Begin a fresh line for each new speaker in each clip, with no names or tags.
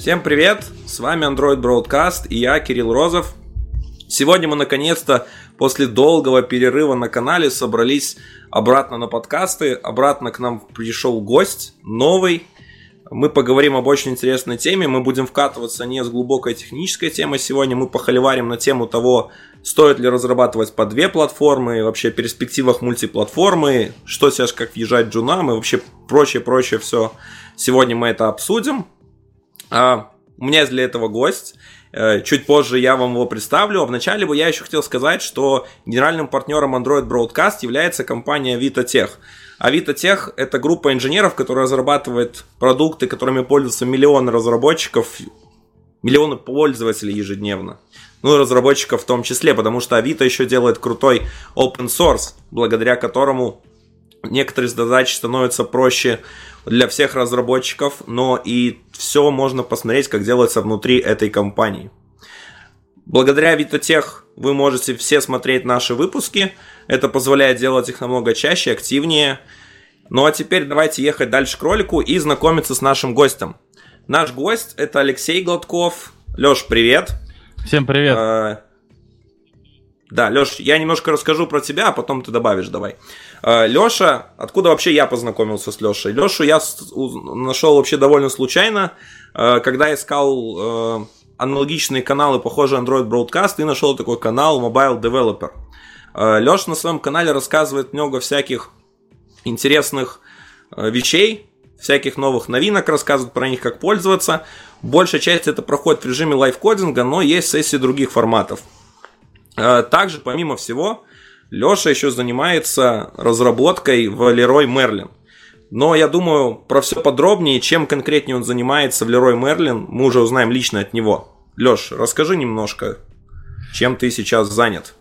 Всем привет! С вами Android Broadcast и я, Кирилл Розов. Сегодня мы наконец-то после долгого перерыва на канале собрались обратно на подкасты. Обратно к нам пришел гость новый. Мы поговорим об очень интересной теме. Мы будем вкатываться не с глубокой технической темой сегодня. Мы похоливарим на тему того, стоит ли разрабатывать по две платформы, вообще о перспективах мультиплатформы, что сейчас как въезжать джунам и вообще прочее-прочее все. Сегодня мы это обсудим. А, у меня есть для этого гость. Э, чуть позже я вам его представлю. А вначале бы я еще хотел сказать, что генеральным партнером Android Broadcast является компания VitaTech. А VitaTech – это группа инженеров, которая разрабатывает продукты, которыми пользуются миллионы разработчиков, миллионы пользователей ежедневно. Ну и разработчиков в том числе, потому что Авито еще делает крутой open source, благодаря которому некоторые задачи становятся проще для всех разработчиков, но и все можно посмотреть, как делается внутри этой компании. Благодаря VitaTech вы можете все смотреть наши выпуски. Это позволяет делать их намного чаще, активнее. Ну а теперь давайте ехать дальше к ролику и знакомиться с нашим гостем. Наш гость это Алексей Гладков. Леш, привет.
Всем привет.
Да, Леш, я немножко расскажу про тебя, а потом ты добавишь давай. Э, Леша, откуда вообще я познакомился с Лешей? Лешу я нашел вообще довольно случайно, э, когда искал э, аналогичные каналы, похожие Android Broadcast, и нашел такой канал Mobile Developer. Леша на своем канале рассказывает много всяких интересных вещей, всяких новых новинок, рассказывает про них, как пользоваться. Большая часть это проходит в режиме лайфкодинга, но есть сессии других форматов. А, также, помимо всего, Леша еще занимается разработкой в Leroy Merlin. Но я думаю, про все подробнее, чем конкретнее он занимается в Leroy Merlin, мы уже узнаем лично от него. Леш, расскажи немножко, чем ты сейчас занят.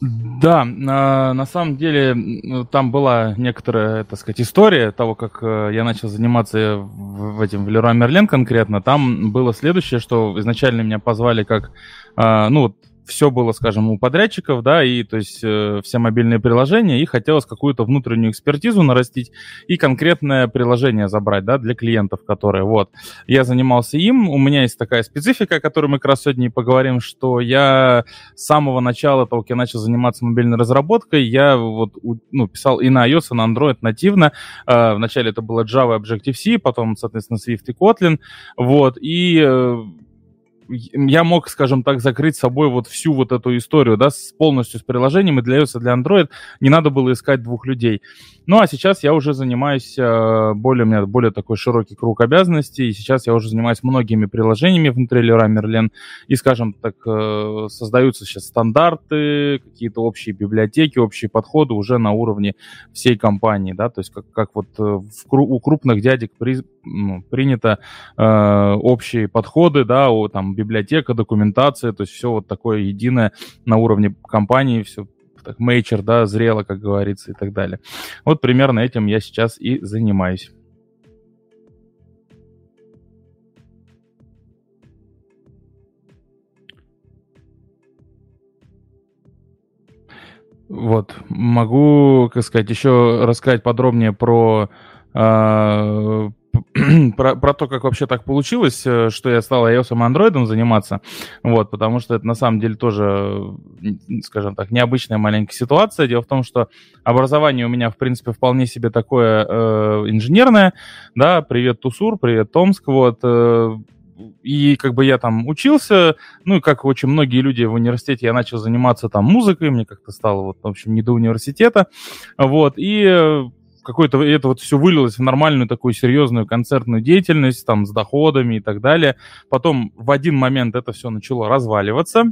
Да, на самом деле там была некоторая, так сказать, история того, как э, я начал заниматься в этим в Leroy Merlin конкретно. Там было следующее, что изначально меня позвали как, а, ну, все было, скажем, у подрядчиков, да, и то есть э, все мобильные приложения, и хотелось какую-то внутреннюю экспертизу нарастить и конкретное приложение забрать, да, для клиентов, которые, вот. Я занимался им, у меня есть такая специфика, о которой мы как раз сегодня и поговорим, что я с самого начала того, как я начал заниматься мобильной разработкой, я вот, ну, писал и на iOS, и на Android нативно. Э, вначале это было Java, Objective-C, потом, соответственно, Swift и Kotlin, вот, и э, я мог, скажем так, закрыть собой вот всю вот эту историю, да, с, полностью с приложением, и для iOS, и для Android не надо было искать двух людей. Ну, а сейчас я уже занимаюсь э, более, у меня более такой широкий круг обязанностей, и сейчас я уже занимаюсь многими приложениями внутри Leroy Merlin, и, скажем так, э, создаются сейчас стандарты, какие-то общие библиотеки, общие подходы уже на уровне всей компании, да, то есть как, как вот э, в, у крупных дядек при, ну, принято э, общие подходы, да, о, там, библиотека, документация, то есть все вот такое единое на уровне компании, все так, мейчер, да, зрело, как говорится, и так далее. Вот примерно этим я сейчас и занимаюсь. Вот, могу, как сказать, еще рассказать подробнее про э, про, про то, как вообще так получилось, э, что я стал iOS и Android заниматься, вот, потому что это на самом деле тоже, скажем так, необычная маленькая ситуация. Дело в том, что образование у меня, в принципе, вполне себе такое э, инженерное, да, привет Тусур, привет Томск, вот, э, и как бы я там учился, ну, и как очень многие люди в университете, я начал заниматься там музыкой, мне как-то стало, вот, в общем, не до университета, вот, и э, какое-то это вот все вылилось в нормальную такую серьезную концертную деятельность, там, с доходами и так далее. Потом в один момент это все начало разваливаться.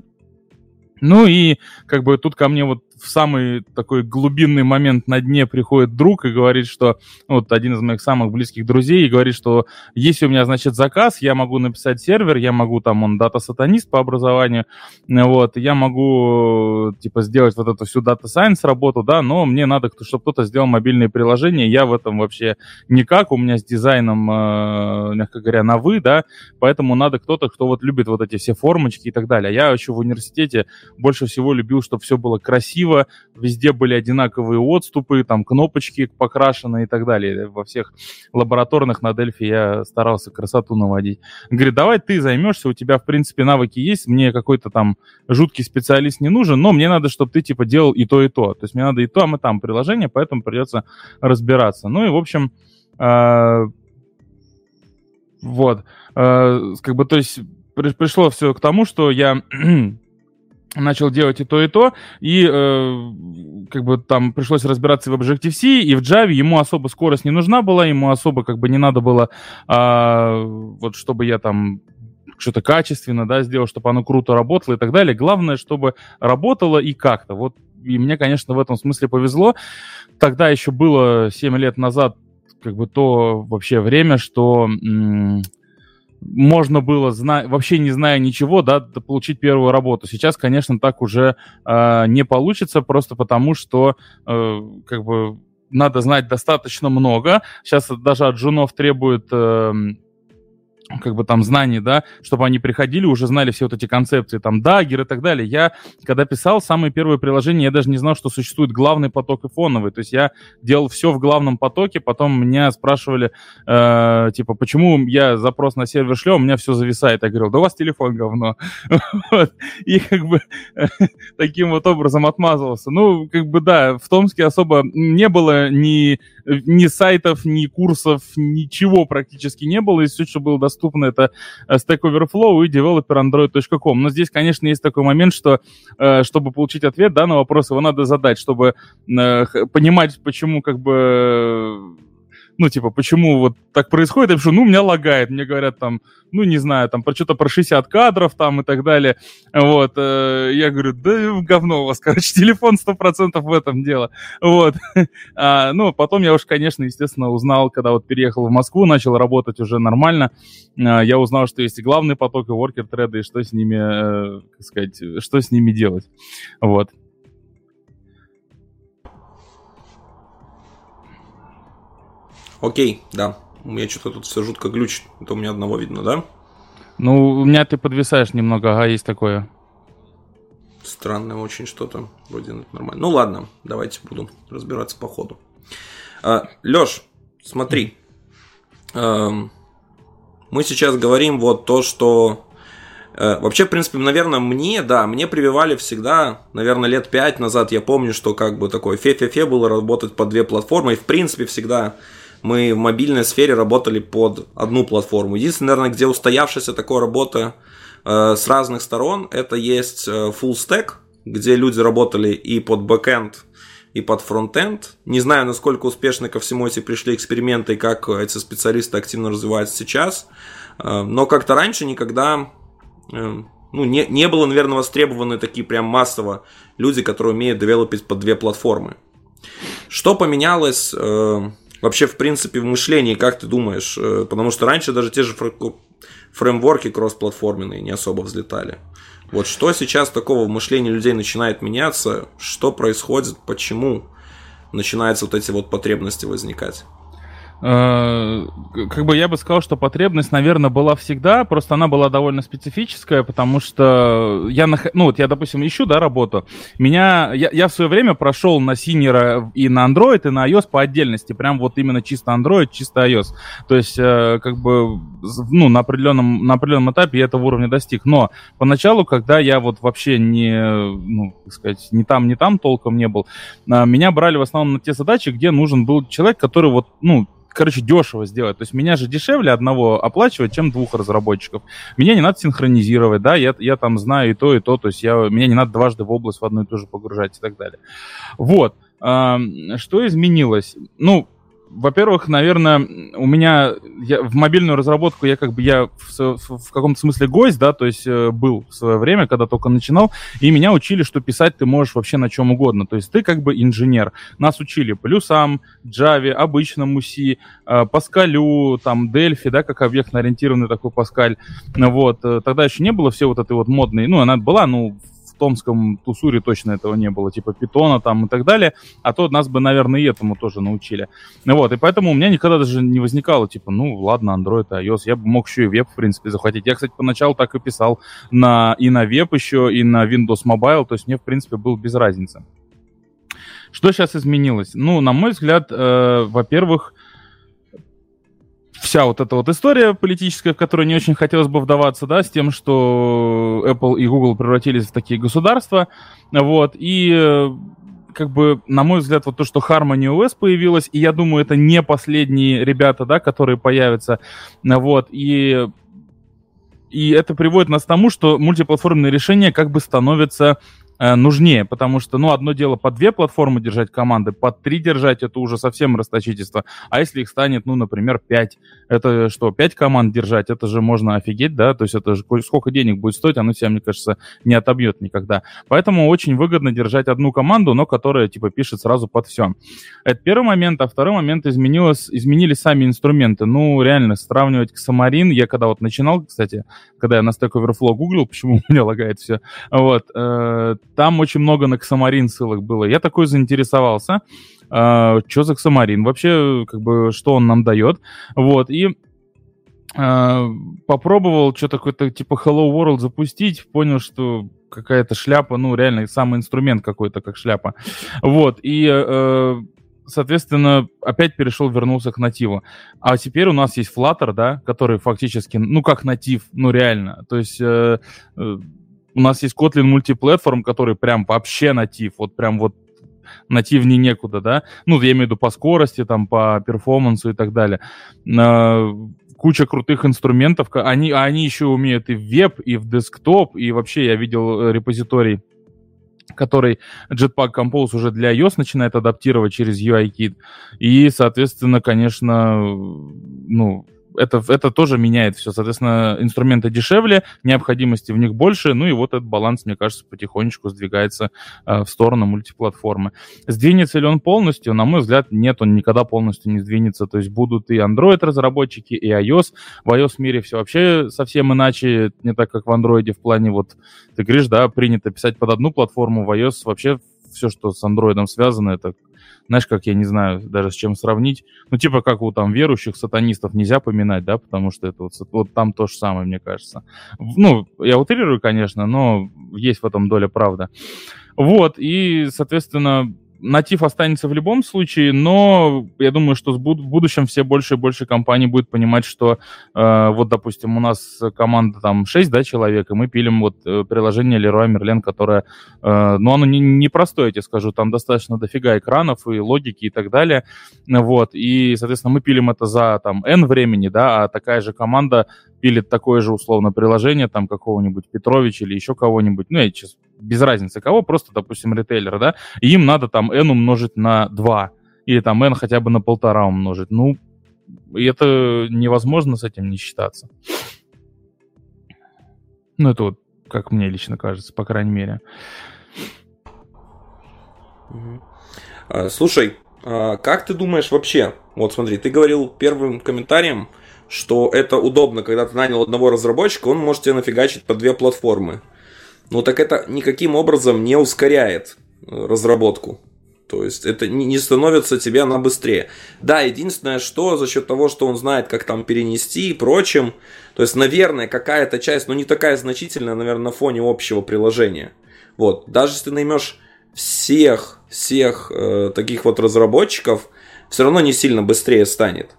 Ну и как бы тут ко мне вот в самый такой глубинный момент на дне приходит друг и говорит, что ну, вот один из моих самых близких друзей и говорит, что если у меня, значит, заказ, я могу написать сервер, я могу там, он дата-сатанист по образованию, вот, я могу, типа, сделать вот эту всю data science работу, да, но мне надо, чтобы кто-то сделал мобильные приложения, я в этом вообще никак, у меня с дизайном, э, мягко говоря, на вы, да, поэтому надо кто-то, кто вот любит вот эти все формочки и так далее. Я еще в университете больше всего любил, чтобы все было красиво, красиво, везде были одинаковые отступы, там кнопочки покрашены и так далее. Во всех лабораторных на Delphi я старался красоту наводить. Говорит, давай ты займешься, у тебя, в принципе, навыки есть, мне какой-то там жуткий специалист не нужен, но мне надо, чтобы ты, типа, делал и то, и то. То есть мне надо и то, и там приложение, поэтому придется разбираться. Ну и, в общем, э, вот, э, как бы, то есть пришло все к тому, что я начал делать и то, и то, и э, как бы там пришлось разбираться в Objective-C, и в Java ему особо скорость не нужна была, ему особо как бы не надо было, э, вот чтобы я там что-то качественно, да, сделал, чтобы оно круто работало и так далее. Главное, чтобы работало и как-то. Вот и мне, конечно, в этом смысле повезло. Тогда еще было 7 лет назад как бы то вообще время, что м- можно было, зна- вообще не зная ничего, да, получить первую работу. Сейчас, конечно, так уже э, не получится, просто потому что э, как бы надо знать достаточно много. Сейчас даже от джунов требуют э, как бы там знаний, да, чтобы они приходили, уже знали все вот эти концепции, там, дагер и так далее. Я, когда писал самые первые приложения, я даже не знал, что существует главный поток и фоновый. То есть я делал все в главном потоке, потом меня спрашивали, э, типа, почему я запрос на сервер шлю, у меня все зависает. Я говорил, да у вас телефон говно. И как бы таким вот образом отмазывался. Ну, как бы да, в Томске особо не было ни, ни сайтов, ни курсов, ничего практически не было, и все, что было доступно это э, Stack Overflow и developerandroid.com. Но здесь, конечно, есть такой момент, что э, чтобы получить ответ да, на вопрос, его надо задать, чтобы э, понимать, почему как бы ну, типа, почему вот так происходит, я пишу, ну, у меня лагает, мне говорят там, ну, не знаю, там, про что-то про 60 кадров там и так далее, вот, э, я говорю, да говно у вас, короче, телефон 100% в этом дело, вот, а, ну, потом я уж, конечно, естественно, узнал, когда вот переехал в Москву, начал работать уже нормально, а, я узнал, что есть и главный поток, и worker треды, и что с ними, э, как сказать, что с ними делать, вот.
Окей, да. У меня что-то тут все жутко глючит. Это у меня одного видно, да?
Ну, у меня ты подвисаешь немного, ага, есть такое.
Странное очень что-то. Вроде нормально. Ну ладно, давайте буду разбираться по ходу. А, Леш, смотри. А, мы сейчас говорим вот то, что... А, вообще, в принципе, наверное, мне, да, мне прививали всегда, наверное, лет пять назад, я помню, что как бы такое фе-фе-фе было работать по две платформы, и в принципе всегда мы в мобильной сфере работали под одну платформу. Единственное, наверное, где устоявшаяся такая работа э, с разных сторон, это есть э, full stack, где люди работали и под бэкэнд, и под фронтенд. Не знаю, насколько успешно ко всему эти пришли эксперименты и как эти специалисты активно развиваются сейчас. Э, но как-то раньше никогда э, ну, не, не было, наверное, востребованы такие прям массово люди, которые умеют девелопить под две платформы. Что поменялось э, вообще, в принципе, в мышлении, как ты думаешь? Э, потому что раньше даже те же фреймворки кроссплатформенные не особо взлетали. Вот что сейчас такого в мышлении людей начинает меняться? Что происходит? Почему начинаются вот эти вот потребности возникать?
Э, как бы я бы сказал, что потребность, наверное, была всегда, просто она была довольно специфическая, потому что я, нах... ну вот я, допустим, ищу, да, работу, меня, я, я в свое время прошел на синера и на Android, и на iOS по отдельности, прям вот именно чисто Android, чисто iOS, то есть, э, как бы, ну, на определенном, на определенном этапе я этого уровня достиг, но поначалу, когда я вот вообще не, ну, так сказать, не там, не там толком не был, э, меня брали в основном на те задачи, где нужен был человек, который вот, ну, короче, дешево сделать. То есть меня же дешевле одного оплачивать, чем двух разработчиков. Меня не надо синхронизировать, да, я, я там знаю и то, и то, то есть я, меня не надо дважды в область в одну и ту же погружать и так далее. Вот. Что изменилось? Ну, во-первых, наверное, у меня я, в мобильную разработку я как бы я в, в, в каком-то смысле гость, да, то есть э, был в свое время, когда только начинал, и меня учили, что писать ты можешь вообще на чем угодно. То есть ты как бы инженер. Нас учили плюсам, Java, обычному C, э, Паскалю, там Delphi, да, как объектно-ориентированный такой Паскаль. Вот. Э, тогда еще не было все вот этой вот модной, ну, она была, ну, томском тусуре точно этого не было, типа питона там и так далее, а то нас бы, наверное, и этому тоже научили. Вот, и поэтому у меня никогда даже не возникало, типа, ну, ладно, Android, iOS, я бы мог еще и веб, в принципе, захватить. Я, кстати, поначалу так и писал на, и на веб еще, и на Windows Mobile, то есть мне, в принципе, было без разницы. Что сейчас изменилось? Ну, на мой взгляд, э, во-первых, вся вот эта вот история политическая, в которую не очень хотелось бы вдаваться, да, с тем, что Apple и Google превратились в такие государства, вот, и э, как бы, на мой взгляд, вот то, что Harmony OS появилась, и я думаю, это не последние ребята, да, которые появятся, вот, и и это приводит нас к тому, что мультиплатформенные решения как бы становятся нужнее, потому что, ну, одно дело по две платформы держать команды, по три держать, это уже совсем расточительство. А если их станет, ну, например, пять, это что, пять команд держать, это же можно офигеть, да, то есть это же сколько денег будет стоить, оно себя, мне кажется, не отобьет никогда. Поэтому очень выгодно держать одну команду, но которая, типа, пишет сразу под все. Это первый момент, а второй момент изменилось, изменились сами инструменты. Ну, реально, сравнивать к Самарин, я когда вот начинал, кстати, когда я на Stack Overflow гуглил, почему у меня лагает все, вот, э, там очень много на Ксамарин ссылок было. Я такой заинтересовался. Э, что за Ксамарин? Вообще, как бы, что он нам дает? Вот, и э, попробовал что-то какое-то типа Hello World запустить, понял, что какая-то шляпа, ну, реально, самый инструмент какой-то, как шляпа. Вот, и э, соответственно, опять перешел, вернулся к нативу. А теперь у нас есть Flutter, да, который фактически, ну, как натив, ну, реально. То есть э, э, у нас есть Kotlin мультиплатформ, который прям вообще натив, вот прям вот нативнее некуда, да. Ну, я имею в виду по скорости, там, по перформансу и так далее. Э, куча крутых инструментов. Они, они еще умеют и в веб, и в десктоп, и вообще я видел э, репозиторий который Jetpack Compose уже для iOS начинает адаптировать через UIKit. И, соответственно, конечно, ну, это, это тоже меняет все. Соответственно, инструменты дешевле, необходимости в них больше, ну и вот этот баланс, мне кажется, потихонечку сдвигается э, в сторону мультиплатформы. Сдвинется ли он полностью? На мой взгляд, нет, он никогда полностью не сдвинется. То есть будут и Android-разработчики, и iOS. В iOS мире все вообще совсем иначе, не так, как в Android в плане вот, ты говоришь, да, принято писать под одну платформу, в iOS вообще все, что с андроидом связано, это знаешь, как я не знаю даже с чем сравнить. Ну, типа, как у там верующих сатанистов нельзя поминать, да, потому что это вот, вот там то же самое, мне кажется. Ну, я утрирую, конечно, но есть в этом доля правды. Вот, и, соответственно, натив останется в любом случае, но я думаю, что в будущем все больше и больше компаний будут понимать, что э, вот, допустим, у нас команда там 6 да, человек, и мы пилим вот э, приложение Leroy Merlin, которое, э, ну, оно не, не простое, я тебе скажу, там достаточно дофига экранов и логики и так далее, вот, и, соответственно, мы пилим это за там N времени, да, а такая же команда пилит такое же условно приложение там какого-нибудь Петровича или еще кого-нибудь, ну, я сейчас без разницы кого, просто, допустим, ритейлер, да, и им надо там n умножить на 2, или там n хотя бы на полтора умножить. Ну, это невозможно с этим не считаться. Ну, это вот, как мне лично кажется, по крайней мере.
А, слушай, а как ты думаешь вообще? Вот смотри, ты говорил первым комментарием, что это удобно, когда ты нанял одного разработчика, он может тебе нафигачить по две платформы. Ну так это никаким образом не ускоряет э, разработку. То есть это не становится тебе на быстрее. Да, единственное, что за счет того, что он знает, как там перенести и прочим, то есть, наверное, какая-то часть, но не такая значительная, наверное, на фоне общего приложения. Вот, даже если ты наймешь всех, всех э, таких вот разработчиков, все равно не сильно быстрее станет.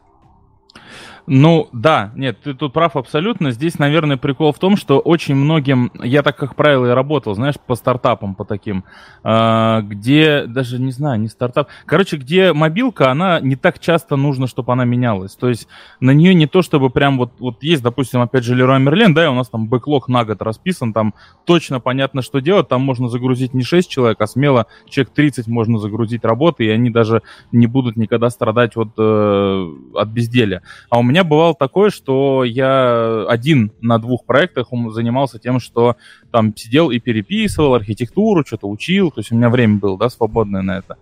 Ну, да, нет, ты тут прав абсолютно. Здесь, наверное, прикол в том, что очень многим, я так, как правило, и работал, знаешь, по стартапам, по таким, э, где, даже не знаю, не стартап, короче, где мобилка, она не так часто нужно, чтобы она менялась. То есть на нее не то, чтобы прям вот, вот есть, допустим, опять же, Leroy Merlin, да, и у нас там бэклог на год расписан, там точно понятно, что делать, там можно загрузить не 6 человек, а смело человек 30 можно загрузить работы, и они даже не будут никогда страдать вот э, от безделия. А у меня меня бывало такое, что я один на двух проектах занимался тем, что там сидел и переписывал архитектуру, что-то учил, то есть у меня время было, да, свободное на это.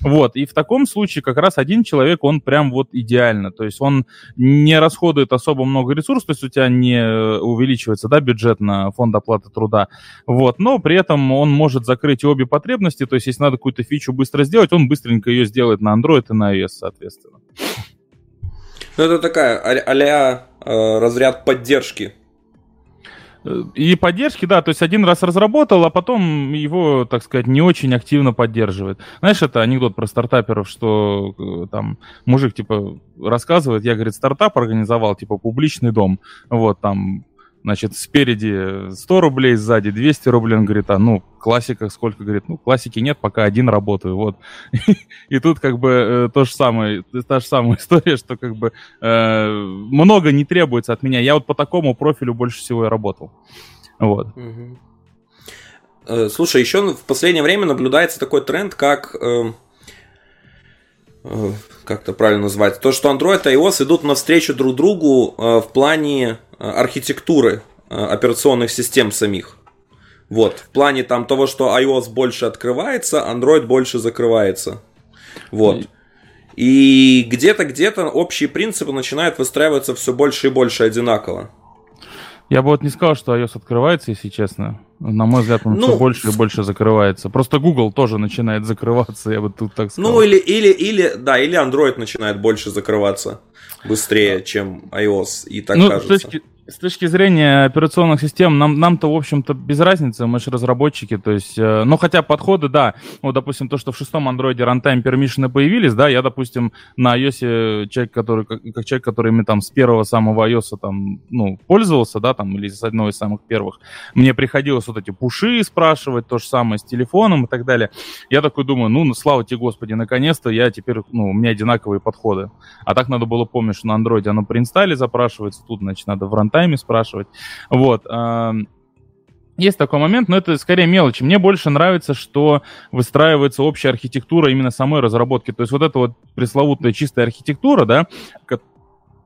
Вот, и в таком случае как раз один человек, он прям вот идеально, то есть он не расходует особо много ресурсов, то есть у тебя не увеличивается, да, бюджет на фонд оплаты труда, вот, но при этом он может закрыть обе потребности, то есть если надо какую-то фичу быстро сделать, он быстренько ее сделает на Android и на iOS, соответственно.
Ну, это такая а-ля э, разряд поддержки.
И поддержки, да, то есть один раз разработал, а потом его, так сказать, не очень активно поддерживает. Знаешь, это анекдот про стартаперов, что э, там мужик, типа, рассказывает, я, говорит, стартап организовал, типа, публичный дом, вот, там, значит, спереди 100 рублей, сзади 200 рублей, он говорит, а, ну, классика сколько, говорит, ну, классики нет, пока один работаю, вот. И тут, как бы, э, то же самое, та же самая история, что, как бы, э, много не требуется от меня, я вот по такому профилю больше всего и работал, вот.
Э, слушай, еще в последнее время наблюдается такой тренд, как как это правильно назвать, то, что Android и iOS идут навстречу друг другу в плане архитектуры э, операционных систем самих. Вот, в плане там того, что iOS больше открывается, Android больше закрывается. Вот. И где-то, где-то общие принципы начинают выстраиваться все больше и больше одинаково.
Я бы вот не сказал, что iOS открывается, если честно. На мой взгляд, он ну, все больше и больше закрывается. Просто Google тоже начинает закрываться, я бы тут так сказал.
Ну, или, или, или, да, или Android начинает больше закрываться быстрее, чем iOS, и так ну, кажется.
С точки, с точки зрения операционных систем, нам, нам-то, в общем-то, без разницы, мы же разработчики, то есть, э, ну, хотя подходы, да, вот, допустим, то, что в шестом андроиде runtime permission появились, да, я, допустим, на iOS человек, который, как, как человек, который мне там с первого самого iOS там, ну, пользовался, да, там, или с одного из самых первых, мне приходилось вот эти пуши спрашивать, то же самое с телефоном и так далее. Я такой думаю, ну, слава тебе, Господи, наконец-то я теперь, ну, у меня одинаковые подходы. А так надо было помнить, что на андроиде оно при инсталле запрашивается, тут, значит, надо в runtime тайме спрашивать. Вот. Есть такой момент, но это скорее мелочи. Мне больше нравится, что выстраивается общая архитектура именно самой разработки. То есть вот эта вот пресловутая чистая архитектура, да,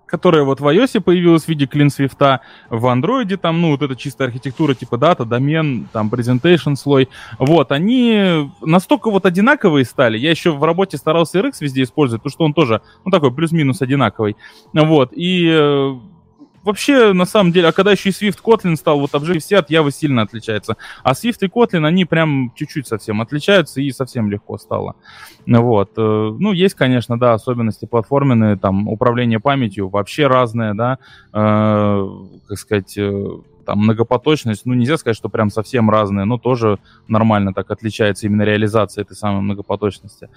которая вот в iOS появилась в виде CleanSwift, в Android там, ну, вот эта чистая архитектура типа дата, домен, там, presentation слой, вот, они настолько вот одинаковые стали. Я еще в работе старался RX везде использовать, потому что он тоже, ну, такой плюс-минус одинаковый. Вот, и э, вообще, на самом деле, а когда еще и Swift Kotlin стал, вот Objective-C от Java сильно отличается. А Swift и Kotlin, они прям чуть-чуть совсем отличаются и совсем легко стало. Вот. Э, ну, есть, конечно, да, особенности платформенные, там, управление памятью вообще разное, да, э, как сказать, э, там многопоточность, ну нельзя сказать, что прям совсем разные, но тоже нормально так отличается именно реализация этой самой многопоточности.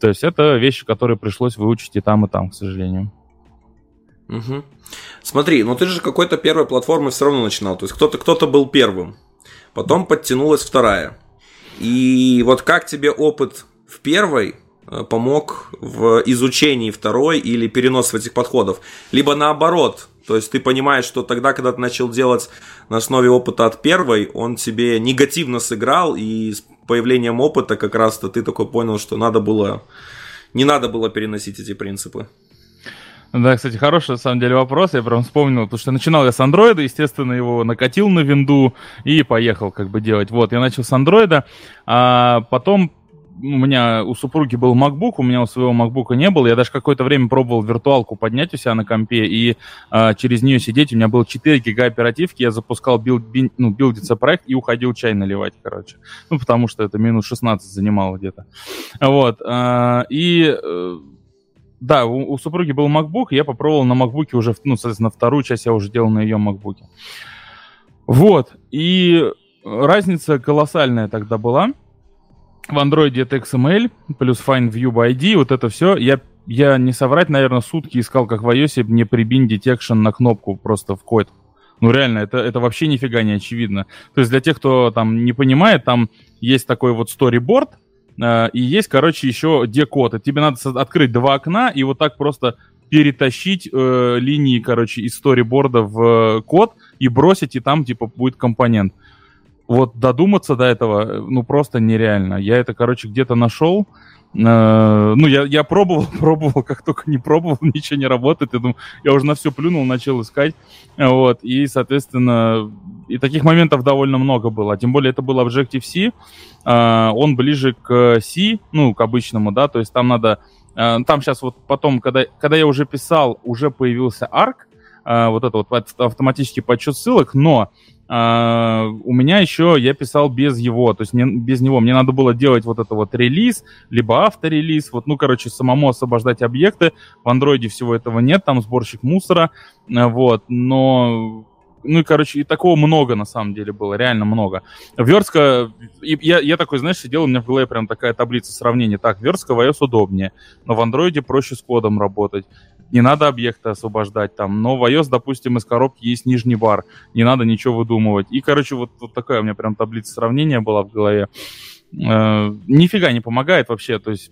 То есть это вещи, которые пришлось выучить и там, и там, к сожалению.
Угу. Смотри, ну ты же какой-то первой платформы все равно начинал. То есть кто-то кто был первым. Потом подтянулась вторая. И вот как тебе опыт в первой э, помог в изучении второй или перенос этих подходов? Либо наоборот, то есть ты понимаешь, что тогда, когда ты начал делать на основе опыта от первой, он тебе негативно сыграл, и с появлением опыта как раз-то ты такой понял, что надо было, не надо было переносить эти принципы.
Да, кстати, хороший, на самом деле, вопрос. Я прям вспомнил, потому что начинал я с андроида, естественно, его накатил на винду и поехал как бы делать. Вот, я начал с андроида, а потом у меня у супруги был MacBook, у меня у своего MacBook не было. Я даже какое-то время пробовал виртуалку поднять у себя на компе и а, через нее сидеть. У меня было 4 гига оперативки, я запускал build, ну, билдиться проект и уходил чай наливать, короче. Ну, потому что это минус 16 занимало где-то. Вот. А, и э, да, у, у супруги был MacBook, я попробовал на MacBook уже, ну, соответственно, вторую часть я уже делал на ее MacBook. Вот, и разница колоссальная тогда была. В Android это XML, плюс Find View by ID, вот это все. Я, я не соврать, наверное, сутки искал, как в iOS, мне прибин detection на кнопку просто в код. Ну, реально, это, это вообще нифига не очевидно. То есть для тех, кто там не понимает, там есть такой вот storyboard, и есть, короче, еще декод. Тебе надо открыть два окна и вот так просто перетащить э, линии, короче, из сториборда в э, код и бросить, и там, типа, будет компонент. Вот додуматься до этого, э, ну, просто нереально. Я это, короче, где-то нашел, Э, ну, я, я пробовал, пробовал, как только не пробовал, ничего не работает. Я, думаю, я уже на все плюнул, начал искать. Вот, и, соответственно, и таких моментов довольно много было. Тем более это был Objective-C. Э, он ближе к C, ну, к обычному, да, то есть там надо... Э, там сейчас вот потом, когда, когда я уже писал, уже появился ARC, вот это вот автоматический подсчет ссылок, но Uh, у меня еще я писал без его, то есть не, без него. Мне надо было делать вот это вот релиз, либо авторелиз, вот, ну, короче, самому освобождать объекты. В андроиде всего этого нет, там сборщик мусора, uh, вот, но ну и, короче, и такого много на самом деле было, реально много. Верстка, и я, я такой, знаешь, сидел, у меня в голове прям такая таблица сравнения. Так, верстка в iOS удобнее, но в андроиде проще с кодом работать. Не надо объекты освобождать там. Но в iOS, допустим, из коробки есть нижний бар. Не надо ничего выдумывать. И, короче, вот, вот такая у меня прям таблица сравнения была в голове. Э, нифига не помогает вообще. То есть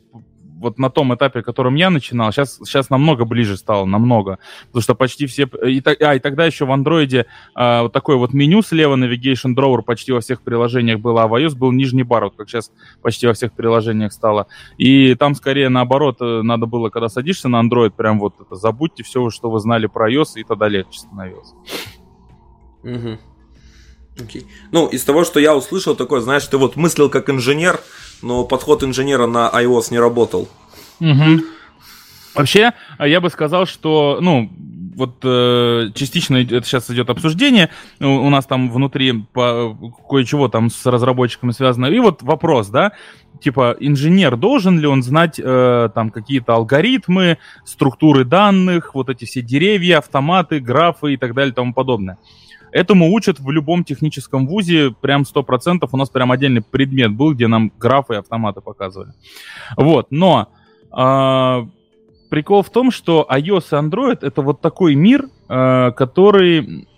вот на том этапе, которым я начинал, сейчас, сейчас намного ближе стало, намного. Потому что почти все... И, а, и тогда еще в андроиде а, вот такое вот меню слева, Navigation Drawer почти во всех приложениях было, а в iOS был нижний бар, вот как сейчас почти во всех приложениях стало. И там скорее наоборот э, надо было, когда садишься на Android, прям вот это, забудьте все, что вы знали про iOS, и тогда легче становилось.
Угу. Окей. Ну, из того, что я услышал, такое, знаешь, ты вот мыслил как инженер, но подход инженера на iOS не работал.
Угу. Вообще, я бы сказал, что, ну, вот э, частично это сейчас идет обсуждение, у, у нас там внутри кое-чего там с разработчиками связано, и вот вопрос, да, типа инженер должен ли он знать э, там какие-то алгоритмы, структуры данных, вот эти все деревья, автоматы, графы и так далее и тому подобное. Этому учат в любом техническом вузе, прям 100%. У нас прям отдельный предмет был, где нам графы и автоматы показывали. Вот, но э, прикол в том, что iOS и Android это вот такой мир, э, который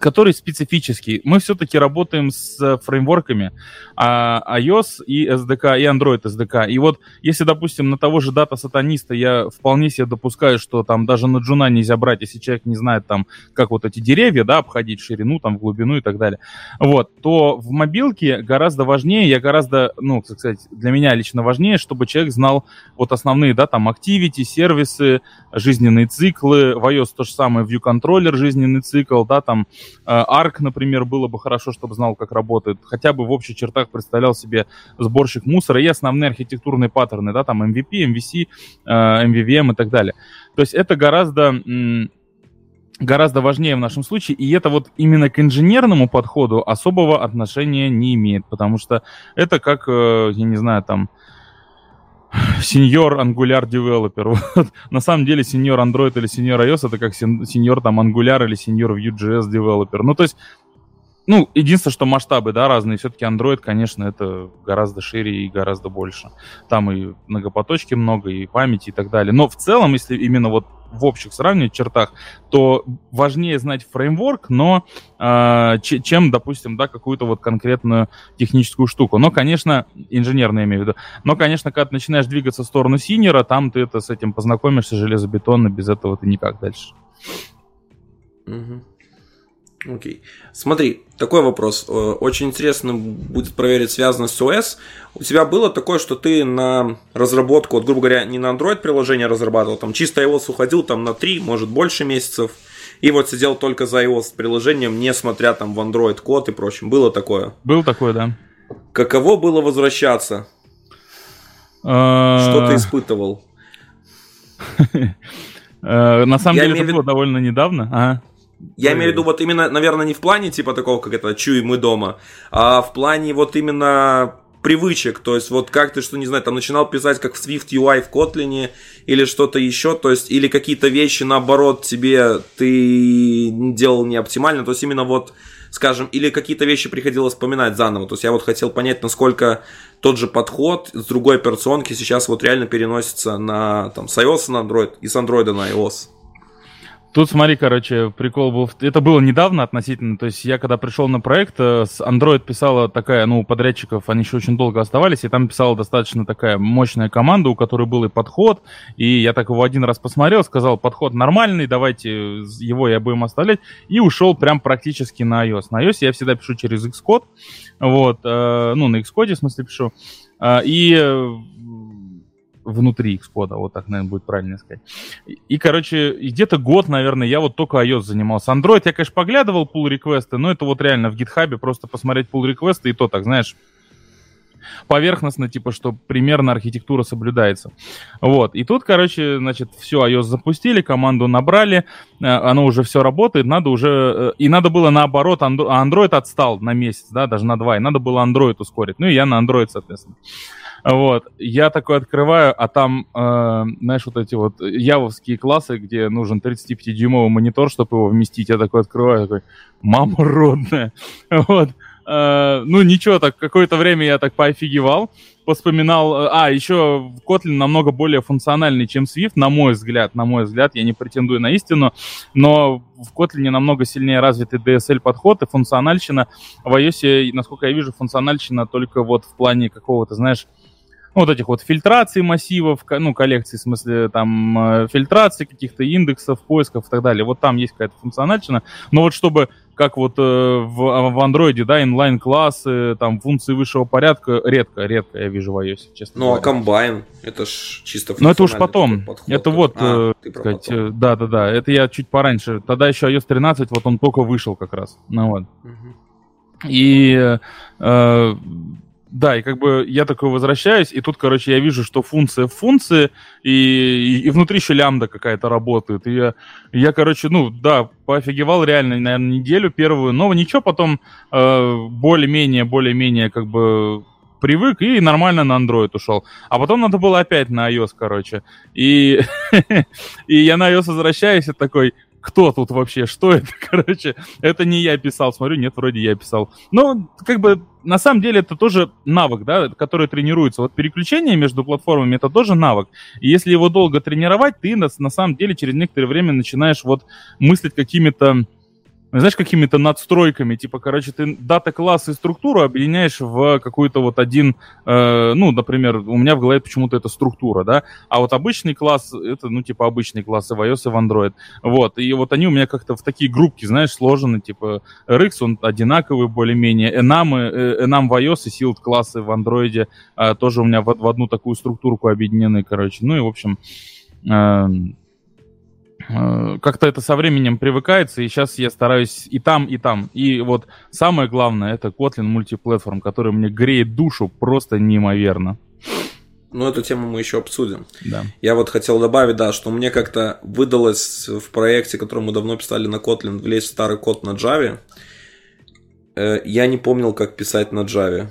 который специфический. Мы все-таки работаем с фреймворками а, iOS и SDK, и Android SDK. И вот если, допустим, на того же дата-сатаниста я вполне себе допускаю, что там даже на джуна нельзя брать, если человек не знает там, как вот эти деревья, да, обходить ширину, там, глубину и так далее, вот, то в мобилке гораздо важнее, я гораздо, ну, так сказать, для меня лично важнее, чтобы человек знал вот основные, да, там, activity, сервисы, жизненные циклы, в iOS то же самое, view controller, жизненный цикл, да, там, э, например, было бы хорошо, чтобы знал, как работает, хотя бы в общих чертах представлял себе сборщик мусора и основные архитектурные паттерны, да, там MVP, MVC, MVVM и так далее. То есть это гораздо гораздо важнее в нашем случае, и это вот именно к инженерному подходу особого отношения не имеет, потому что это как, э, я не знаю, там, сеньор Angular Developer. Вот. На самом деле сеньор Android или сеньор iOS это как сеньор там Angular или сеньор Vue.js Developer. Ну, то есть ну, единственное, что масштабы, да, разные. Все-таки Android, конечно, это гораздо шире и гораздо больше. Там и многопоточки много, и памяти и так далее. Но в целом, если именно вот в общих сравнивать чертах, то важнее знать фреймворк, но э, чем, допустим, да, какую-то вот конкретную техническую штуку. Но, конечно, инженерно я имею в виду. Но, конечно, когда ты начинаешь двигаться в сторону синера, там ты это с этим познакомишься железобетонно, без этого ты никак дальше.
Угу. Окей. Смотри, такой вопрос. Э, очень интересно будет проверить, связано с OS. У тебя было такое, что ты на разработку, вот, грубо говоря, не на Android приложение разрабатывал, там чисто iOS уходил там на 3, может больше месяцев, и вот сидел только за iOS приложением, не смотря там в Android код и прочим. Было такое?
Было такое, да.
Каково было возвращаться? А, что ты испытывал?
Э, на самом деле, это было довольно недавно.
Я имею в виду вот именно, наверное, не в плане типа такого, как это «чуй, мы дома», а в плане вот именно привычек, то есть вот как ты, что не знаю, там начинал писать как в Swift UI в Kotlin или что-то еще, то есть или какие-то вещи наоборот тебе ты делал не оптимально, то есть именно вот, скажем, или какие-то вещи приходилось вспоминать заново, то есть я вот хотел понять, насколько тот же подход с другой операционки сейчас вот реально переносится на там с iOS на Android и с Android на iOS.
Тут смотри, короче, прикол был. Это было недавно относительно. То есть я когда пришел на проект, э, с Android писала такая, ну, подрядчиков они еще очень долго оставались, и там писала достаточно такая мощная команда, у которой был и подход. И я так его один раз посмотрел, сказал, подход нормальный, давайте его я будем оставлять. И ушел прям практически на iOS. На iOS я всегда пишу через Xcode. Вот, э, ну, на Xcode, в смысле, пишу. Э, и внутри Xcode, вот так, наверное, будет правильно сказать. И, короче, где-то год, наверное, я вот только iOS занимался. Android я, конечно, поглядывал pull реквесты, но это вот реально в GitHub просто посмотреть pull реквесты и то так, знаешь, поверхностно, типа, что примерно архитектура соблюдается. Вот. И тут, короче, значит, все, iOS запустили, команду набрали, э, оно уже все работает, надо уже... Э, и надо было наоборот, Android отстал на месяц, да, даже на два, и надо было Android ускорить. Ну и я на Android, соответственно. Вот, я такой открываю, а там, э, знаешь, вот эти вот явовские классы, где нужен 35-дюймовый монитор, чтобы его вместить, я такой открываю, такой, мама родная, вот, э, ну ничего, так какое-то время я так поофигевал, вспоминал, э, а, еще Kotlin намного более функциональный, чем Swift, на мой взгляд, на мой взгляд, я не претендую на истину, но в Kotlin намного сильнее развитый DSL-подход и функциональщина. В iOS, насколько я вижу, функциональщина только вот в плане какого-то, знаешь, ну, вот этих вот фильтраций массивов, ну, коллекций, в смысле, там, э, фильтрации каких-то индексов, поисков и так далее. Вот там есть какая-то функциональщина. Но вот чтобы, как вот э, в, в Android, да, инлайн-классы, там, функции высшего порядка, редко, редко я вижу в iOS, честно
Ну, а говоря. а комбайн, это ж чисто
Ну, это уж потом. Подход, это вот, а, э, сказать, э, да-да-да, это я чуть пораньше. Тогда еще iOS 13, вот он только вышел как раз. Ну, вот. Угу. И э, да, и как бы я такой возвращаюсь, и тут, короче, я вижу, что функция в функции, и, и, и внутри еще лямбда какая-то работает. И я, я, короче, ну, да, поофигевал реально, наверное, неделю первую, но ничего, потом э, более-менее, более-менее, как бы привык и нормально на Android ушел. А потом надо было опять на iOS, короче. И, и я на iOS возвращаюсь и такой, кто тут вообще, что это, короче, это не я писал, смотрю, нет, вроде я писал. Но, как бы, на самом деле, это тоже навык, да, который тренируется. Вот переключение между платформами, это тоже навык. И если его долго тренировать, ты на, на самом деле через некоторое время начинаешь вот мыслить какими-то знаешь, какими-то надстройками, типа, короче, ты дата-класс и структуру объединяешь в какой-то вот один, э, ну, например, у меня в голове почему-то это структура, да, а вот обычный класс, это, ну, типа, обычный класс и в iOS, и в Android, вот, и вот они у меня как-то в такие группки, знаешь, сложены, типа, RX, он одинаковый более-менее, Enam, э, Enam в iOS и Shield классы в Android э, тоже у меня в, в одну такую структурку объединены, короче, ну, и, в общем, Э, как-то это со временем привыкается, и сейчас я стараюсь и там, и там. И вот самое главное, это Kotlin мультиплатформ, который мне греет душу просто неимоверно.
Ну, эту тему мы еще обсудим. Да. Я вот хотел добавить, да, что мне как-то выдалось в проекте, который мы давно писали на Kotlin, влезть в старый код на Java. Э, я не помнил, как писать на Java.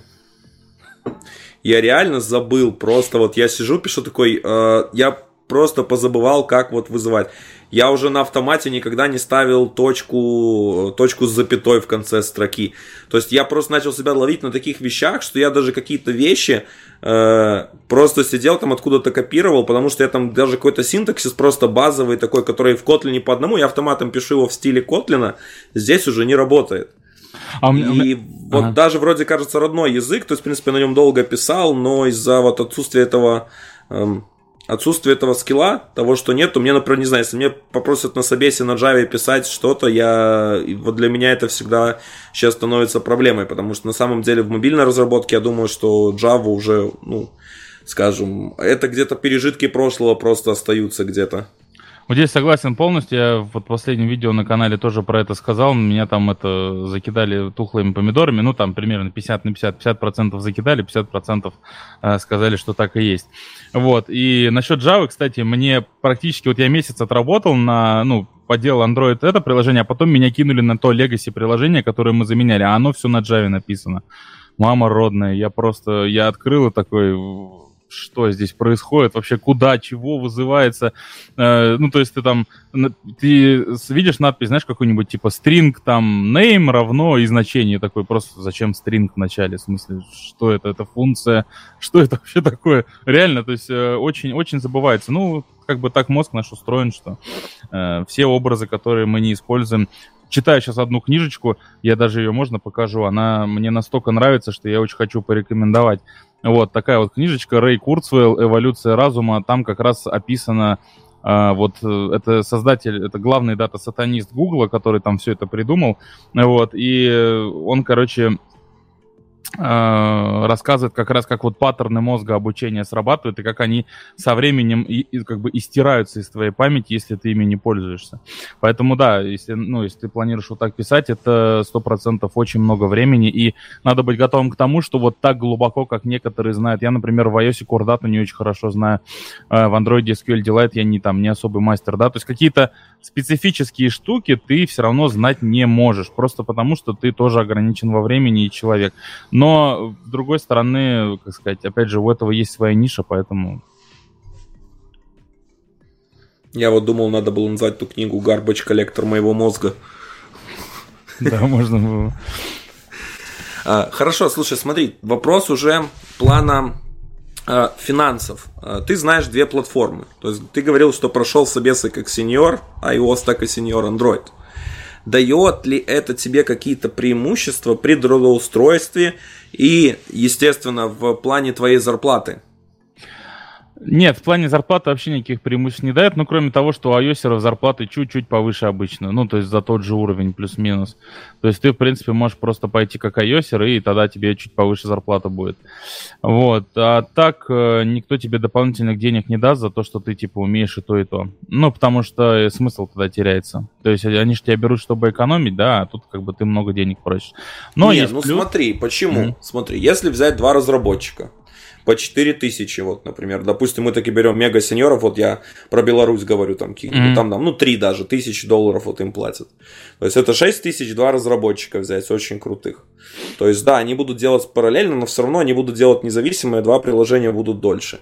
Я реально забыл, просто вот я сижу, пишу такой, э, я просто позабывал, как вот вызывать. Я уже на автомате никогда не ставил точку, точку с запятой в конце строки. То есть я просто начал себя ловить на таких вещах, что я даже какие-то вещи э, просто сидел там откуда-то копировал, потому что я там даже какой-то синтаксис просто базовый такой, который в Kotlin по одному, я автоматом пишу его в стиле Kotlin, здесь уже не работает. А и вот ага. даже вроде кажется родной язык, то есть, в принципе, на нем долго писал, но из-за вот отсутствия этого эм, отсутствие этого скилла, того, что нет, то мне, например, не знаю, если мне попросят на собесе на Java писать что-то, я, вот для меня это всегда сейчас становится проблемой, потому что на самом деле в мобильной разработке я думаю, что Java уже, ну, скажем, это где-то пережитки прошлого просто остаются где-то.
Вот здесь согласен полностью. Я вот в последнем видео на канале тоже про это сказал. Меня там это закидали тухлыми помидорами. Ну, там примерно 50 на 50. 50% закидали, 50% э, сказали, что так и есть. Вот. И насчет Java, кстати, мне практически... Вот я месяц отработал на... Ну, поделал Android это приложение, а потом меня кинули на то Legacy приложение, которое мы заменяли. А оно все на Java написано. Мама родная. Я просто... Я открыл и такой что здесь происходит, вообще куда, чего вызывается. Э, ну, то есть ты там, ты видишь надпись, знаешь, какой-нибудь типа string там name равно и значение такое, просто зачем string в начале, в смысле, что это, это функция, что это вообще такое? Реально, то есть очень-очень э, забывается. Ну, как бы так мозг наш устроен, что э, все образы, которые мы не используем, читаю сейчас одну книжечку, я даже ее можно покажу, она мне настолько нравится, что я очень хочу порекомендовать. Вот такая вот книжечка Рэй Курцвелл «Эволюция разума». Там как раз описано Uh, вот э, это создатель, это главный дата-сатанист Гугла, который там все это придумал, вот, и он, короче, рассказывает как раз, как вот паттерны мозга обучения срабатывают, и как они со временем и, и как бы истираются из твоей памяти, если ты ими не пользуешься. Поэтому да, если, ну, если ты планируешь вот так писать, это сто процентов очень много времени, и надо быть готовым к тому, что вот так глубоко, как некоторые знают. Я, например, в iOS Core не очень хорошо знаю, э, в Android SQL Delight я не там не особый мастер, да, то есть какие-то специфические штуки ты все равно знать не можешь, просто потому что ты тоже ограничен во времени и человек. Но с другой стороны, как сказать, опять же, у этого есть своя ниша, поэтому...
Я вот думал, надо было назвать эту книгу «Гарбач коллектор моего мозга».
Да, можно было.
А, хорошо, слушай, смотри, вопрос уже плана а, финансов. А, ты знаешь две платформы. То есть ты говорил, что прошел собесы как сеньор iOS, так и сеньор Android. Дает ли это тебе какие-то преимущества при трудоустройстве и, естественно, в плане твоей зарплаты?
Нет, в плане зарплаты вообще никаких преимуществ не дает, ну, кроме того, что у iOS зарплаты чуть-чуть повыше обычно, ну, то есть за тот же уровень плюс-минус. То есть ты, в принципе, можешь просто пойти как iOS, и тогда тебе чуть повыше зарплата будет. Вот. А так э, никто тебе дополнительных денег не даст за то, что ты, типа, умеешь и то, и то. Ну, потому что смысл тогда теряется. То есть они же тебя берут, чтобы экономить, да, а тут как бы ты много денег просишь.
Но Не, ну плюс... смотри, почему? Mm-hmm. Смотри, если взять два разработчика, по 4 тысячи, вот, например. Допустим, мы таки берем мега сеньоров, вот я про Беларусь говорю, там, mm-hmm. там, там, ну, 3 даже, тысячи долларов вот им платят. То есть это 6 тысяч, два разработчика взять, очень крутых. То есть, да, они будут делать параллельно, но все равно они будут делать независимые, два приложения будут дольше.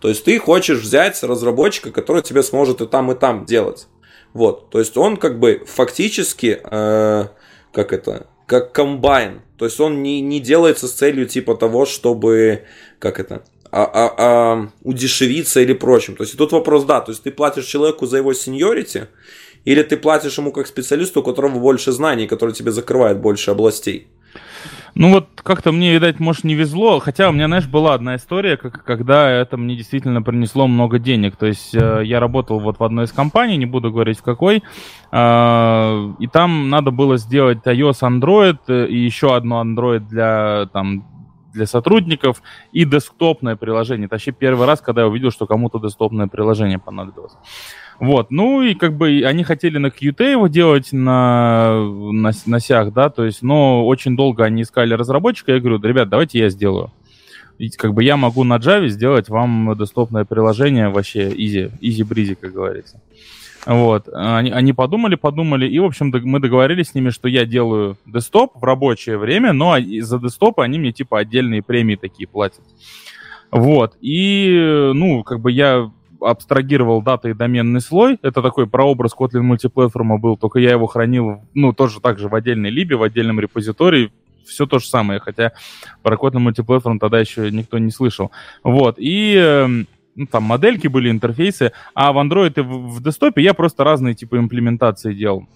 То есть ты хочешь взять разработчика, который тебе сможет и там, и там делать. Вот, то есть он как бы фактически, э, как это, как комбайн. То есть он не, не делается с целью типа того, чтобы, как это, а, а, а, удешевиться или прочим. То есть тут вопрос, да, то есть ты платишь человеку за его сеньорити, или ты платишь ему как специалисту, у которого больше знаний, который тебе закрывает больше областей.
Ну вот как-то мне, видать, может, не везло. Хотя у меня, знаешь, была одна история, как, когда это мне действительно принесло много денег. То есть э, я работал вот в одной из компаний, не буду говорить в какой, э, и там надо было сделать iOS, Android э, и еще одно Android для там для сотрудников и десктопное приложение. Это вообще первый раз, когда я увидел, что кому-то десктопное приложение понадобилось. Вот, ну и как бы они хотели на Qt его делать на, на, на сях, да, то есть, но очень долго они искали разработчика, я говорю, ребят, давайте я сделаю. И как бы я могу на Java сделать вам десктопное приложение вообще easy breezy, как говорится. Вот, они, они подумали, подумали, и, в общем, мы договорились с ними, что я делаю десктоп в рабочее время, но за десктоп они мне, типа, отдельные премии такие платят. Вот, и, ну, как бы я абстрагировал дата и доменный слой. Это такой прообраз Kotlin мультиплатформа был, только я его хранил, ну, тоже так же в отдельной либе, в отдельном репозитории. Все то же самое, хотя про Kotlin мультиплатформ тогда еще никто не слышал. Вот, и эм, ну, там модельки были, интерфейсы, а в Android и в, в десктопе я просто разные типы имплементации делал.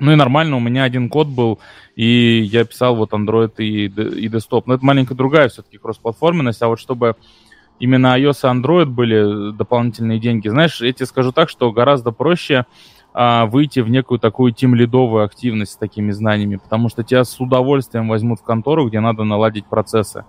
Ну и нормально, у меня один код был, и я писал вот Android и, и desktop. Но это маленько другая все-таки кроссплатформенность, а вот чтобы именно iOS и Android были дополнительные деньги. Знаешь, я тебе скажу так, что гораздо проще а, выйти в некую такую тим-лидовую активность с такими знаниями, потому что тебя с удовольствием возьмут в контору, где надо наладить процессы,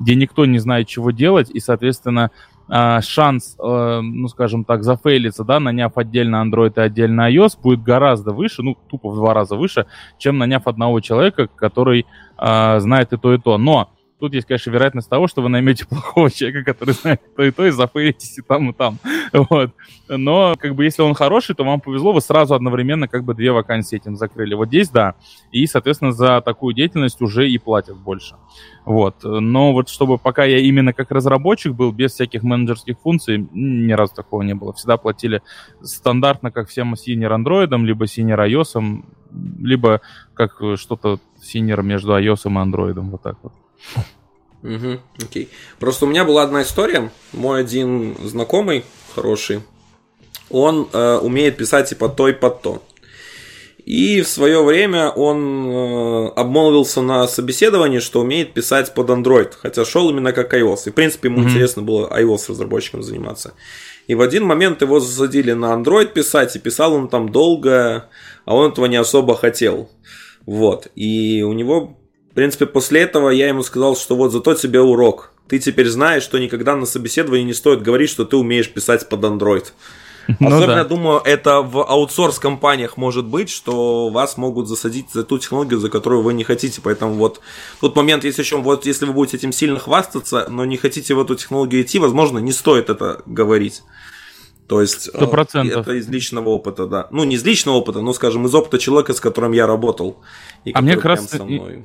где никто не знает, чего делать, и, соответственно, а, шанс, а, ну, скажем так, зафейлиться, да, наняв отдельно Android и отдельно iOS, будет гораздо выше, ну, тупо в два раза выше, чем наняв одного человека, который а, знает и то, и то. Но Тут есть, конечно, вероятность того, что вы наймете плохого человека, который знает то и то, и зафейлитесь и там, и там. Вот. Но, как бы, если он хороший, то вам повезло, вы сразу одновременно как бы две вакансии этим закрыли. Вот здесь, да. И, соответственно, за такую деятельность уже и платят больше. Вот. Но вот чтобы пока я именно как разработчик был, без всяких менеджерских функций, ни разу такого не было. Всегда платили стандартно, как всем senior Android, либо senior iOS, либо как что-то senior между iOS и Android. Вот так вот.
Угу, окей. Просто у меня была одна история. Мой один знакомый хороший, он э, умеет писать типа то и под то. И в свое время он э, обмолвился на собеседовании, что умеет писать под Android, хотя шел именно как iOS. И в принципе ему mm-hmm. интересно было iOS разработчиком заниматься. И в один момент его засадили на Android писать, и писал он там долго, а он этого не особо хотел. Вот. И у него в принципе, после этого я ему сказал, что вот зато тебе урок. Ты теперь знаешь, что никогда на собеседовании не стоит говорить, что ты умеешь писать под Android. Ну, Особенно, да. думаю, это в аутсорс-компаниях может быть, что вас могут засадить за ту технологию, за которую вы не хотите. Поэтому вот тут момент есть еще, вот если вы будете этим сильно хвастаться, но не хотите в эту технологию идти, возможно, не стоит это говорить. То есть 100%. Э, это из личного опыта, да. Ну, не из личного опыта, но, скажем, из опыта человека, с которым я работал.
И а мне как раз... Со мной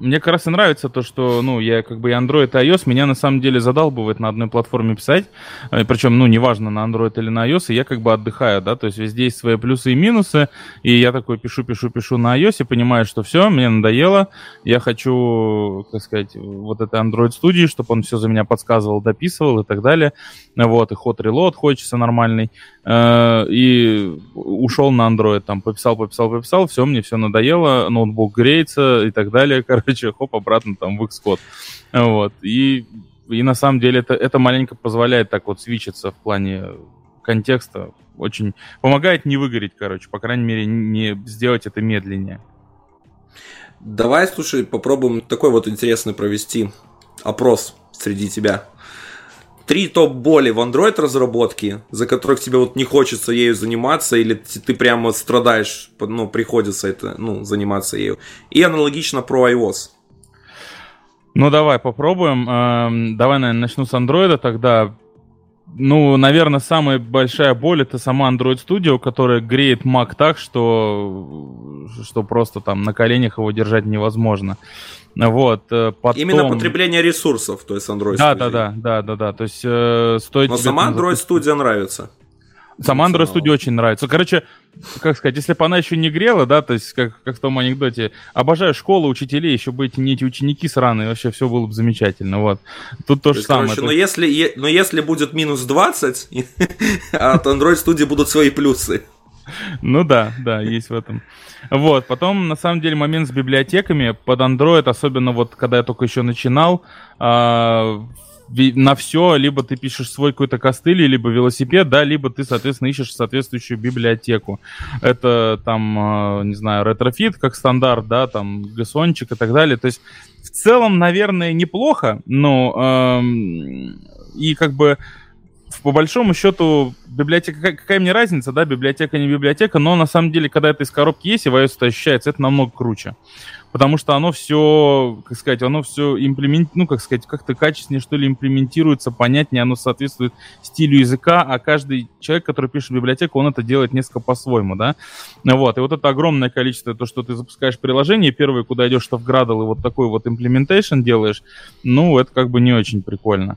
мне как раз и нравится то, что, ну, я как бы и Android, и iOS, меня на самом деле задалбывает на одной платформе писать, э, причем, ну, неважно, на Android или на iOS, и я как бы отдыхаю, да, то есть везде есть свои плюсы и минусы, и я такой пишу, пишу, пишу на iOS, и понимаю, что все, мне надоело, я хочу, как сказать, вот это Android студии, чтобы он все за меня подсказывал, дописывал и так далее, вот, и ход reload хочется нормальный, э, и ушел на Android, там, пописал, пописал, пописал, все, мне все надоело, ноутбук греется и так далее, короче, хоп, обратно там в Xcode. Вот. И, и на самом деле это, это маленько позволяет так вот свичиться в плане контекста. Очень помогает не выгореть, короче, по крайней мере, не сделать это медленнее.
Давай, слушай, попробуем такой вот интересный провести опрос среди тебя. Три топ-боли в Android разработке, за которых тебе вот не хочется ею заниматься, или ты прямо страдаешь, ну, приходится это, ну, заниматься ею. И аналогично про iOS.
Ну, давай попробуем. Эм, давай, наверное, начну с андроида тогда. Ну, наверное, самая большая боль это сама Android Studio, которая греет Mac так, что, что просто там на коленях его держать невозможно. Вот,
э, потом... Именно потребление ресурсов, то есть Android
да, Studio. Да, да, да, да, да. То есть э, стоит.
Но сама Android Studio нравится.
Сама Android Studio очень нравится. Короче, как сказать, если бы она еще не грела, да, то есть, как, как в том анекдоте, обожаю школу, учителей, еще бы эти не эти ученики сраные, вообще все было бы замечательно, вот. Тут то, то же есть, самое. Короче,
но, если, но если будет минус 20, от Android Studio будут свои плюсы.
Ну да, да, есть в этом. Вот, потом, на самом деле, момент с библиотеками под Android, особенно вот когда я только еще начинал, а, на все, либо ты пишешь свой какой-то костыль, либо велосипед, да, либо ты, соответственно, ищешь соответствующую библиотеку. Это там, а, не знаю, Retrofit как стандарт, да, там, Gson чик и так далее. То есть, в целом, наверное, неплохо, но эм, и как бы по большому счету, библиотека, какая, мне разница, да, библиотека не библиотека, но на самом деле, когда это из коробки есть, в iOS это ощущается, это намного круче. Потому что оно все, как сказать, оно все имплемент, ну, как сказать, как-то качественнее, что ли, имплементируется, понятнее, оно соответствует стилю языка, а каждый человек, который пишет библиотеку, он это делает несколько по-своему, да. Вот, и вот это огромное количество, то, что ты запускаешь приложение, первое, куда идешь, что в Gradle, и вот такой вот implementation делаешь, ну, это как бы не очень прикольно.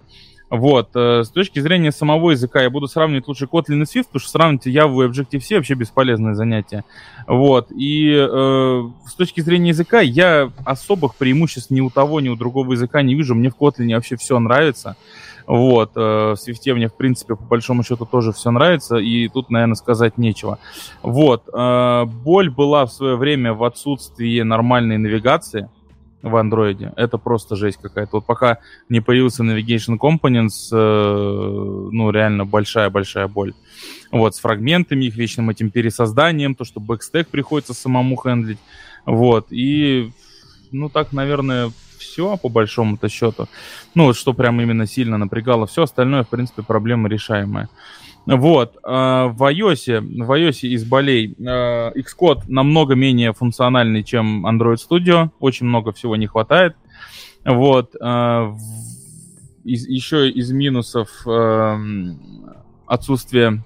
Вот, э, с точки зрения самого языка я буду сравнивать лучше Kotlin и Swift, потому что сравнивать Java и Objective-C вообще бесполезное занятие. Вот, и э, с точки зрения языка я особых преимуществ ни у того, ни у другого языка не вижу. Мне в Kotlin вообще все нравится. Вот, э, в Swift мне, в принципе, по большому счету тоже все нравится, и тут, наверное, сказать нечего. Вот, э, боль была в свое время в отсутствии нормальной навигации в андроиде. Это просто жесть какая-то. Вот пока не появился Navigation Components, э, ну, реально большая-большая боль. Вот, с фрагментами, их вечным этим пересозданием, то, что бэкстек приходится самому хендлить. Вот, и, ну, так, наверное, все по большому-то счету. Ну, вот что прям именно сильно напрягало. Все остальное, в принципе, проблема решаемая. Вот. А, в iOS, в iOS из болей а, Xcode намного менее функциональный, чем Android Studio. Очень много всего не хватает. Вот. А, из, еще из минусов отсутствие...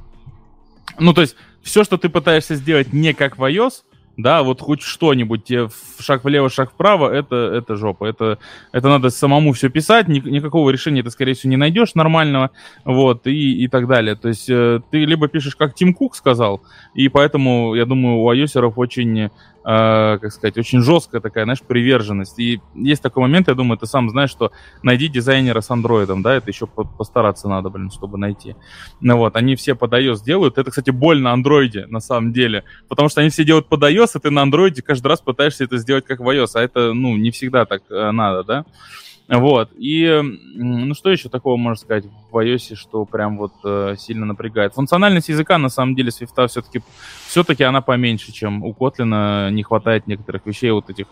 Ну, то есть, все, что ты пытаешься сделать не как в iOS, да, вот хоть что-нибудь, тебе шаг влево, шаг вправо, это, это жопа. Это, это надо самому все писать, ни, никакого решения ты, скорее всего, не найдешь нормального, вот, и, и так далее. То есть э, ты либо пишешь, как Тим Кук сказал, и поэтому, я думаю, у iOS очень э, как сказать, очень жесткая такая, знаешь, приверженность. И есть такой момент, я думаю, ты сам знаешь, что найди дизайнера с андроидом, да, это еще постараться надо, блин, чтобы найти. Ну вот, они все под iOS делают. Это, кстати, боль на андроиде, на самом деле. Потому что они все делают под iOS, и ты на андроиде каждый раз пытаешься это сделать как в iOS, а это, ну, не всегда так э, надо, да. Вот. И, ну, что еще такого можно сказать в iOS, что прям вот э, сильно напрягает? Функциональность языка, на самом деле, Swift все-таки все-таки она поменьше, чем у Kotlin. Не хватает некоторых вещей, вот этих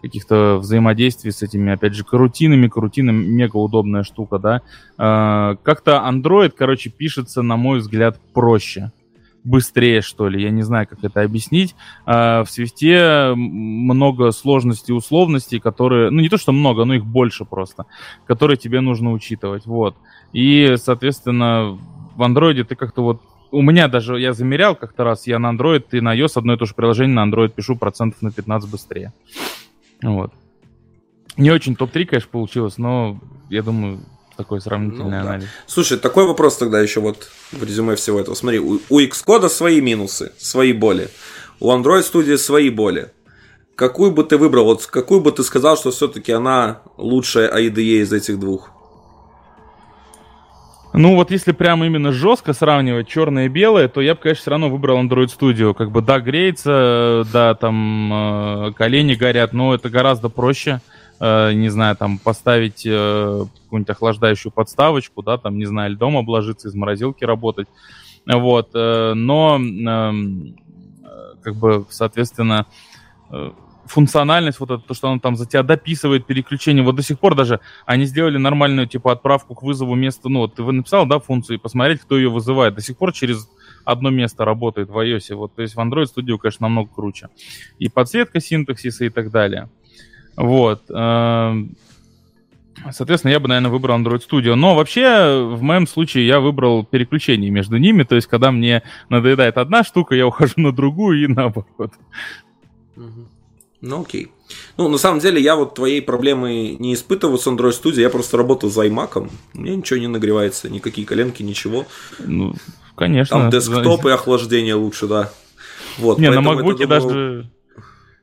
каких-то взаимодействий с этими, опять же, карутинами. Карутины мега удобная штука, да. Э, как-то Android, короче, пишется, на мой взгляд, проще быстрее, что ли. Я не знаю, как это объяснить. А, в свифте много сложностей условностей, которые... Ну, не то, что много, но их больше просто, которые тебе нужно учитывать. Вот. И, соответственно, в андроиде ты как-то вот у меня даже, я замерял как-то раз, я на Android и на iOS одно и то же приложение на Android пишу процентов на 15 быстрее. Вот. Не очень топ-3, конечно, получилось, но я думаю, такой сравнительный ну, анализ. Да.
Слушай, такой вопрос тогда еще вот в резюме всего этого. Смотри, у, у Xcode свои минусы, свои боли. У Android Studio свои боли. Какую бы ты выбрал, вот какую бы ты сказал, что все-таки она лучшая IDE из этих двух?
Ну вот если прямо именно жестко сравнивать черное и белое, то я бы, конечно, все равно выбрал Android Studio. Как бы да, греется, да, там э, колени горят, но это гораздо проще. Э, не знаю, там поставить э, какую-нибудь охлаждающую подставочку, да, там, не знаю, льдом обложиться, из морозилки работать. Вот, э, но э, как бы, соответственно, э, функциональность, вот это, то, что он там за тебя дописывает переключение, вот до сих пор даже они сделали нормальную, типа, отправку к вызову места, ну, вот ты написал, да, функцию, и посмотреть, кто ее вызывает. До сих пор через одно место работает в iOS, вот, то есть в Android Studio, конечно, намного круче. И подсветка синтаксиса и так далее. Вот. Эм, соответственно, я бы, наверное, выбрал Android Studio. Но вообще, в моем случае, я выбрал переключение между ними. То есть, когда мне надоедает одна штука, я ухожу на другую и наоборот.
Ну окей. Ну, на самом деле, я вот твоей проблемы не испытываю с Android Studio, я просто работаю за iMac, мне ничего не нагревается, никакие коленки, ничего.
Ну, конечно.
Там десктоп и охлаждение лучше, да.
Вот, не, на MacBook думаю... даже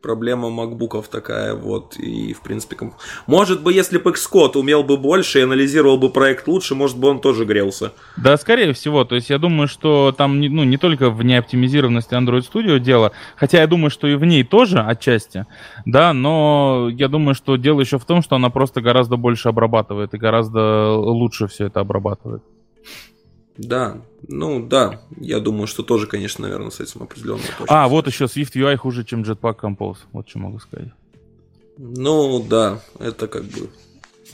проблема макбуков такая, вот, и, в принципе, комп... может бы, если бы Xcode умел бы больше и анализировал бы проект лучше, может бы он тоже грелся.
Да, скорее всего, то есть я думаю, что там, ну, не только в неоптимизированности Android Studio дело, хотя я думаю, что и в ней тоже отчасти, да, но я думаю, что дело еще в том, что она просто гораздо больше обрабатывает и гораздо лучше все это обрабатывает.
Да, ну да, я думаю, что тоже, конечно, наверное, с этим определенно.
А, вот еще Swift UI хуже, чем Jetpack Compose, вот что могу сказать.
Ну да, это как бы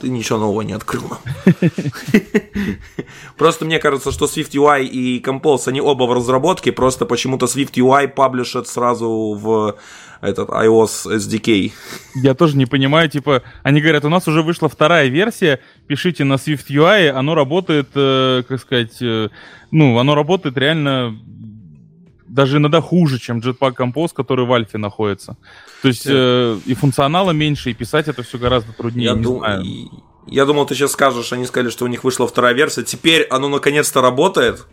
ты ничего нового не открыл нам. Просто мне кажется, что Swift UI и Compose, они оба в разработке, просто почему-то Swift UI паблишат сразу в этот iOS SDK.
Я тоже не понимаю, типа, они говорят, у нас уже вышла вторая версия, пишите на Swift UI, оно работает, э, как сказать, э, ну, оно работает реально даже иногда хуже, чем Jetpack Compose, который в Альфе находится. То есть э, и функционала меньше, и писать это все гораздо труднее.
Я, дум... я думал, ты сейчас скажешь, они сказали, что у них вышла вторая версия. Теперь оно наконец-то работает.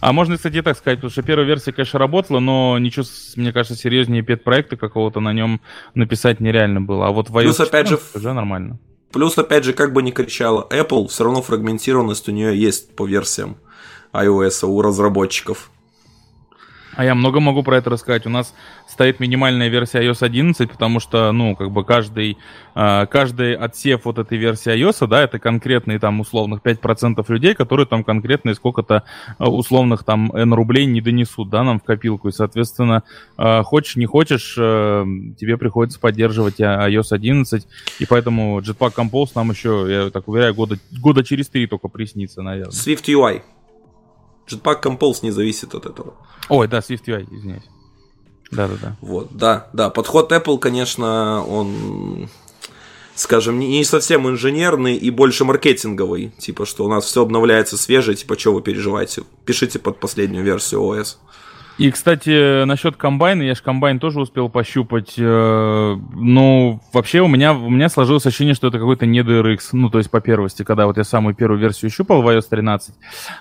А можно, кстати, и так сказать, потому что первая версия, конечно, работала, но ничего, мне кажется, серьезнее пет-проекта какого-то на нем написать нереально было. А вот в
iOS Плюс, опять же,
уже нормально.
Плюс, опять же, как бы ни кричала Apple, все равно фрагментированность у нее есть по версиям iOS у разработчиков.
А я много могу про это рассказать. У нас стоит минимальная версия iOS 11, потому что, ну, как бы каждый, э, каждый отсев вот этой версии iOS, да, это конкретные там условных 5% людей, которые там конкретные сколько-то а, условных там N рублей не донесут, да, нам в копилку. И, соответственно, э, хочешь, не хочешь, тебе приходится поддерживать iOS 11, и поэтому Jetpack Compose нам еще, я так уверяю, года, года через три только приснится, наверное.
Swift UI. Jetpack Compose не зависит от этого.
Ой, да, Swift UI, извиняюсь. Да-да-да.
Вот, да, да. Подход Apple, конечно, он, скажем, не совсем инженерный и больше маркетинговый. Типа, что у нас все обновляется свежее, типа, что вы переживаете? Пишите под последнюю версию OS.
И, кстати, насчет комбайна, я же комбайн тоже успел пощупать. Ну, вообще у меня, у меня сложилось ощущение, что это какой-то не DRX, ну, то есть по первости, когда вот я самую первую версию щупал в iOS 13.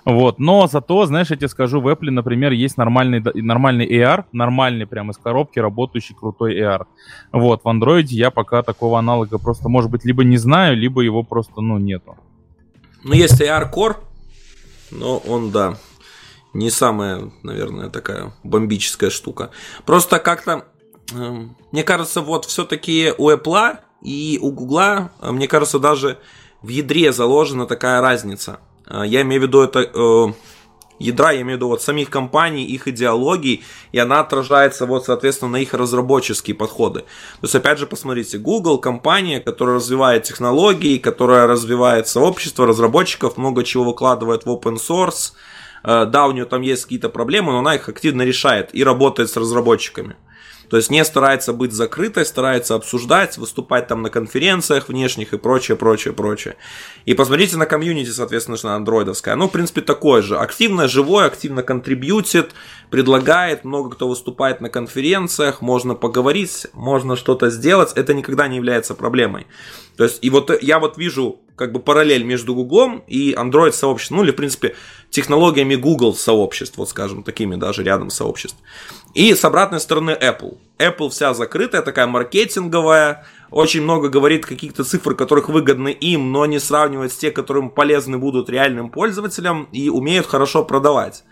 Вот, но зато, знаешь, я тебе скажу, в Apple, например, есть нормальный, нормальный AR, нормальный прямо из коробки работающий крутой AR. Вот, в Android я пока такого аналога просто, может быть, либо не знаю, либо его просто, ну, нету.
Ну, есть AR Core, но он, да, не самая, наверное, такая бомбическая штука. Просто как-то, э, мне кажется, вот все-таки у Apple и у Google, э, мне кажется, даже в ядре заложена такая разница. Э, я имею в виду это э, ядра, я имею в виду вот самих компаний, их идеологий, и она отражается вот, соответственно, на их разработческие подходы. То есть, опять же, посмотрите, Google компания, которая развивает технологии, которая развивает сообщество разработчиков, много чего выкладывает в open source, да, у нее там есть какие-то проблемы, но она их активно решает и работает с разработчиками. То есть не старается быть закрытой, старается обсуждать, выступать там на конференциях внешних и прочее, прочее, прочее. И посмотрите на комьюнити, соответственно, на андроидовское. Оно, в принципе, такое же. Активно живое, активно контрибьютит, предлагает, много кто выступает на конференциях, можно поговорить, можно что-то сделать. Это никогда не является проблемой. То есть, и вот я вот вижу как бы параллель между Гуглом и Android сообществом, ну или, в принципе, технологиями Google сообществ, вот скажем, такими даже рядом сообществ. И с обратной стороны Apple. Apple вся закрытая, такая маркетинговая, очень много говорит каких-то цифр, которых выгодны им, но не сравнивает с те, которым полезны будут реальным пользователям и умеют хорошо продавать.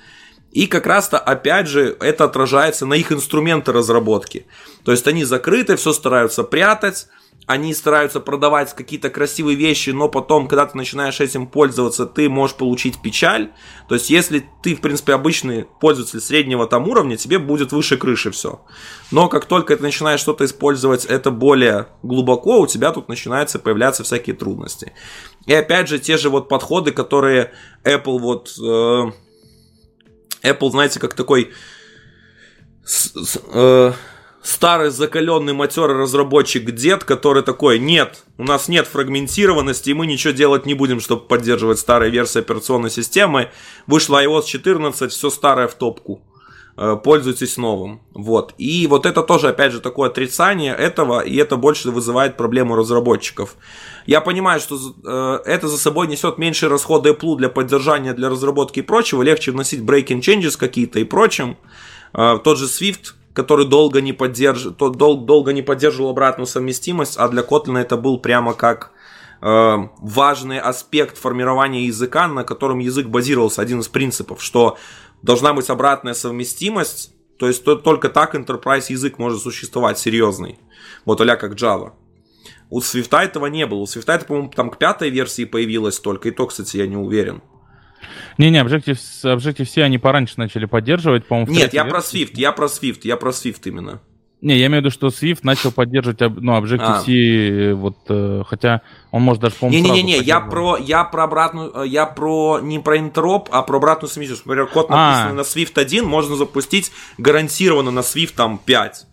И как раз-то, опять же, это отражается на их инструменты разработки. То есть они закрыты, все стараются прятать, они стараются продавать какие-то красивые вещи, но потом, когда ты начинаешь этим пользоваться, ты можешь получить печаль. То есть, если ты, в принципе, обычный пользователь среднего там уровня, тебе будет выше крыши все. Но как только ты начинаешь что-то использовать это более глубоко, у тебя тут начинаются появляться всякие трудности. И опять же, те же вот подходы, которые Apple вот... Э, Apple, знаете, как такой... С, с, э, старый закаленный матерый разработчик дед, который такой, нет, у нас нет фрагментированности, и мы ничего делать не будем, чтобы поддерживать старые версии операционной системы. Вышла iOS 14, все старое в топку. Э, пользуйтесь новым. Вот. И вот это тоже, опять же, такое отрицание этого, и это больше вызывает проблему разработчиков. Я понимаю, что э, это за собой несет меньшие расходы Apple для поддержания, для разработки и прочего, легче вносить breaking changes какие-то и прочим. Э, тот же Swift который долго не, поддерж... дол... долго не поддерживал обратную совместимость, а для Kotlin это был прямо как э, важный аспект формирования языка, на котором язык базировался, один из принципов, что должна быть обратная совместимость, то есть только так enterprise язык может существовать серьезный, вот а как Java. У Swift этого не было. У Swift по-моему, там к пятой версии появилось только. И то, кстати, я не уверен.
Не-не, Objective, Objective-C они пораньше начали поддерживать, по-моему.
Нет, я про Swift, я про Swift, я про Swift именно.
Не, я имею в виду, что Swift начал поддерживать ну, Objective-C, а. вот, э, хотя он может даже,
по-моему, Не-не-не, я про, я про обратную, э, я про, не про интроп, а про обратную совместимость. Например, код написанный а. на Swift 1 можно запустить гарантированно на Swift там 5.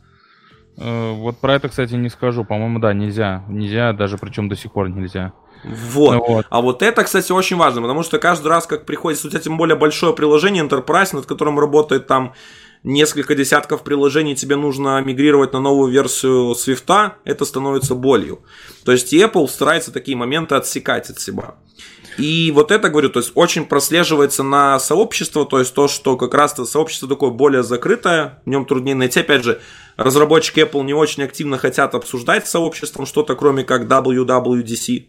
Э, вот про это, кстати, не скажу. По-моему, да, нельзя. Нельзя, даже причем до сих пор нельзя.
Вот. Вот. А вот это, кстати, очень важно, потому что каждый раз, как приходит, у тебя тем более большое приложение Enterprise, над которым работает там несколько десятков приложений, тебе нужно мигрировать на новую версию Swift, это становится болью. То есть Apple старается такие моменты отсекать от себя. И вот это, говорю, то есть очень прослеживается на сообщество, то есть то, что как раз то сообщество такое более закрытое, в нем труднее найти. Опять же, разработчики Apple не очень активно хотят обсуждать с сообществом что-то, кроме как WWDC.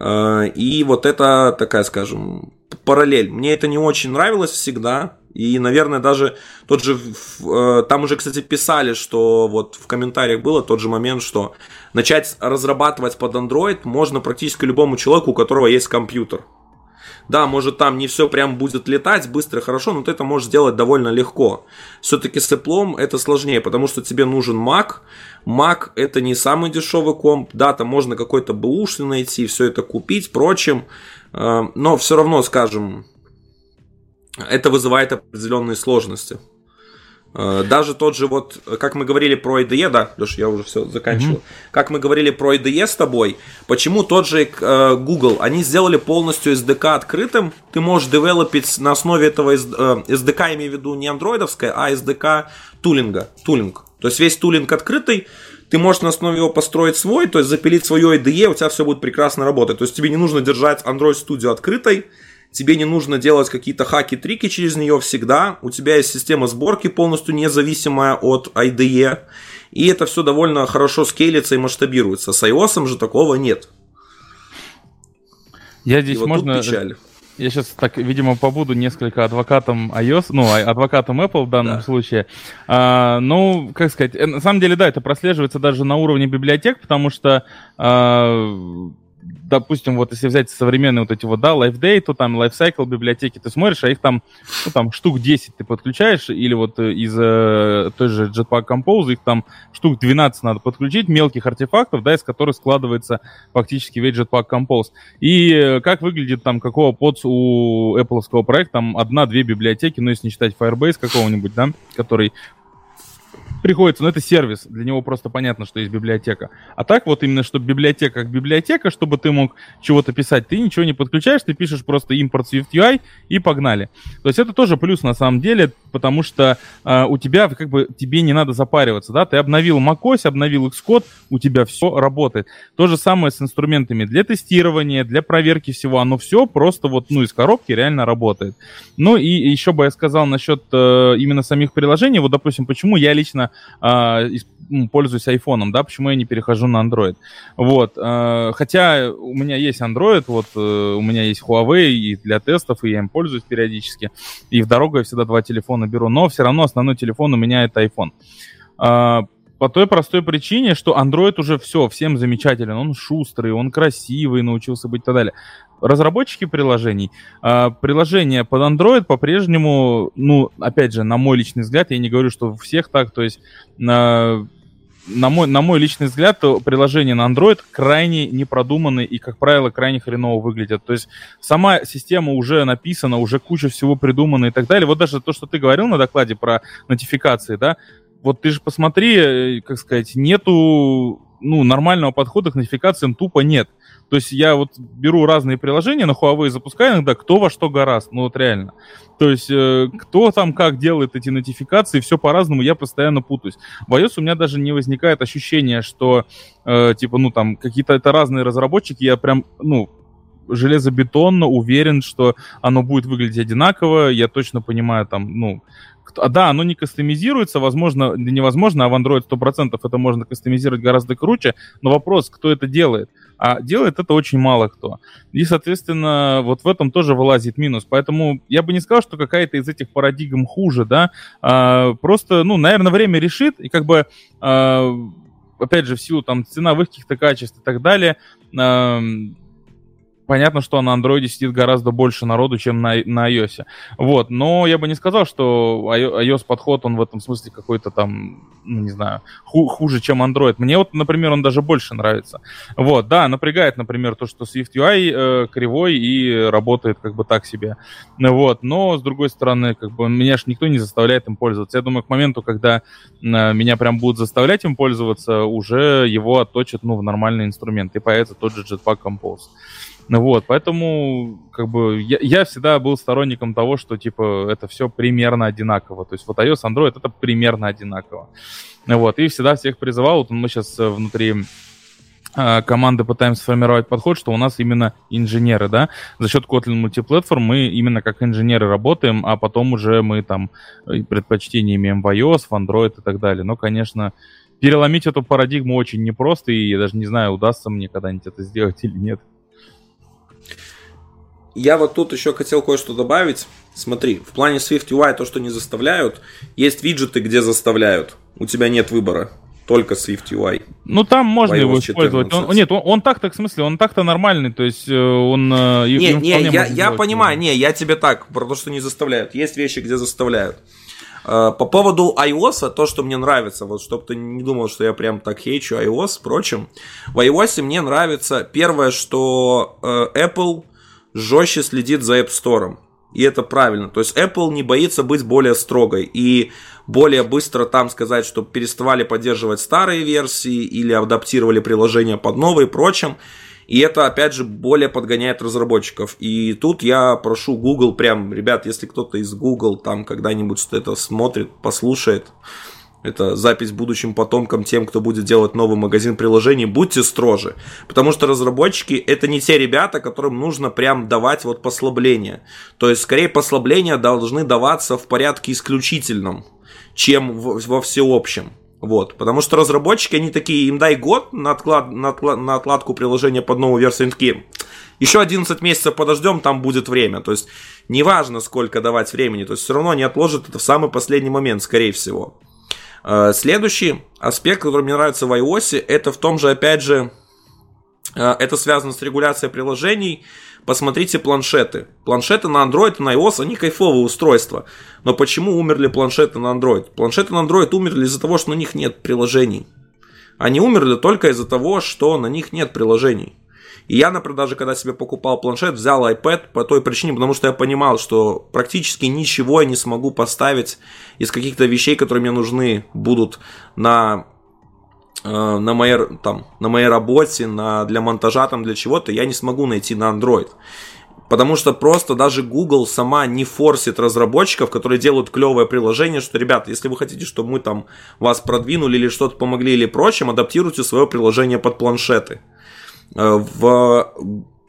Э, и вот это такая, скажем, параллель. Мне это не очень нравилось всегда. И, наверное, даже тот же... Э, там уже, кстати, писали, что вот в комментариях было тот же момент, что начать разрабатывать под Android можно практически любому человеку, у которого есть компьютер. Да, может там не все прям будет летать быстро, хорошо, но ты это можешь сделать довольно легко. Все-таки с Apple это сложнее, потому что тебе нужен Mac. Mac это не самый дешевый комп. Да, там можно какой-то бэушный найти, все это купить, прочим. Э, но все равно, скажем, это вызывает определенные сложности. Э, даже тот же вот, как мы говорили про IDE, да, Леш, я уже все заканчивал. Mm-hmm. Как мы говорили про IDE с тобой, почему тот же э, Google, они сделали полностью SDK открытым, ты можешь девелопить на основе этого SDK, э, имею в виду не андроидовское, а SDK тулинга, тулинг. То есть весь тулинг открытый, ты можешь на основе его построить свой, то есть запилить свое IDE, у тебя все будет прекрасно работать. То есть тебе не нужно держать Android Studio открытой, тебе не нужно делать какие-то хаки-трики через нее всегда, у тебя есть система сборки полностью независимая от IDE, и это все довольно хорошо скейлится и масштабируется. С iOS же такого нет.
Я здесь и вот можно... печаль. Я сейчас так, видимо, побуду несколько адвокатом iOS, ну, а, адвокатом Apple в данном да. случае. А, ну, как сказать, э, на самом деле, да, это прослеживается даже на уровне библиотек, потому что а, допустим, вот если взять современные вот эти вот, да, LifeDay, то там Lifecycle библиотеки, ты смотришь, а их там, ну, там штук 10 ты подключаешь, или вот э, из э, той же Jetpack Compose их там штук 12 надо подключить, мелких артефактов, да, из которых складывается фактически весь Jetpack Compose. И э, как выглядит там, какого подс у Apple проекта, там одна-две библиотеки, ну, если не считать Firebase какого-нибудь, да, который приходится, ну это сервис, для него просто понятно, что есть библиотека. А так вот именно, чтобы библиотека как библиотека, чтобы ты мог чего-то писать, ты ничего не подключаешь, ты пишешь просто импорт SwiftUI и погнали. То есть это тоже плюс на самом деле, потому что э, у тебя как бы тебе не надо запариваться, да, ты обновил macOS, обновил Xcode, у тебя все работает. То же самое с инструментами для тестирования, для проверки всего, оно все просто вот, ну, из коробки реально работает. Ну и еще бы я сказал насчет э, именно самих приложений, вот, допустим, почему я лично э, пользуюсь айфоном, да, почему я не перехожу на Android. Вот, э, хотя у меня есть Android, вот, э, у меня есть Huawei и для тестов, и я им пользуюсь периодически, и в дорогу я всегда два телефона беру, но все равно основной телефон у меня это iPhone. Э, по той простой причине, что Android уже все, всем замечателен. Он шустрый, он красивый, научился быть и так далее. Разработчики приложений, э, приложения под Android по-прежнему, ну, опять же, на мой личный взгляд, я не говорю, что у всех так, то есть э, на мой, на мой личный взгляд, приложения на Android крайне непродуманы и, как правило, крайне хреново выглядят. То есть сама система уже написана, уже куча всего придумана и так далее. Вот даже то, что ты говорил на докладе про нотификации, да, вот ты же посмотри, э, как сказать, нету ну, нормального подхода к нотификациям тупо нет. То есть я вот беру разные приложения на Huawei, запускаю иногда, кто во что гораст, ну вот реально. То есть э, кто там как делает эти нотификации, все по-разному, я постоянно путаюсь. В iOS у меня даже не возникает ощущения, что э, типа, ну там какие-то это разные разработчики, я прям, ну, железобетонно уверен, что оно будет выглядеть одинаково, я точно понимаю там, ну, а, да, оно не кастомизируется, возможно, невозможно, а в Android 100% это можно кастомизировать гораздо круче, но вопрос, кто это делает? А делает это очень мало кто. И, соответственно, вот в этом тоже вылазит минус. Поэтому я бы не сказал, что какая-то из этих парадигм хуже, да. А, просто, ну, наверное, время решит, и как бы, а, опять же, в силу там ценовых каких-то качеств и так далее, понятно, что на андроиде сидит гораздо больше народу, чем на, на iOS. Вот, но я бы не сказал, что iOS подход, он в этом смысле какой-то там, ну, не знаю, ху хуже, чем Android. Мне вот, например, он даже больше нравится. Вот, да, напрягает, например, то, что Swift UI э, кривой и работает как бы так себе. Вот, но, с другой стороны, как бы меня же никто не заставляет им пользоваться. Я думаю, к моменту, когда э, меня прям будут заставлять им пользоваться, уже его отточат, ну, в нормальный инструмент, и появится тот же Jetpack Compose. Вот, поэтому как бы я, я всегда был сторонником того, что типа это все примерно одинаково. То есть вот iOS, Android это примерно одинаково. Вот, и всегда всех призывал, вот мы сейчас э, внутри э, команды пытаемся сформировать подход, что у нас именно инженеры, да, за счет Kotlin Multiplatform мы именно как инженеры работаем, а потом уже мы там предпочтение имеем в iOS, в Android и так далее. Но, конечно, переломить эту парадигму очень непросто, и я даже не знаю, удастся мне когда-нибудь это сделать или нет.
Я вот тут еще хотел кое-что добавить. Смотри, в плане Swift UI то, что не заставляют, есть виджеты, где заставляют. У тебя нет выбора. Только Swift UI.
Ну, там можно его использовать. Он, нет, он, он так-то, в смысле, он так-то нормальный, то есть э, он...
Э, не, не, я, я понимаю, не, я тебе так, про то, что не заставляют. Есть вещи, где заставляют. Э, по поводу iOS, то, что мне нравится, вот чтобы ты не думал, что я прям так хейчу iOS, впрочем, в iOS мне нравится первое, что Apple жестче следит за App Store. И это правильно. То есть Apple не боится быть более строгой и более быстро там сказать, что переставали поддерживать старые версии или адаптировали приложение под новые и прочим. И это, опять же, более подгоняет разработчиков. И тут я прошу Google прям, ребят, если кто-то из Google там когда-нибудь это смотрит, послушает, это запись будущим потомкам, тем, кто будет делать новый магазин приложений, будьте строже. Потому что разработчики это не те ребята, которым нужно прям давать вот послабления. То есть, скорее, послабления должны даваться в порядке исключительном, чем во всеобщем. Вот, потому что разработчики, они такие, им дай год на, отклад, на, отклад, на отладку приложения под новую версию, они такие, еще 11 месяцев подождем, там будет время. То есть, неважно, сколько давать времени, то есть, все равно они отложат это в самый последний момент, скорее всего. Э, следующий аспект, который мне нравится в iOS, это в том же, опять же, э, это связано с регуляцией приложений. Посмотрите планшеты. Планшеты на Android и на iOS, они кайфовые устройства. Но почему умерли планшеты на Android? Планшеты на Android умерли из-за того, что на них нет приложений. Они умерли только из-за того, что на них нет приложений. И я, например, даже когда себе покупал планшет, взял iPad по той причине, потому что я понимал, что практически ничего я не смогу поставить из каких-то вещей, которые мне нужны будут на на моей, там, на моей работе, на, для монтажа, там, для чего-то, я не смогу найти на Android. Потому что просто даже Google сама не форсит разработчиков, которые делают клевое приложение, что, ребята, если вы хотите, чтобы мы там вас продвинули или что-то помогли или прочим, адаптируйте свое приложение под планшеты. Э, в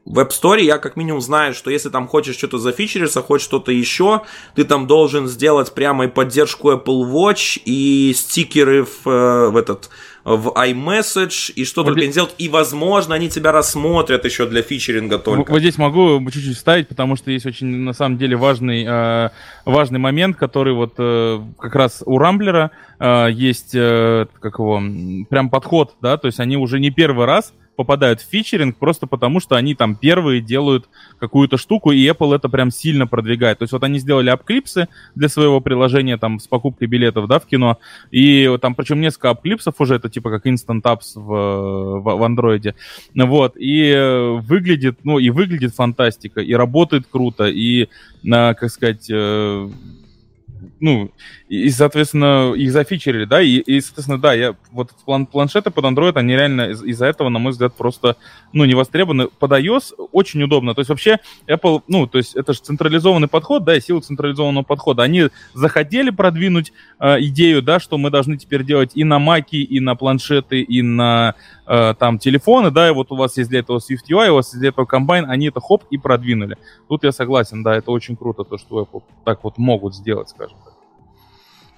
в App Store я как минимум знаю, что если там хочешь что-то зафичериться, хочешь что-то еще, ты там должен сделать прямо и поддержку Apple Watch, и стикеры в, э, в этот в iMessage, и что вот только здесь... не сделать, и, возможно, они тебя рассмотрят еще для фичеринга только.
Вот здесь могу чуть-чуть вставить, потому что есть очень, на самом деле, важный, э, важный момент, который вот э, как раз у Рамблера э, есть, э, как его, прям подход, да, то есть они уже не первый раз попадают в фичеринг просто потому, что они там первые делают какую-то штуку, и Apple это прям сильно продвигает. То есть вот они сделали апклипсы для своего приложения там с покупкой билетов, да, в кино, и там причем несколько апклипсов уже, это типа как Instant Apps в, в, в Android. Вот, и выглядит, ну, и выглядит фантастика, и работает круто, и, э, как сказать, э, ну, и, соответственно, их зафичерили, да, и, и, соответственно, да, я вот план, планшеты под Android, они реально из- из-за этого, на мой взгляд, просто, ну, не востребованы. Под iOS очень удобно, то есть вообще Apple, ну, то есть это же централизованный подход, да, и сила централизованного подхода. Они захотели продвинуть э, идею, да, что мы должны теперь делать и на Mac, и на планшеты, и на э, там телефоны, да, и вот у вас есть для этого Swift UI, у вас есть для этого Combine, они это хоп и продвинули. Тут я согласен, да, это очень круто, то, что Apple так вот могут сделать, скажем так.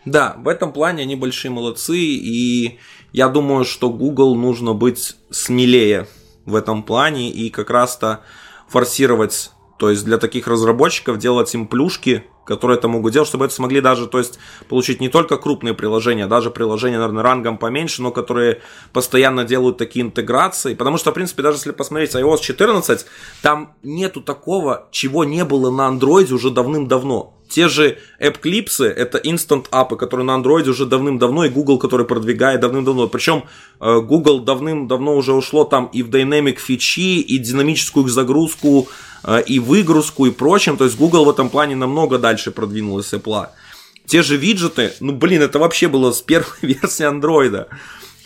Да, в этом плане они большие молодцы, и я думаю, что Google нужно быть смелее в этом плане и как раз-то форсировать, то есть для таких разработчиков делать им плюшки, которые это могут делать, чтобы это смогли даже, то есть, получить не только крупные приложения, даже приложения, наверное, рангом поменьше, но которые постоянно делают такие интеграции. Потому что, в принципе, даже если посмотреть iOS 14, там нету такого, чего не было на Android уже давным-давно. Те же AppClips'ы, это instant апы, которые на Android уже давным-давно, и Google, который продвигает давным-давно. Причем э, Google давным-давно уже ушло там и в Dynamic фичи, и динамическую загрузку, и выгрузку, и прочим. То есть Google в этом плане намного дальше продвинулась Apple. Те же виджеты, ну блин, это вообще было с первой версии Android.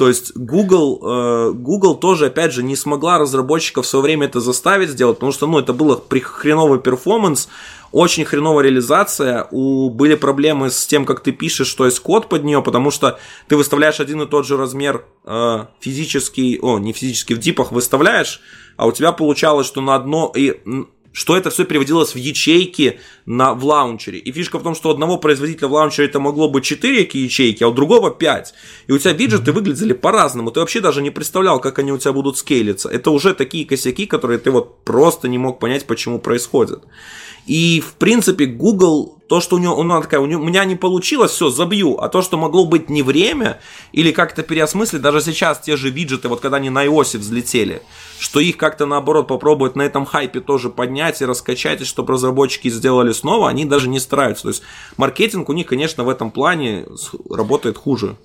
То есть Google, э, Google тоже, опять же, не смогла разработчиков в свое время это заставить сделать, потому что, ну, это было хреновый перформанс, очень хреновая реализация, у, были проблемы с тем, как ты пишешь, что есть код под нее, потому что ты выставляешь один и тот же размер э, физический, о, не физический, в дипах выставляешь, а у тебя получалось, что на одно, и что это все переводилось в ячейки на, в лаунчере. И фишка в том, что у одного производителя в лаунчере это могло быть 4 ячейки, а у другого 5. И у тебя виджеты выглядели по-разному. Ты вообще даже не представлял, как они у тебя будут скейлиться. Это уже такие косяки, которые ты вот просто не мог понять, почему происходят. И, в принципе, Google, то, что у него, она такая, у, него, у меня не получилось, все, забью. А то, что могло быть не время, или как-то переосмыслить, даже сейчас те же виджеты, вот когда они на iOS взлетели, что их как-то наоборот попробовать на этом хайпе тоже поднять и раскачать, и чтобы разработчики сделали снова, они даже не стараются. То есть маркетинг у них, конечно, в этом плане работает хуже.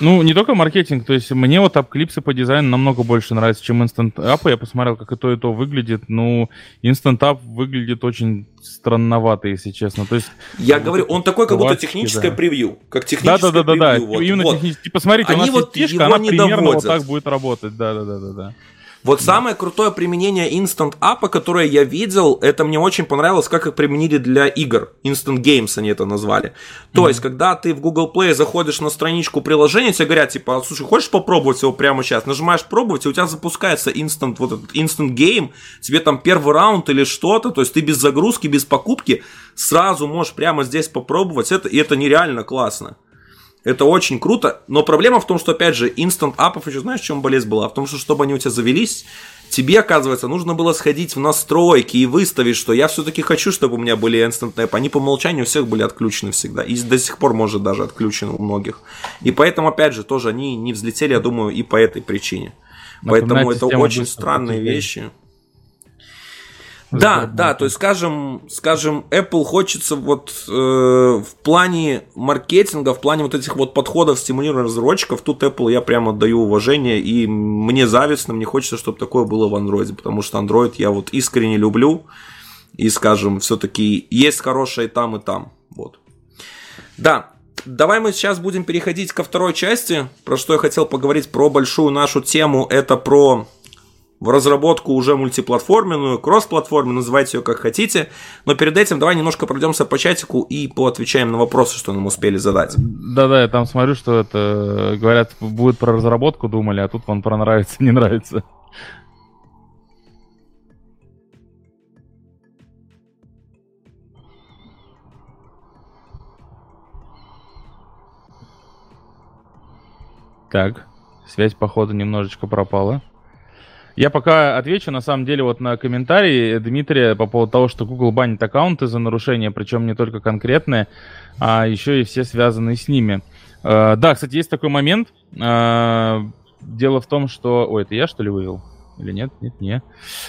Ну, не только маркетинг, то есть мне вот апклипсы по дизайну намного больше нравятся, чем Instant Up. Я посмотрел, как и то, и то выглядит. Ну, Instant Up выглядит очень странновато, если честно. То есть,
я говорю, он такой, как будто техническое да. превью. Как техническое
да, да, да,
превью.
Да, да, вот, Именно вот. технически. Посмотрите, Они у нас вот есть фишка, она примерно доводят. вот так будет работать. Да, да, да, да, да.
Вот да. самое крутое применение Instant App, которое я видел, это мне очень понравилось, как их применили для игр. Instant Games они это назвали. То mm-hmm. есть, когда ты в Google Play заходишь на страничку приложения, тебе говорят, типа, слушай, хочешь попробовать его прямо сейчас? Нажимаешь пробовать, и у тебя запускается Instant, вот этот Instant Game, тебе там первый раунд или что-то, то есть ты без загрузки, без покупки сразу можешь прямо здесь попробовать это, и это нереально классно. Это очень круто, но проблема в том, что, опять же, инстант апов еще знаешь, в чем болезнь была? В том, что чтобы они у тебя завелись, тебе, оказывается, нужно было сходить в настройки и выставить, что я все-таки хочу, чтобы у меня были instant app. Они по умолчанию у всех были отключены всегда. И до сих пор, может, даже отключены у многих. И поэтому, опять же, тоже они не взлетели, я думаю, и по этой причине. Поэтому это очень странные вещи. Да, да, то есть, скажем, скажем, Apple хочется вот э, в плане маркетинга, в плане вот этих вот подходов стимулирования разработчиков, тут Apple я прямо даю уважение, и мне завистно, мне хочется, чтобы такое было в Android, потому что Android я вот искренне люблю, и, скажем, все-таки есть хорошее там, и там, вот. Да, давай мы сейчас будем переходить ко второй части, про что я хотел поговорить, про большую нашу тему, это про в разработку уже мультиплатформенную, кроссплатформенную, называйте ее как хотите. Но перед этим давай немножко пройдемся по чатику и поотвечаем на вопросы, что нам успели задать.
Да-да, я там смотрю, что это, говорят, будет про разработку думали, а тут вам про нравится, не нравится. Так, связь, походу, немножечко пропала. Я пока отвечу, на самом деле, вот на комментарии Дмитрия по поводу того, что Google банит аккаунты за нарушения, причем не только конкретные, а еще и все связанные с ними. Uh, да, кстати, есть такой момент. Uh, дело в том, что... Ой, это я, что ли, вывел? Или нет? Нет, не.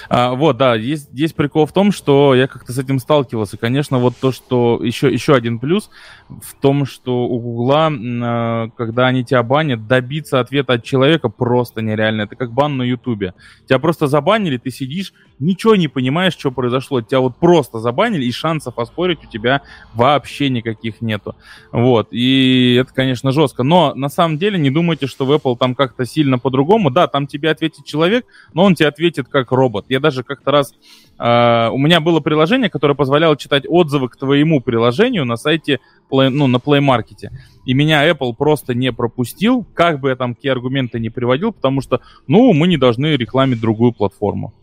А, вот, да, есть, есть прикол в том, что я как-то с этим сталкивался. Конечно, вот то, что еще, еще один плюс в том, что у Гугла, а, когда они тебя банят, добиться ответа от человека просто нереально. Это как бан на Ютубе. Тебя просто забанили, ты сидишь, ничего не понимаешь, что произошло. Тебя вот просто забанили, и шансов оспорить у тебя вообще никаких нету. Вот, и это, конечно, жестко. Но на самом деле не думайте, что в Apple там как-то сильно по-другому. Да, там тебе ответит человек, но он тебе ответит как робот. Я даже как-то раз... Э, у меня было приложение, которое позволяло читать отзывы к твоему приложению на сайте, Play, ну, на Play Market. И меня Apple просто не пропустил, как бы я там какие аргументы не приводил, потому что, ну, мы не должны рекламить другую платформу.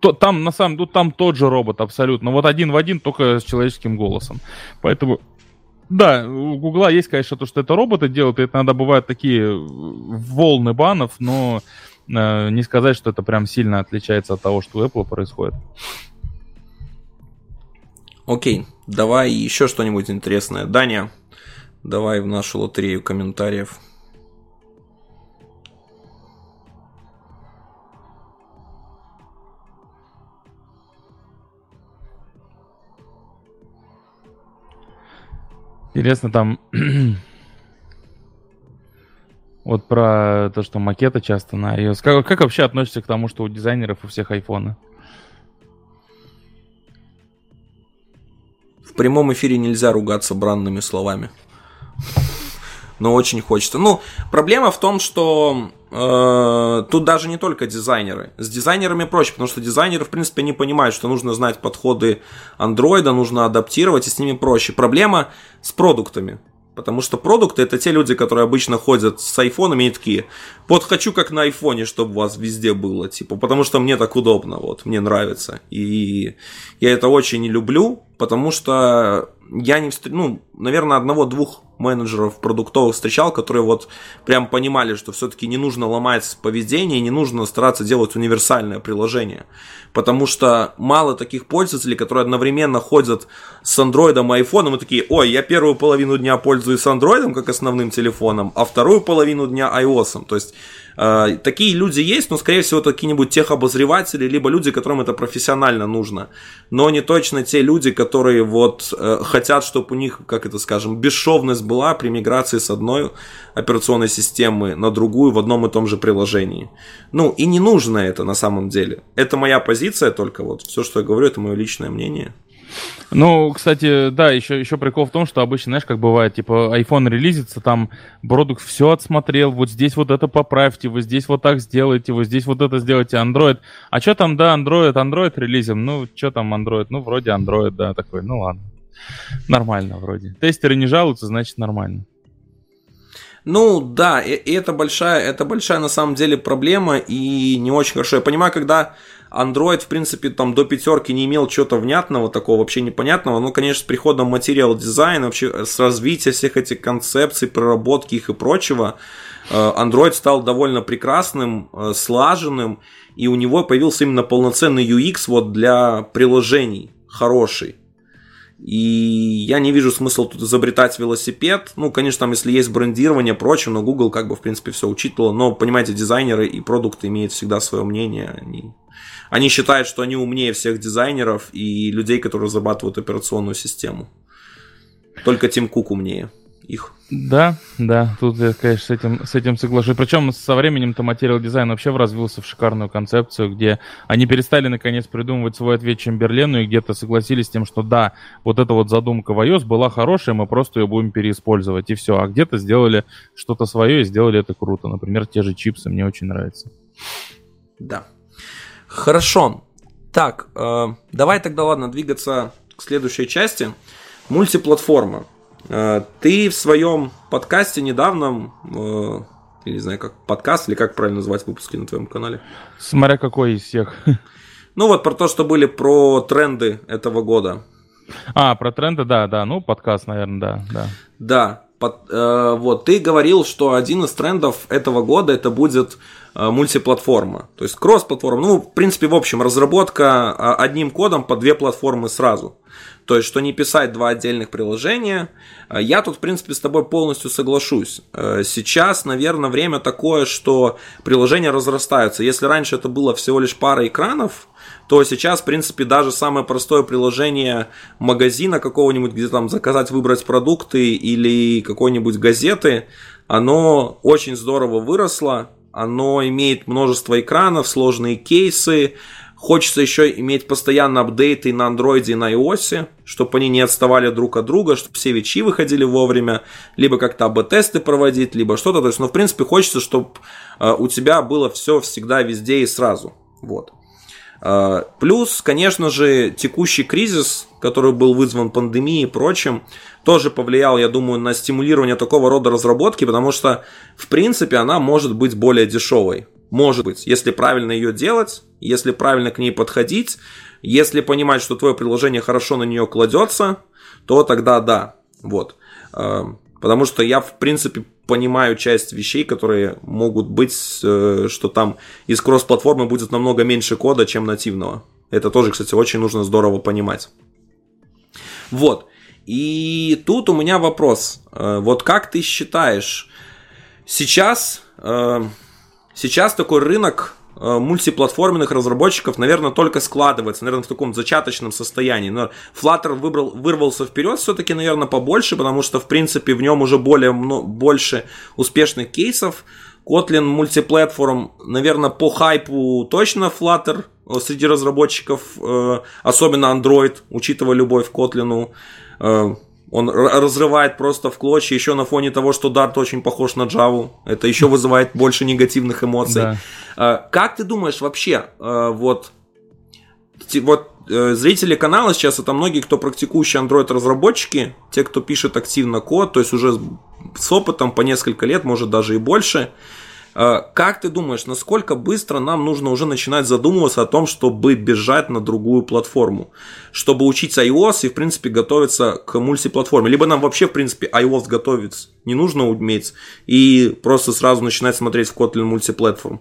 То, там, на самом деле, там тот же робот абсолютно. Вот один в один, только с человеческим голосом. Поэтому да, у Гугла есть, конечно, то, что это роботы делают, и это иногда бывают такие э, волны банов, но э, не сказать, что это прям сильно отличается от того, что у Apple происходит.
Окей, давай еще что-нибудь интересное. Даня, давай в нашу лотерею комментариев.
Интересно, там вот про то, что макеты часто на iOS. Как, как вообще относишься к тому, что у дизайнеров у всех айфоны?
В прямом эфире нельзя ругаться бранными словами. Но очень хочется. Ну, проблема в том, что Э, тут даже не только дизайнеры. С дизайнерами проще, потому что дизайнеры, в принципе, не понимают, что нужно знать подходы андроида, нужно адаптировать, и с ними проще. Проблема с продуктами. Потому что продукты это те люди, которые обычно ходят с айфонами и такие, вот хочу как на айфоне, чтобы у вас везде было, типа, потому что мне так удобно, вот, мне нравится. И я это очень не люблю, потому что я не встр... ну, наверное, одного-двух менеджеров продуктовых встречал, которые вот прям понимали, что все-таки не нужно ломать поведение, не нужно стараться делать универсальное приложение. Потому что мало таких пользователей, которые одновременно ходят с андроидом и айфоном и такие, ой, я первую половину дня пользуюсь андроидом как основным телефоном, а вторую половину дня iOS. То есть такие люди есть, но, скорее всего, какие-нибудь техобозреватели, либо люди, которым это профессионально нужно. Но не точно те люди, которые вот э, хотят, чтобы у них, как это скажем, бесшовность была при миграции с одной операционной системы на другую в одном и том же приложении. Ну, и не нужно это на самом деле. Это моя позиция только, вот все, что я говорю, это мое личное мнение.
Ну, кстати, да, еще, еще прикол в том, что обычно, знаешь, как бывает, типа, iPhone релизится, там, продукт все отсмотрел, вот здесь вот это поправьте, вот здесь вот так сделайте, вот здесь вот это сделайте, Android. А что там, да, Android, Android релизим? Ну, что там Android? Ну, вроде Android, да, такой, ну ладно. Нормально вроде. Тестеры не жалуются, значит нормально.
Ну да, и, это большая, это большая на самом деле проблема и не очень хорошо. Я понимаю, когда Android, в принципе, там до пятерки не имел чего-то внятного, такого вообще непонятного. Но, конечно, с приходом материал дизайна, вообще с развития всех этих концепций, проработки их и прочего, э, Android стал довольно прекрасным, э, слаженным, и у него появился именно полноценный UX вот для приложений хороший. И я не вижу смысла тут изобретать велосипед. Ну, конечно, там, если есть брендирование, прочее, но Google как бы, в принципе, все учитывало. Но, понимаете, дизайнеры и продукты имеют всегда свое мнение. Они Они считают, что они умнее всех дизайнеров и людей, которые зарабатывают операционную систему. Только Тим Кук умнее их.
Да, да, тут я, конечно, с этим, с этим соглашусь. Причем со временем-то материал дизайн вообще развился в шикарную концепцию, где они перестали наконец придумывать свой ответ Чемберлену и где-то согласились с тем, что да, вот эта вот задумка в iOS была хорошая, мы просто ее будем переиспользовать, и все. А где-то сделали что-то свое и сделали это круто. Например, те же чипсы мне очень нравятся.
Да. Хорошо. Так, э, давай тогда, ладно, двигаться к следующей части. Мультиплатформа. Э, ты в своем подкасте недавно, э, я не знаю, как подкаст или как правильно называть выпуски на твоем канале?
Смотря какой из всех.
Ну вот про то, что были про тренды этого года.
А, про тренды, да, да, ну подкаст, наверное, да, да.
Да, под, э, вот ты говорил, что один из трендов этого года это будет э, мультиплатформа, то есть кросс-платформа. Ну, в принципе, в общем, разработка э, одним кодом по две платформы сразу. То есть, что не писать два отдельных приложения. Э, я тут, в принципе, с тобой полностью соглашусь. Э, сейчас, наверное, время такое, что приложения разрастаются. Если раньше это было всего лишь пара экранов, то сейчас, в принципе, даже самое простое приложение магазина какого-нибудь, где там заказать, выбрать продукты или какой-нибудь газеты, оно очень здорово выросло, оно имеет множество экранов, сложные кейсы, Хочется еще иметь постоянно апдейты на андроиде и на iOS, чтобы они не отставали друг от друга, чтобы все вечи выходили вовремя, либо как-то АБ-тесты проводить, либо что-то. То есть, ну, в принципе, хочется, чтобы э, у тебя было все всегда везде и сразу. Вот. Э, плюс, конечно же, текущий кризис, который был вызван пандемией и прочим, тоже повлиял, я думаю, на стимулирование такого рода разработки, потому что, в принципе, она может быть более дешевой. Может быть, если правильно ее делать, если правильно к ней подходить, если понимать, что твое приложение хорошо на нее кладется, то тогда да. Вот. Э, потому что я, в принципе, понимаю часть вещей, которые могут быть, э, что там из кросс-платформы будет намного меньше кода, чем нативного. Это тоже, кстати, очень нужно здорово понимать. Вот. И тут у меня вопрос. Э, вот как ты считаешь, сейчас Сейчас такой рынок э, мультиплатформенных разработчиков, наверное, только складывается, наверное, в таком зачаточном состоянии. Но Flutter выбрал, вырвался вперед все-таки, наверное, побольше, потому что, в принципе, в нем уже более, больше успешных кейсов. Kotlin мультиплатформ, наверное, по хайпу точно Flutter э, среди разработчиков, э, особенно Android, учитывая любовь к Kotlin. Он разрывает просто в клочья, еще на фоне того, что Dart очень похож на Java. Это еще вызывает больше негативных эмоций. Да. А, как ты думаешь вообще, а, вот, вот э, зрители канала сейчас это многие, кто практикующие Android разработчики, те, кто пишет активно код, то есть уже с опытом по несколько лет, может даже и больше. Э, как ты думаешь, насколько быстро нам нужно уже начинать задумываться о том, чтобы бежать на другую платформу? Чтобы учить iOS и, в принципе, готовиться к мультиплатформе. Либо нам вообще, в принципе, iOS готовить не нужно уметь и просто сразу начинать смотреть в Kotlin мультиплатформ.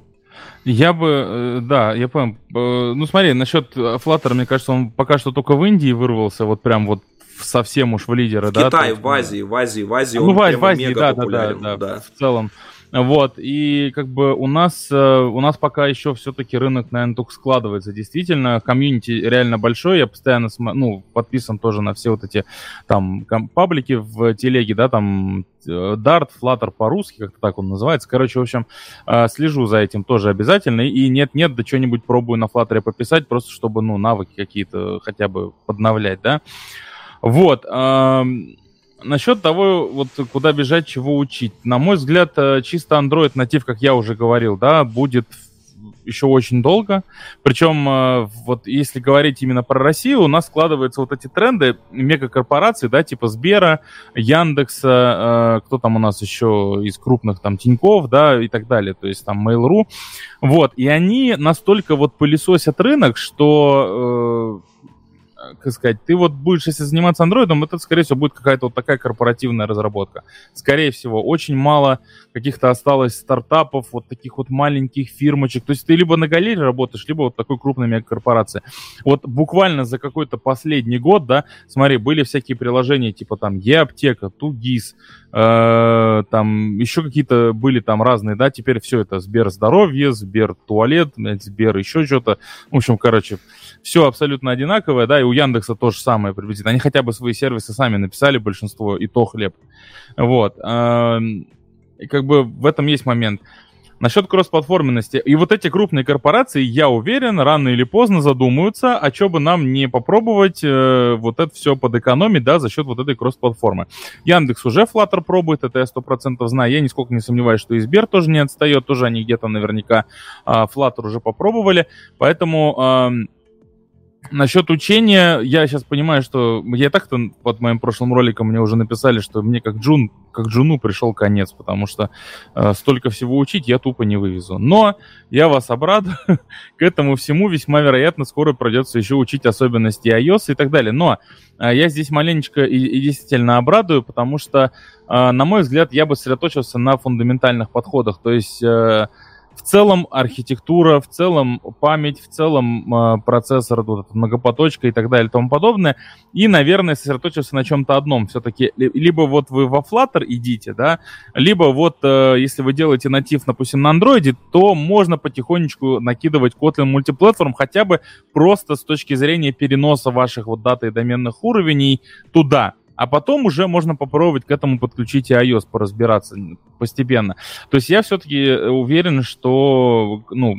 Я бы, э, да, я понял. Э, ну, смотри, насчет Flutter, мне кажется, он пока что только в Индии вырвался, вот прям вот совсем уж в лидеры,
в да? Китае, в Азии, в Азии, в Азии
ну, он в, прямо в Азии, мега да, популярен. Да, да, да, в целом. Вот, и как бы у нас, э, у нас пока еще все-таки рынок, наверное, только складывается. Действительно, комьюнити реально большой, я постоянно ну, подписан тоже на все вот эти там паблики в телеге, да, там э, Dart, Flutter по-русски, как-то так он называется. Короче, в общем, э, слежу за этим тоже обязательно. И нет-нет, да что-нибудь пробую на Flutter пописать, просто чтобы, ну, навыки какие-то хотя бы подновлять, да. Вот насчет того, вот куда бежать, чего учить. На мой взгляд, э, чисто Android натив, как я уже говорил, да, будет еще очень долго. Причем, э, вот если говорить именно про Россию, у нас складываются вот эти тренды мегакорпораций, да, типа Сбера, Яндекса, э, кто там у нас еще из крупных, там, Тиньков, да, и так далее, то есть там Mail.ru. Вот, и они настолько вот пылесосят рынок, что как сказать, ты вот будешь, если заниматься андроидом, это, скорее всего, будет какая-то вот такая корпоративная разработка. Скорее всего, очень мало каких-то осталось стартапов, вот таких вот маленьких фирмочек. То есть ты либо на галерее работаешь, либо вот такой крупной мегакорпорации. Вот буквально за какой-то последний год, да, смотри, были всякие приложения типа там Е-аптека, Тугис, э, там еще какие-то были там разные, да, теперь все это Сбер здоровье, Сбер туалет, Сбер еще что-то. В общем, короче, все абсолютно одинаковое, да, и у Яндекса то же самое приблизительно. Они хотя бы свои сервисы сами написали, большинство, и то хлеб. Вот. Эм, и как бы в этом есть момент. Насчет кроссплатформенности. И вот эти крупные корпорации, я уверен, рано или поздно задумаются, а что бы нам не попробовать э, вот это все подэкономить, да, за счет вот этой кроссплатформы. Яндекс уже Flutter пробует, это я сто процентов знаю. Я нисколько не сомневаюсь, что и Сбер тоже не отстает, тоже они где-то наверняка э, Flutter уже попробовали. Поэтому э, Насчет учения, я сейчас понимаю, что я так-то под моим прошлым роликом мне уже написали, что мне как Джун, как Джуну пришел конец, потому что э, столько всего учить я тупо не вывезу. Но я вас обрадую, к этому всему весьма вероятно скоро придется еще учить особенности iOS и так далее. Но э, я здесь маленечко и, и действительно обрадую, потому что, э, на мой взгляд, я бы сосредоточился на фундаментальных подходах, то есть... Э, целом архитектура, в целом память, в целом э, процессор, вот, многопоточка и так далее и тому подобное. И, наверное, сосредоточился на чем-то одном. Все-таки либо вот вы во Flutter идите, да, либо вот э, если вы делаете натив, допустим, на Android, то можно потихонечку накидывать Kotlin мультиплатформ хотя бы просто с точки зрения переноса ваших вот даты и доменных уровней туда а потом уже можно попробовать к этому подключить и iOS, поразбираться постепенно. То есть я все-таки э, уверен, что ну,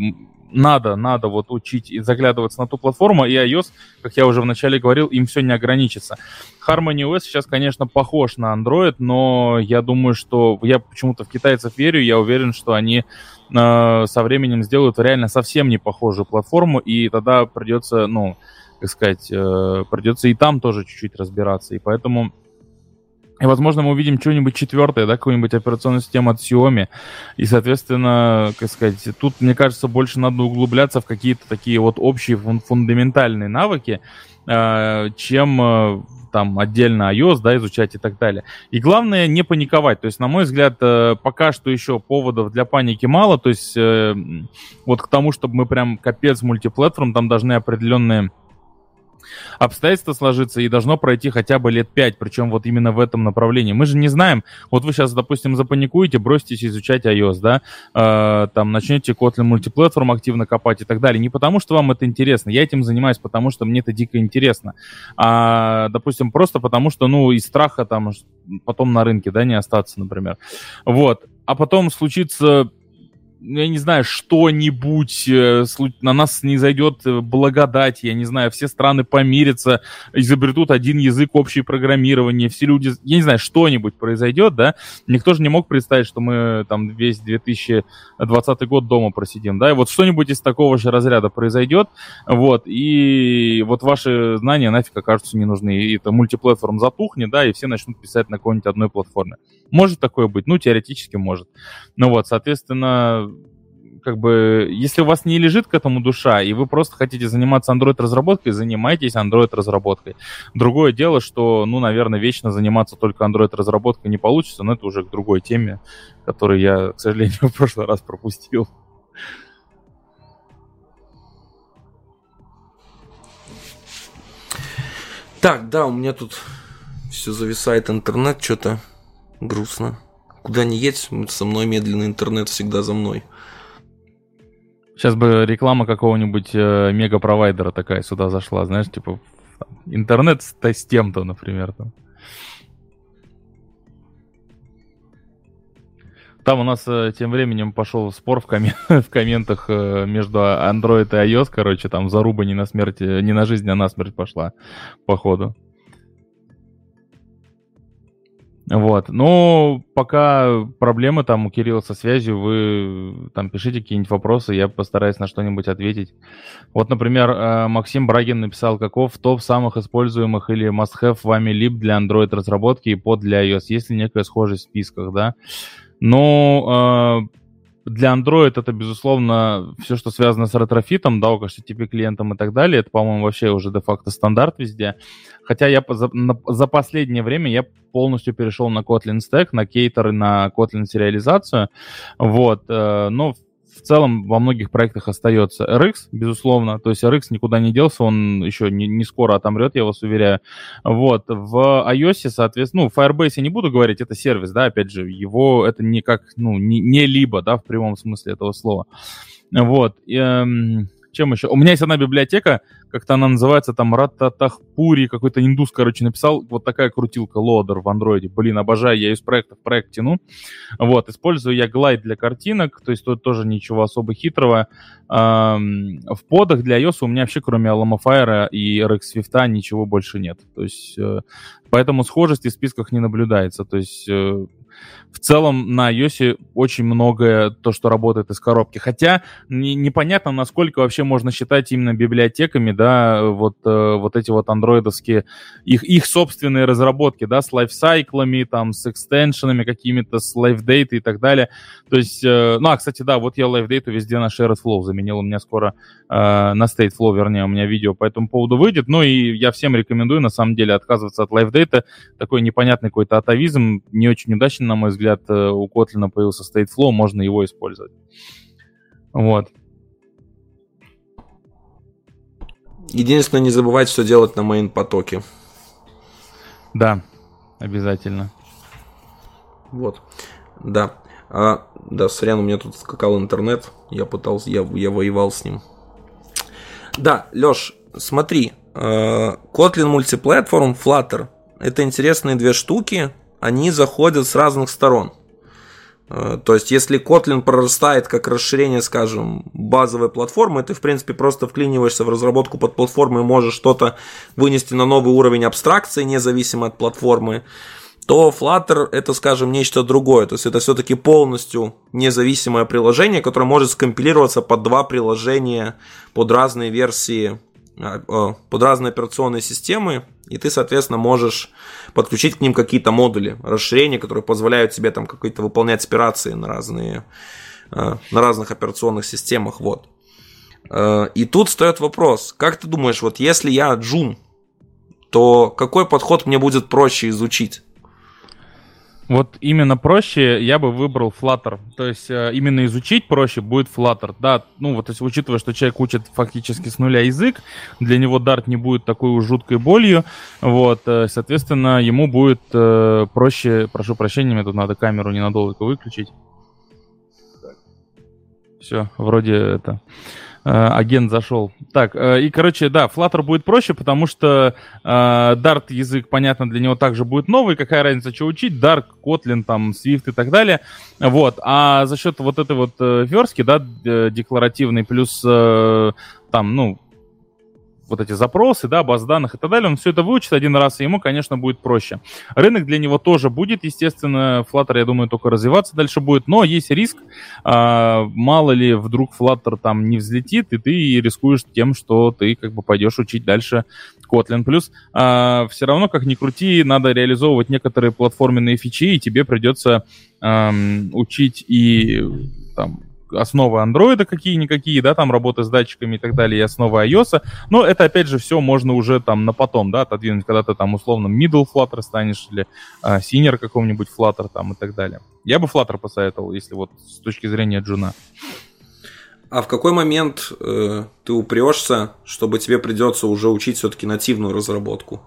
надо, надо вот учить и заглядываться на ту платформу, и iOS, как я уже вначале говорил, им все не ограничится. Harmony OS сейчас, конечно, похож на Android, но я думаю, что я почему-то в китайцев верю, я уверен, что они э, со временем сделают реально совсем не похожую платформу, и тогда придется, ну, как сказать, э, придется и там тоже чуть-чуть разбираться. И поэтому и, возможно, мы увидим что-нибудь четвертое, да, какую-нибудь операционную систему от Xiaomi. И, соответственно, как сказать, тут, мне кажется, больше надо углубляться в какие-то такие вот общие фун- фундаментальные навыки, э, чем э, там отдельно iOS, да, изучать и так далее. И главное не паниковать. То есть, на мой взгляд, пока что еще поводов для паники мало. То есть, вот к тому, чтобы мы прям капец мультиплатформ, там должны определенные обстоятельства сложиться, и должно пройти хотя бы лет пять, причем вот именно в этом направлении. Мы же не знаем, вот вы сейчас, допустим, запаникуете, броситесь изучать iOS, да, э, там начнете Kotlin мультиплатформ активно копать и так далее. Не потому, что вам это интересно, я этим занимаюсь, потому что мне это дико интересно, а, допустим, просто потому, что, ну, из страха там потом на рынке, да, не остаться, например. Вот. А потом случится я не знаю, что-нибудь, э, на нас не зайдет э, благодать, я не знаю, все страны помирятся, изобретут один язык общее программирование, все люди, я не знаю, что-нибудь произойдет, да, никто же не мог представить, что мы там весь 2020 год дома просидим, да, и вот что-нибудь из такого же разряда произойдет, вот, и вот ваши знания нафиг окажутся не нужны, и это мультиплатформ затухнет, да, и все начнут писать на какой-нибудь одной платформе. Может такое быть? Ну, теоретически может. Ну вот, соответственно, как бы, если у вас не лежит к этому душа, и вы просто хотите заниматься Android-разработкой, занимайтесь Android-разработкой. Другое дело, что, ну, наверное, вечно заниматься только Android-разработкой не получится, но это уже к другой теме, которую я, к сожалению, в прошлый раз пропустил.
Так, да, у меня тут все зависает интернет, что-то грустно. Куда не едь, со мной медленный интернет всегда за мной.
Сейчас бы реклама какого-нибудь э, мега-провайдера такая сюда зашла, знаешь, типа интернет с, с тем-то, например. Там. Там у нас э, тем временем пошел спор в, коммен... в комментах э, между Android и iOS, короче, там заруба не на смерть, не на жизнь, а на смерть пошла, походу. Вот. Ну, пока проблемы там у Кирилла со связью, вы там пишите какие-нибудь вопросы, я постараюсь на что-нибудь ответить. Вот, например, э, Максим Брагин написал, каков топ самых используемых или must-have вами lib для Android разработки и под для iOS, есть ли некая схожесть в списках, да? Ну, э, для Android это, безусловно, все, что связано с Retrofit ом, да, HTTP клиентом и так далее, это, по-моему, вообще уже де-факто стандарт везде. Хотя я за, на, за последнее время я полностью перешел на Kotlin Stack, на кейтеры, на Kotlin сериализацию, вот, э, но в целом во многих проектах остается RX, безусловно. То есть RX никуда не делся, он еще не, не скоро отомрет, я вас уверяю. Вот. В iOS, соответственно, ну, Firebase я не буду говорить, это сервис, да, опять же, его это не как, ну, не, не либо, да, в прямом смысле этого слова. Вот. Эм, чем еще? У меня есть одна библиотека, как-то она называется, там, Рататахпури, какой-то индус, короче, написал, вот такая крутилка, лодер в андроиде. Блин, обожаю, я из проекта в проект тяну. Вот, использую я глайд для картинок, то есть тут тоже ничего особо хитрого. В подах для iOS у меня вообще, кроме Alamofire и RX Swift, ничего больше нет. То есть, э, поэтому схожести в списках не наблюдается. То есть, э, в целом на iOS очень многое то, что работает из коробки. Хотя не, непонятно, насколько вообще можно считать именно библиотеками, да, вот, э, вот эти вот андроидовские, их, их собственные разработки, да, с лайфсайклами, там, с экстеншенами какими-то, с LiveDate и так далее. То есть, э, ну, а, кстати, да, вот я LiveDate везде на Shared Flow заменил, у меня скоро э, на Stateflow, вернее, у меня видео по этому поводу выйдет, ну, и я всем рекомендую, на самом деле, отказываться от LiveDate, такой непонятный какой-то атовизм, не очень удачный, на мой взгляд, э, у Kotlin появился Stateflow, можно его использовать. Вот.
Единственное, не забывать все делать на main потоке.
Да, обязательно.
Вот. Да. А, да, сорян, у меня тут скакал интернет. Я пытался, я, я воевал с ним. Да, Лёш, смотри. Э, Kotlin мультиплатформ, Flutter. Это интересные две штуки они заходят с разных сторон. Э, то есть, если Kotlin прорастает как расширение, скажем, базовой платформы, ты, в принципе, просто вклиниваешься в разработку под платформы и можешь что-то вынести на новый уровень абстракции, независимо от платформы, то Flutter это, скажем, нечто другое. То есть, это все-таки полностью независимое приложение, которое может скомпилироваться под два приложения, под разные версии а, а, под разные операционные системы, и ты, соответственно, можешь подключить к ним какие-то модули, расширения, которые позволяют тебе там какие-то выполнять операции на разные, а, на разных операционных системах, вот. И тут встает вопрос, как ты думаешь, вот если я джун, то какой подход мне будет проще изучить?
Вот именно проще я бы выбрал Flutter. То есть э, именно изучить проще будет Flutter. Да, ну вот если учитывая, что человек учит фактически с нуля язык, для него Dart не будет такой уж жуткой болью. Вот, э, соответственно, ему будет э, проще, прошу прощения, мне тут надо камеру ненадолго выключить. Все, вроде это агент зашел. Так, э, и, короче, да, Flutter будет проще, потому что э, Dart язык, понятно, для него также будет новый. Какая разница, что учить? Dart, Kotlin, там, Swift и так далее. Вот. А за счет вот этой вот верстки, да, декларативной, плюс там, ну, вот эти запросы, да, баз данных и так далее, он все это выучит один раз, и ему, конечно, будет проще. Рынок для него тоже будет, естественно, Flutter, я думаю, только развиваться дальше будет, но есть риск, а, мало ли вдруг Flutter там не взлетит, и ты рискуешь тем, что ты как бы пойдешь учить дальше Kotlin. Плюс а, все равно, как ни крути, надо реализовывать некоторые платформенные фичи, и тебе придется а, учить и там основы андроида какие-никакие, да, там работа с датчиками и так далее, и основы iOS. Но это, опять же, все можно уже там на потом, да, отодвинуть, когда ты там условно middle Flutter станешь или э, senior какого-нибудь Flutter там и так далее. Я бы Flutter посоветовал, если вот с точки зрения джуна.
А в какой момент э, ты упрешься, чтобы тебе придется уже учить все-таки нативную разработку?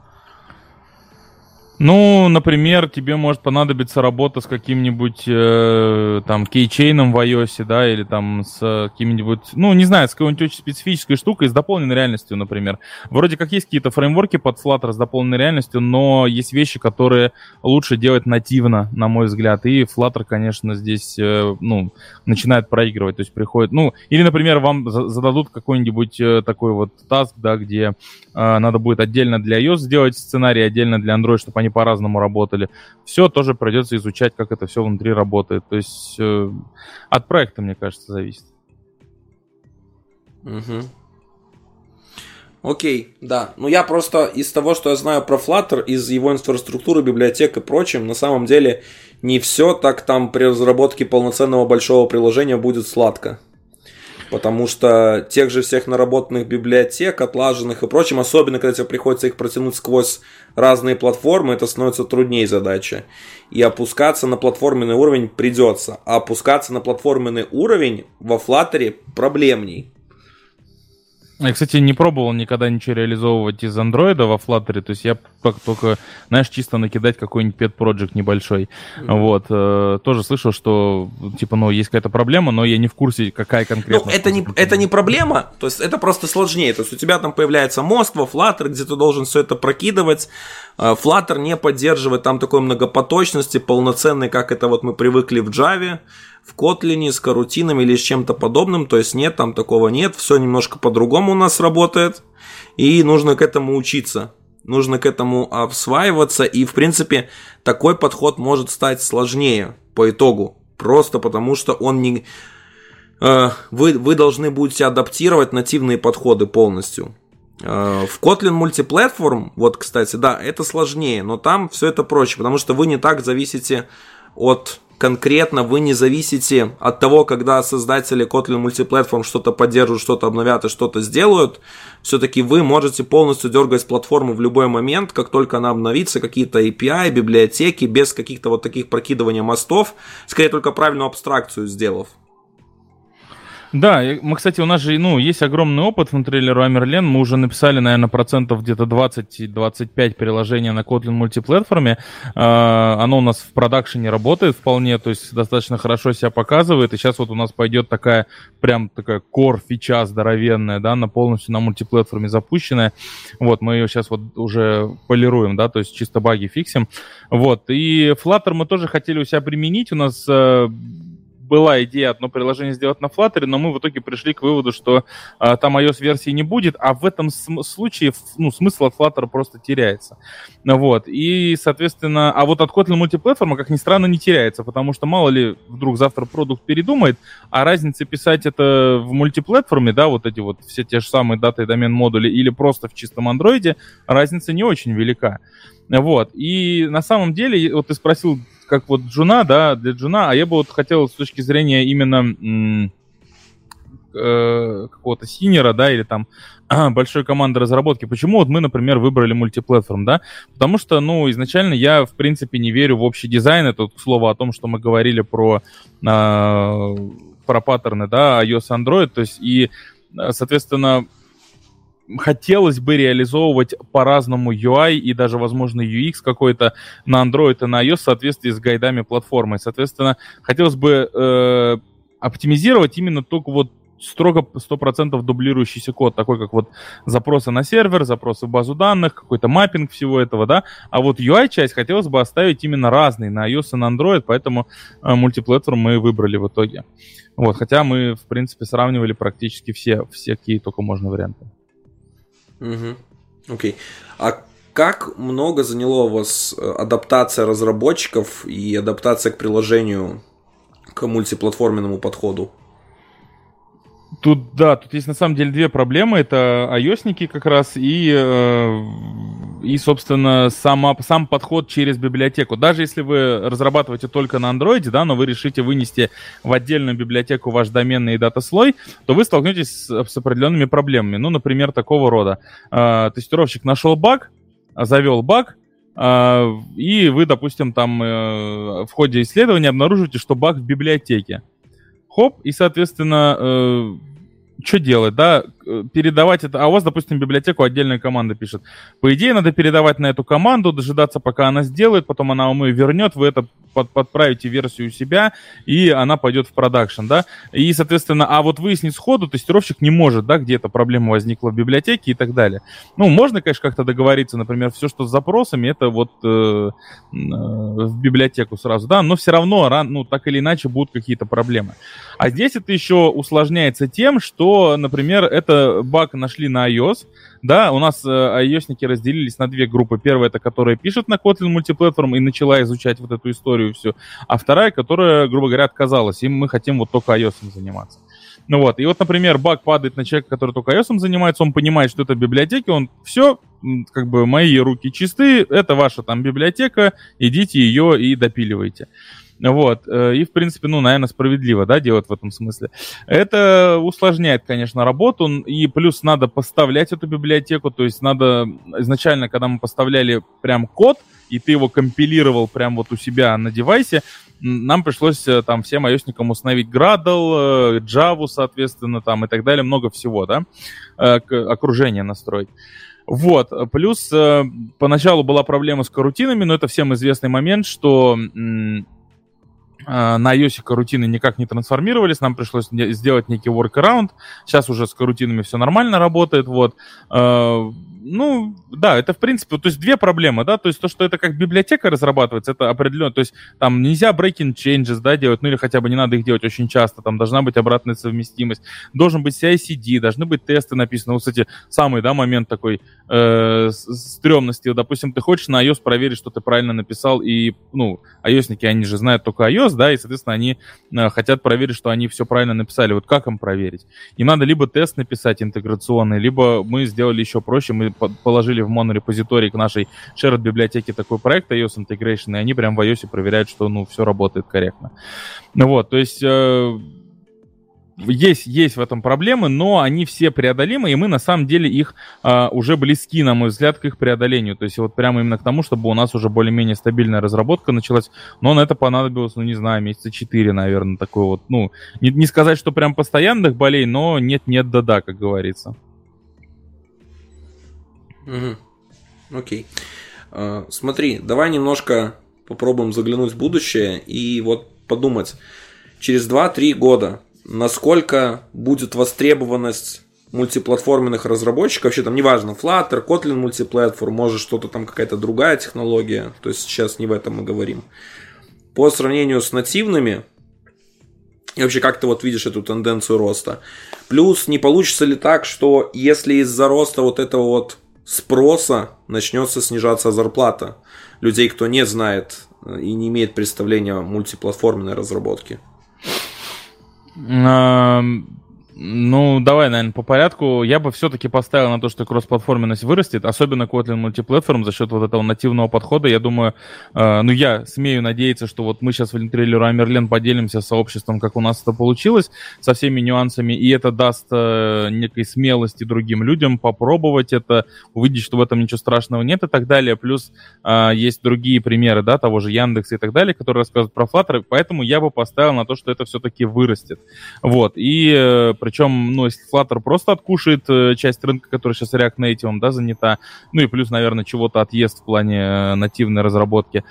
Ну, например, тебе может понадобиться работа с каким-нибудь э, там кейчейном в iOS, да, или там с каким-нибудь, ну, не знаю, с какой-нибудь очень специфической штукой, с дополненной реальностью, например. Вроде как есть какие-то фреймворки под Flutter с дополненной реальностью, но есть вещи, которые лучше делать нативно, на мой взгляд. И Flutter, конечно, здесь, э, ну, начинает проигрывать, то есть приходит, ну, или, например, вам зададут какой-нибудь э, такой вот таск, да, где э, надо будет отдельно для iOS сделать сценарий, отдельно для Android, чтобы они они по-разному работали. Все тоже придется изучать, как это все внутри работает. То есть э, от проекта, мне кажется, зависит.
Угу. Окей, да. Ну я просто из того, что я знаю про Flutter, из его инфраструктуры, библиотек и прочим, на самом деле не все так там при разработке полноценного большого приложения будет сладко. Потому что тех же всех наработанных библиотек, отлаженных и прочим, особенно когда тебе приходится их протянуть сквозь разные платформы, это становится труднее задача. И опускаться на платформенный уровень придется. А опускаться на платформенный уровень во Flutter проблемней.
Я, кстати, не пробовал никогда ничего реализовывать из андроида во Flutter, то есть я только, знаешь, чисто накидать какой-нибудь pet project небольшой. Mm-hmm. Вот. Э, тоже слышал, что, типа, ну, есть какая-то проблема, но я не в курсе, какая конкретно.
Ну, это не, это не проблема, то есть это просто сложнее. То есть у тебя там появляется мост во Flutter, где ты должен все это прокидывать. Э, Flutter не поддерживает там такой многопоточности полноценной, как это вот мы привыкли в Java в Kotlin с карутинами или с чем-то подобным, то есть нет, там такого нет, все немножко по-другому у нас работает, и нужно к этому учиться, нужно к этому осваиваться, и в принципе такой подход может стать сложнее по итогу, просто потому что он не... Э, вы, вы должны будете адаптировать нативные подходы полностью. Э, в Kotlin мультиплатформ, вот, кстати, да, это сложнее, но там все это проще, потому что вы не так зависите от конкретно вы не зависите от того, когда создатели Kotlin Multiplatform что-то поддерживают, что-то обновят и что-то сделают. Все-таки вы можете полностью дергать платформу в любой момент, как только она обновится, какие-то API, библиотеки, без каких-то вот таких прокидывания мостов, скорее только правильную абстракцию сделав.
Да, мы, кстати, у нас же, ну, есть огромный опыт внутри Leroy Merlin. Мы уже написали, наверное, процентов где-то 20-25 приложений на Kotlin мультиплатформе. Оно у нас в продакшене работает вполне, то есть достаточно хорошо себя показывает. И сейчас вот у нас пойдет такая, прям такая core фича здоровенная, да, на полностью на мультиплатформе запущенная. Вот, мы ее сейчас вот уже полируем, да, то есть чисто баги фиксим. Вот, и Flutter мы тоже хотели у себя применить. У нас э, была идея одно приложение сделать на Flutter, но мы в итоге пришли к выводу, что а, там iOS-версии не будет, а в этом см- случае ну, смысл от Flutter просто теряется. Вот. И, соответственно, а вот от Kotlin Multiplatform а, как ни странно, не теряется, потому что мало ли вдруг завтра продукт передумает, а разница писать это в мультиплатформе, да, вот эти вот все те же самые data и домен модули или просто в чистом андроиде, разница не очень велика. Вот. И на самом деле, вот ты спросил, как вот Джуна, да, для Джуна, а я бы вот хотел с точки зрения именно э, какого-то сеньора, да, или там большой команды разработки. Почему вот мы, например, выбрали мультиплатформ, да? Потому что, ну, изначально я, в принципе, не верю в общий дизайн. Это вот, слово о том, что мы говорили про, э, про паттерны, да, iOS Android. То есть и, соответственно, хотелось бы реализовывать по-разному UI и даже, возможно, UX какой-то на Android и на iOS в соответствии с гайдами платформы. Соответственно, хотелось бы э, оптимизировать именно только вот строго 100% дублирующийся код, такой как вот запросы на сервер, запросы в базу данных, какой-то маппинг всего этого, да. А вот UI-часть хотелось бы оставить именно разный на iOS и на Android, поэтому э, мультиплатформ мы выбрали в итоге. Вот, хотя мы, в принципе, сравнивали практически все, все какие только можно варианты.
Угу. Окей. А как много заняло у вас э, адаптация разработчиков и адаптация к приложению к мультиплатформенному подходу?
Тут, да, тут есть на самом деле две проблемы. Это ios как раз и, э, и собственно, сама, сам подход через библиотеку. Даже если вы разрабатываете только на Android, да, но вы решите вынести в отдельную библиотеку ваш доменный дата-слой, то вы столкнетесь с, с определенными проблемами. Ну, например, такого рода. Э, тестировщик нашел баг, завел баг, э, и вы, допустим, там в ходе исследования обнаружите, что баг в библиотеке хоп, и, соответственно, э, что делать, да, Э, передавать это, а у вас, допустим, библиотеку отдельная команда пишет. По идее, надо передавать на эту команду, дожидаться, пока она сделает, потом она вам ее вернет, вы это под, подправите версию у себя, и она пойдет в продакшн, да. И, соответственно, а вот выяснить сходу тестировщик не может, да, где эта проблема возникла в библиотеке и так далее. Ну, можно, конечно, как-то договориться, например, все, что с запросами, это вот э, э, в библиотеку сразу, да, но все равно, ран, ну, так или иначе будут какие-то проблемы. А здесь это еще усложняется тем, что, например, это баг нашли на iOS, да, у нас э, разделились на две группы. Первая, это которая пишет на Kotlin мультиплатформ и начала изучать вот эту историю всю, а вторая, которая, грубо говоря, отказалась, и мы хотим вот только iOS заниматься. Ну вот, и вот, например, баг падает на человека, который только iOS занимается, он понимает, что это библиотеки, он все, как бы мои руки чисты, это ваша там библиотека, идите ее и допиливайте. Вот. Э, и, в принципе, ну, наверное, справедливо, да, делать в этом смысле. Это усложняет, конечно, работу. И плюс надо поставлять эту библиотеку. То есть надо изначально, когда мы поставляли прям код, и ты его компилировал прям вот у себя на девайсе, нам пришлось э, там всем iOS установить Gradle, э, Java, соответственно, там и так далее, много всего, да, окружение настроить. Вот, плюс поначалу была проблема с карутинами, но это всем известный момент, что на iOS карутины никак не трансформировались, нам пришлось сделать некий workaround. Сейчас уже с карутинами все нормально работает, вот. Э, ну, да, это в принципе, то есть две проблемы, да, то есть то, что это как библиотека разрабатывается, это определенно, то есть там нельзя breaking changes, да, делать, ну или хотя бы не надо их делать очень часто, там должна быть обратная совместимость, должен быть CI-CD, должны быть тесты написаны. Вот, кстати, самый, да, момент такой э, стрёмности, допустим, ты хочешь на iOS проверить, что ты правильно написал, и, ну, iOSники, они же знают только iOS, да, и, соответственно, они э, хотят проверить, что они все правильно написали. Вот как им проверить? Им надо либо тест написать интеграционный, либо мы сделали еще проще, мы положили в монорепозиторий к нашей shared библиотеке такой проект iOS Integration, и они прям в iOS проверяют, что ну все работает корректно. Ну вот, то есть э, есть, есть в этом проблемы, но они все преодолимы, и мы на самом деле их э, уже близки, на мой взгляд, к их преодолению. То есть вот прямо именно к тому, чтобы у нас уже более-менее стабильная разработка началась. Но на это понадобилось, ну не знаю, месяца четыре, наверное, такой вот, ну, не, не сказать, что прям постоянных болей, но нет-нет, да-да, как говорится.
Угу. Окей. А, смотри, давай немножко попробуем заглянуть в будущее и вот подумать, через 2-3 года, насколько будет востребованность мультиплатформенных разработчиков, вообще там неважно, Flutter, Kotlin мультиплатформ, может что-то там какая-то другая технология, то есть сейчас не в этом мы говорим. По сравнению с нативными, и вообще как ты вот видишь эту тенденцию роста. Плюс не получится ли так, что если из-за роста вот этого вот спроса начнется снижаться зарплата людей, кто не знает э, и не имеет представления о мультиплатформенной разработке?
Um, Ну, давай, наверное, по порядку. Я бы все-таки поставил на то, что кроссплатформенность вырастет, особенно Kotlin Multiplatform за счет вот этого нативного подхода. Я думаю, э, ну, я смею надеяться, что вот мы сейчас внутри Leroy Merlin поделимся с сообществом, как у нас это получилось, со всеми нюансами, и это даст э, некой смелости другим людям попробовать это, увидеть, что в этом ничего страшного нет и так далее. Плюс э, есть другие примеры, да, того же Яндекса и так далее, которые рассказывают про Flutter, поэтому я бы поставил на то, что это все-таки вырастет. Вот, и э, причем, ну, если Flutter просто откушает э, часть рынка, которая сейчас React Native, да, занята, ну и плюс, наверное, чего-то отъест в плане э, нативной разработки,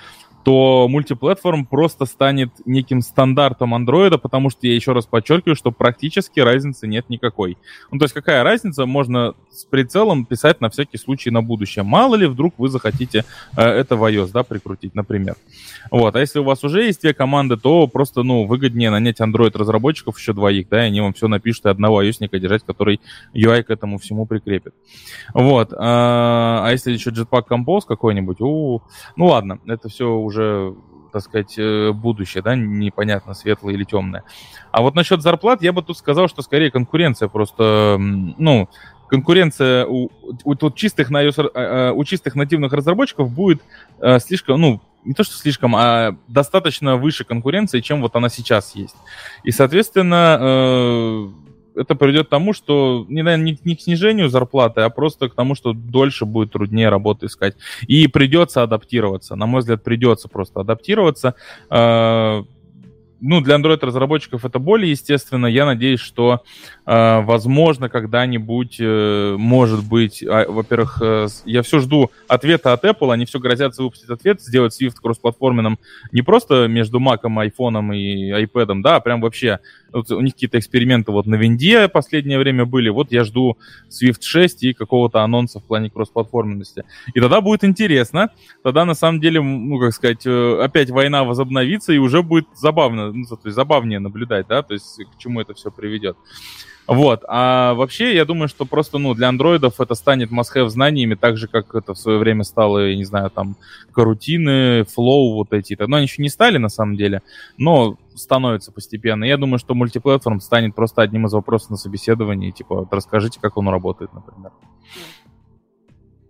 то мультиплатформ просто станет неким стандартом андроида, потому что я еще раз подчеркиваю, что практически разницы нет никакой. Ну, то есть какая разница, можно с прицелом писать на всякий случай на будущее. Мало ли, вдруг вы захотите э, это в iOS, да, прикрутить, например. Вот, а если у вас уже есть две команды, то просто, ну, выгоднее нанять Android-разработчиков еще двоих, да, и они вам все напишут, и одного ios держать, который UI к этому всему прикрепит. Вот, а, а если еще Jetpack Compose какой-нибудь, ну ладно, это все уже уже, так сказать, э, будущее, да, непонятно, светлое или темное. А вот насчет зарплат я бы тут сказал, что скорее конкуренция просто, ну, конкуренция у, у, у, чистых, на iOS, а, а, у чистых нативных разработчиков будет э, слишком, ну, не то что слишком, а достаточно выше конкуренции, чем вот она сейчас есть. И, соответственно, э, это приведет к тому, что не, не, не к снижению зарплаты, а просто к тому, что дольше будет труднее работу искать. И придется адаптироваться. На мой взгляд, придется просто адаптироваться. Э, ну, для Android-разработчиков это более естественно. Я надеюсь, что, э, возможно, когда-нибудь, э, может быть, э, во-первых, э, я все жду ответа от Apple, они все грозятся выпустить ответ, сделать Swift кроссплатформенным не просто между Mac, iPhone и iPad, да, а прям вообще вот у них какие-то эксперименты вот на винде последнее время были. Вот я жду Swift 6 и какого-то анонса в плане кроссплатформенности. И тогда будет интересно. Тогда на самом деле, ну, как сказать, э, опять война возобновится, и уже будет забавно, ну, то есть забавнее наблюдать, да, то есть к чему это все приведет. Вот. А вообще, я думаю, что просто, ну, для андроидов это станет must-have знаниями, так же, как это в свое время стало, я не знаю, там, карутины, флоу вот эти. Но они еще не стали, на самом деле, но становится постепенно. Я думаю, что мультиплатформ станет просто одним из вопросов на собеседовании, типа, вот расскажите, как он работает, например.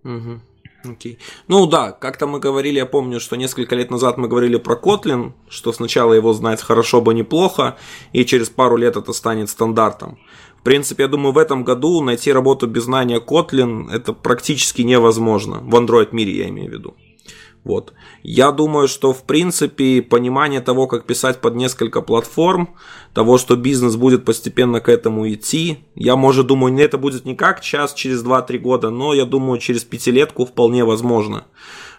Угу. Окей. Ну да, как-то мы говорили, я помню, что несколько лет назад мы говорили про Kotlin, что сначала его знать хорошо бы неплохо, и через пару лет это станет стандартом. В принципе, я думаю, в этом году найти работу без знания Kotlin это практически невозможно. В Android мире я имею в виду. Вот. Я думаю, что в принципе понимание того, как писать под несколько платформ, того, что бизнес будет постепенно к этому идти, я, может, думаю, это будет не как час через 2-3 года, но я думаю, через пятилетку вполне возможно,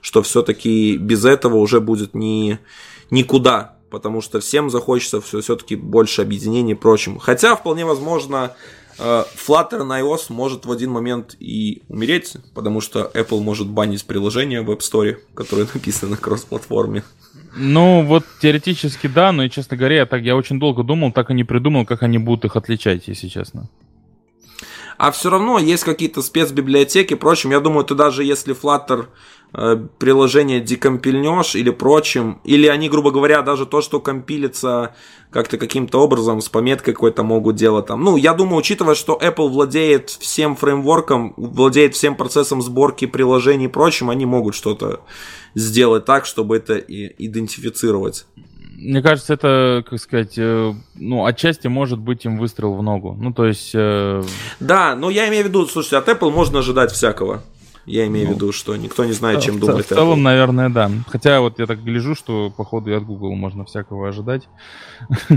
что все-таки без этого уже будет ни, никуда, потому что всем захочется все-таки больше объединений и прочим. Хотя вполне возможно Flutter на iOS может в один момент и умереть, потому что Apple может банить приложение в App Store, которое написано на кросс-платформе.
Ну, вот теоретически да, но, честно говоря, я, так, я очень долго думал, так и не придумал, как они будут их отличать, если честно.
А все равно есть какие-то спецбиблиотеки, впрочем, я думаю, ты даже если Flutter Э, приложение декомпильнешь или прочим, или они, грубо говоря, даже то, что компилится как-то каким-то образом с пометкой какой-то могут делать там. Ну, я думаю, учитывая, что Apple владеет всем фреймворком, владеет всем процессом сборки приложений и прочим, они могут что-то сделать так, чтобы это и идентифицировать.
Мне кажется, это, как сказать, э, ну, отчасти может быть им выстрел в ногу. Ну, то есть... Э...
Да, но я имею в виду, слушайте, от Apple можно ожидать всякого. Я имею ну, в виду, что никто не знает, чем в, думает.
В целом, Apple. наверное, да. Хотя вот я так гляжу, что походу и от Google можно всякого ожидать.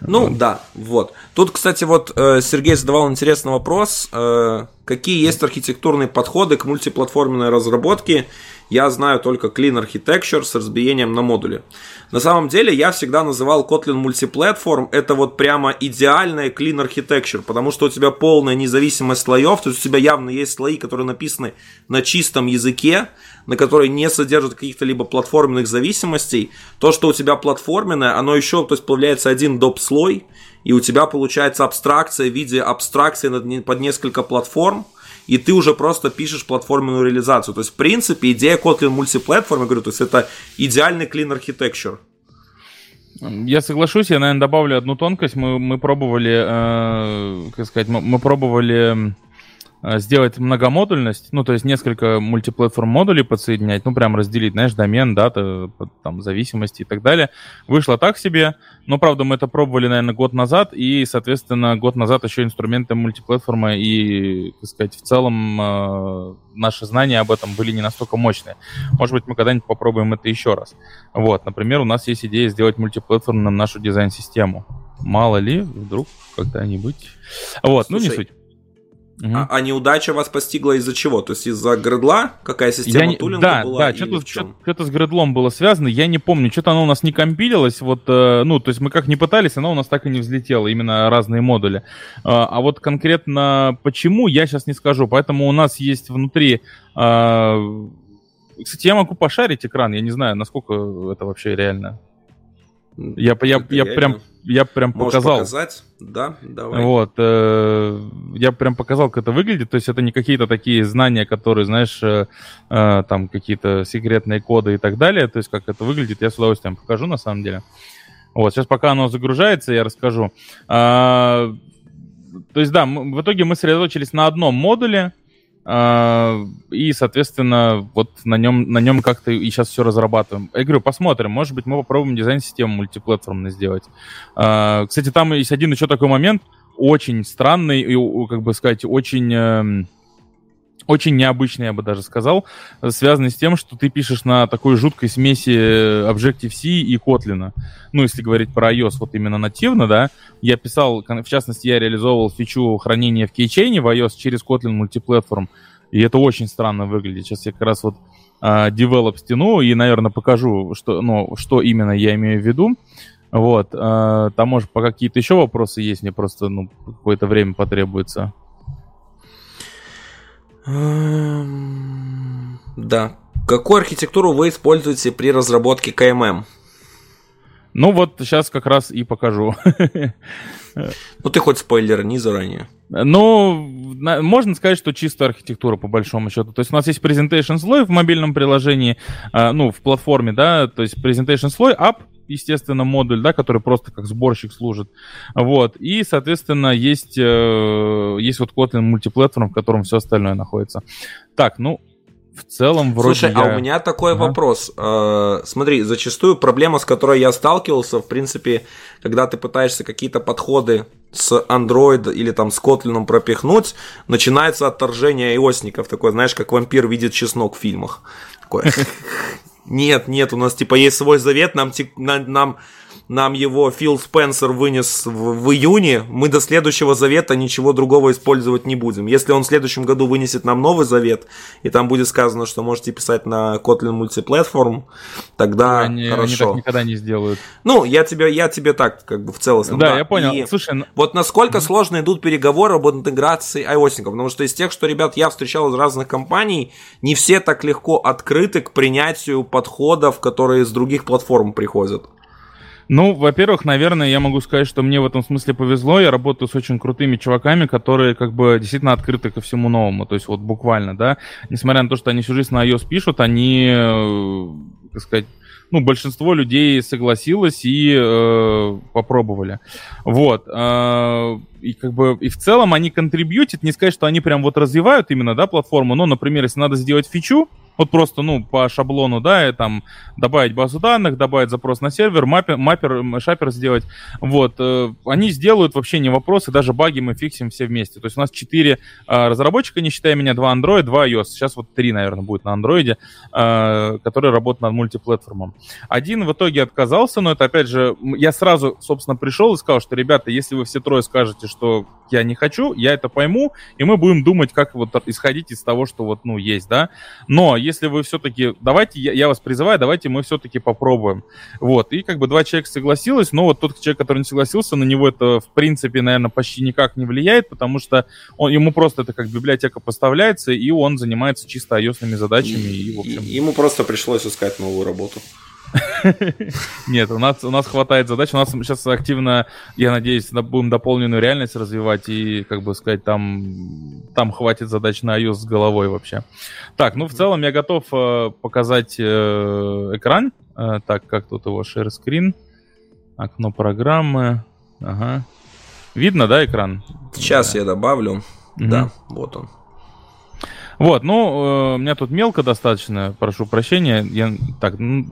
Ну да, вот. Тут, кстати, вот э, Сергей задавал интересный вопрос. Э, какие есть архитектурные подходы к мультиплатформенной разработке? Я знаю только Clean Architecture с разбиением на модули. На самом деле я всегда называл Kotlin Multiplatform это вот прямо идеальная clean architecture, потому что у тебя полная независимость слоев, то есть у тебя явно есть слои, которые написаны на чистом языке, на которые не содержат каких-то либо платформенных зависимостей. То, что у тебя платформенное, оно еще, то есть появляется один доп. слой, и у тебя получается абстракция в виде абстракции под несколько платформ, и ты уже просто пишешь платформенную реализацию. То есть, в принципе, идея Kotlin мультиплатформ, я говорю, то есть это идеальный clean architecture.
Я соглашусь, я, наверное, добавлю одну тонкость. Мы, мы пробовали, э, как сказать, мы, мы пробовали сделать многомодульность, ну, то есть несколько мультиплатформ модулей подсоединять, ну, прям разделить, знаешь, домен, дата, там, зависимости и так далее. Вышло так себе, но, правда, мы это пробовали, наверное, год назад, и, соответственно, год назад еще инструменты мультиплатформы и, так сказать, в целом э, наши знания об этом были не настолько мощные. Может быть, мы когда-нибудь попробуем это еще раз. Вот, например, у нас есть идея сделать мультиплатформенным нашу дизайн-систему. Мало ли, вдруг когда-нибудь. Вот, Слушай, ну не суть.
Угу. А, а неудача вас постигла из-за чего? То есть из-за гредла? Какая система
я
тулинга
да, была? Да, что-то, что-то с гредлом было связано, я не помню. Что-то оно у нас не компилилось, вот, э, ну, то есть мы как не пытались, оно у нас так и не взлетело, именно разные модули. А, а вот конкретно почему, я сейчас не скажу. Поэтому у нас есть внутри... А, кстати, я могу пошарить экран, я не знаю, насколько это вообще реально. Я, я, я, прям, я прям Можешь показал.
показать? Да, давай.
Вот, э, я прям показал, как это выглядит. То есть это не какие-то такие знания, которые, знаешь, э, э, там какие-то секретные коды и так далее. То есть как это выглядит, я с удовольствием покажу на самом деле. Вот, сейчас пока оно загружается, я расскажу. А, то есть да, мы, в итоге мы сосредоточились на одном модуле, и, соответственно, вот на нем, на нем как-то и сейчас все разрабатываем. Я говорю, посмотрим, может быть, мы попробуем дизайн-систему мультиплатформенно сделать. А, кстати, там есть один еще такой момент, очень странный, и, как бы сказать, очень эм, очень необычный, я бы даже сказал, связанный с тем, что ты пишешь на такой жуткой смеси э, Objective-C и Kotlin. Ну, если говорить про iOS вот именно нативно, да, я писал, в частности, я реализовывал фичу хранения в кейчейне в iOS через Kotlin мультиплатформ, и это очень странно выглядит. Сейчас я как раз вот uh, develop стяну и, наверное, покажу, что, ну, что именно я имею в виду. Вот, uh, там, может, по какие-то еще вопросы есть, мне просто, ну, какое-то время потребуется.
Эм, да. Какую архитектуру вы используете при разработке КММ?
Ну вот сейчас как раз и покажу.
Ну ты хоть спойлер не заранее.
Ну, можно сказать, что чисто архитектура по большому счету. То есть у нас есть presentation слой в мобильном приложении, а, ну, в платформе, да, то есть presentation слой, app, естественно, модуль, да, который просто как сборщик служит. Вот. И, соответственно, есть, э, есть вот Kotlin мультиплатформ, в котором все остальное находится. Так, ну, в целом вроде
Слушай,
я...
а у меня такой ага. вопрос. Э, смотри, зачастую проблема, с которой я сталкивался, в принципе, когда ты пытаешься какие-то подходы с Android или там с Kotlin пропихнуть, начинается отторжение iOSников. Такое, знаешь, как вампир видит чеснок в фильмах. Такое. Нет, нет, у нас типа есть свой завет, нам, нам его Фил Спенсер вынес в, в июне, мы до следующего завета ничего другого использовать не будем. Если он в следующем году вынесет нам новый завет, и там будет сказано, что можете писать на Kotlin мультиплатформ, тогда они, хорошо. Они так
никогда не сделают.
Ну, я тебе, я тебе так, как бы в целом.
Да, да. я понял. И Слушай,
вот насколько mm-hmm. сложно идут переговоры об интеграции iOS, потому что из тех, что, ребят, я встречал из разных компаний, не все так легко открыты к принятию подходов, которые из других платформ приходят.
Ну, во-первых, наверное, я могу сказать, что мне в этом смысле повезло. Я работаю с очень крутыми чуваками, которые как бы действительно открыты ко всему новому. То есть вот буквально, да, несмотря на то, что они всю жизнь на iOS пишут, они, э, так сказать, ну, большинство людей согласилось и э, попробовали. Вот. Э, и как бы и в целом они контрибьютят, не сказать, что они прям вот развивают именно, да, платформу, но, например, если надо сделать фичу, вот просто, ну, по шаблону, да, и там добавить базу данных, добавить запрос на сервер, маппер, маппер шапер сделать. Вот. Э, они сделают вообще не вопросы, даже баги мы фиксим все вместе. То есть у нас 4 а, разработчика, не считая меня, 2 Android, 2 iOS. Сейчас вот 3, наверное, будет на Android, а, которые работают над мультиплатформом. Один в итоге отказался, но это, опять же, я сразу, собственно, пришел и сказал, что, ребята, если вы все трое скажете, что я не хочу, я это пойму, и мы будем думать, как вот исходить из того, что вот, ну, есть, да. Но если вы все-таки, давайте, я, я вас призываю, давайте мы все-таки попробуем. Вот, и как бы два человека согласилось, но вот тот человек, который не согласился, на него это, в принципе, наверное, почти никак не влияет, потому что он, ему просто это как библиотека поставляется, и он занимается чисто ios задачами. И,
и, в общем... Ему просто пришлось искать новую работу.
Нет, у нас, у нас хватает задач. У нас сейчас активно, я надеюсь, будем дополненную реальность развивать и, как бы сказать, там, там хватит задач на iOS с головой вообще. Так, ну в целом я готов э, показать э, экран. Э, так, как тут его share screen, окно программы. Ага. Видно, да, экран?
Сейчас да. я добавлю. Угу. Да, вот он.
Вот, ну, э, у меня тут мелко достаточно, прошу прощения. Я, так, ну,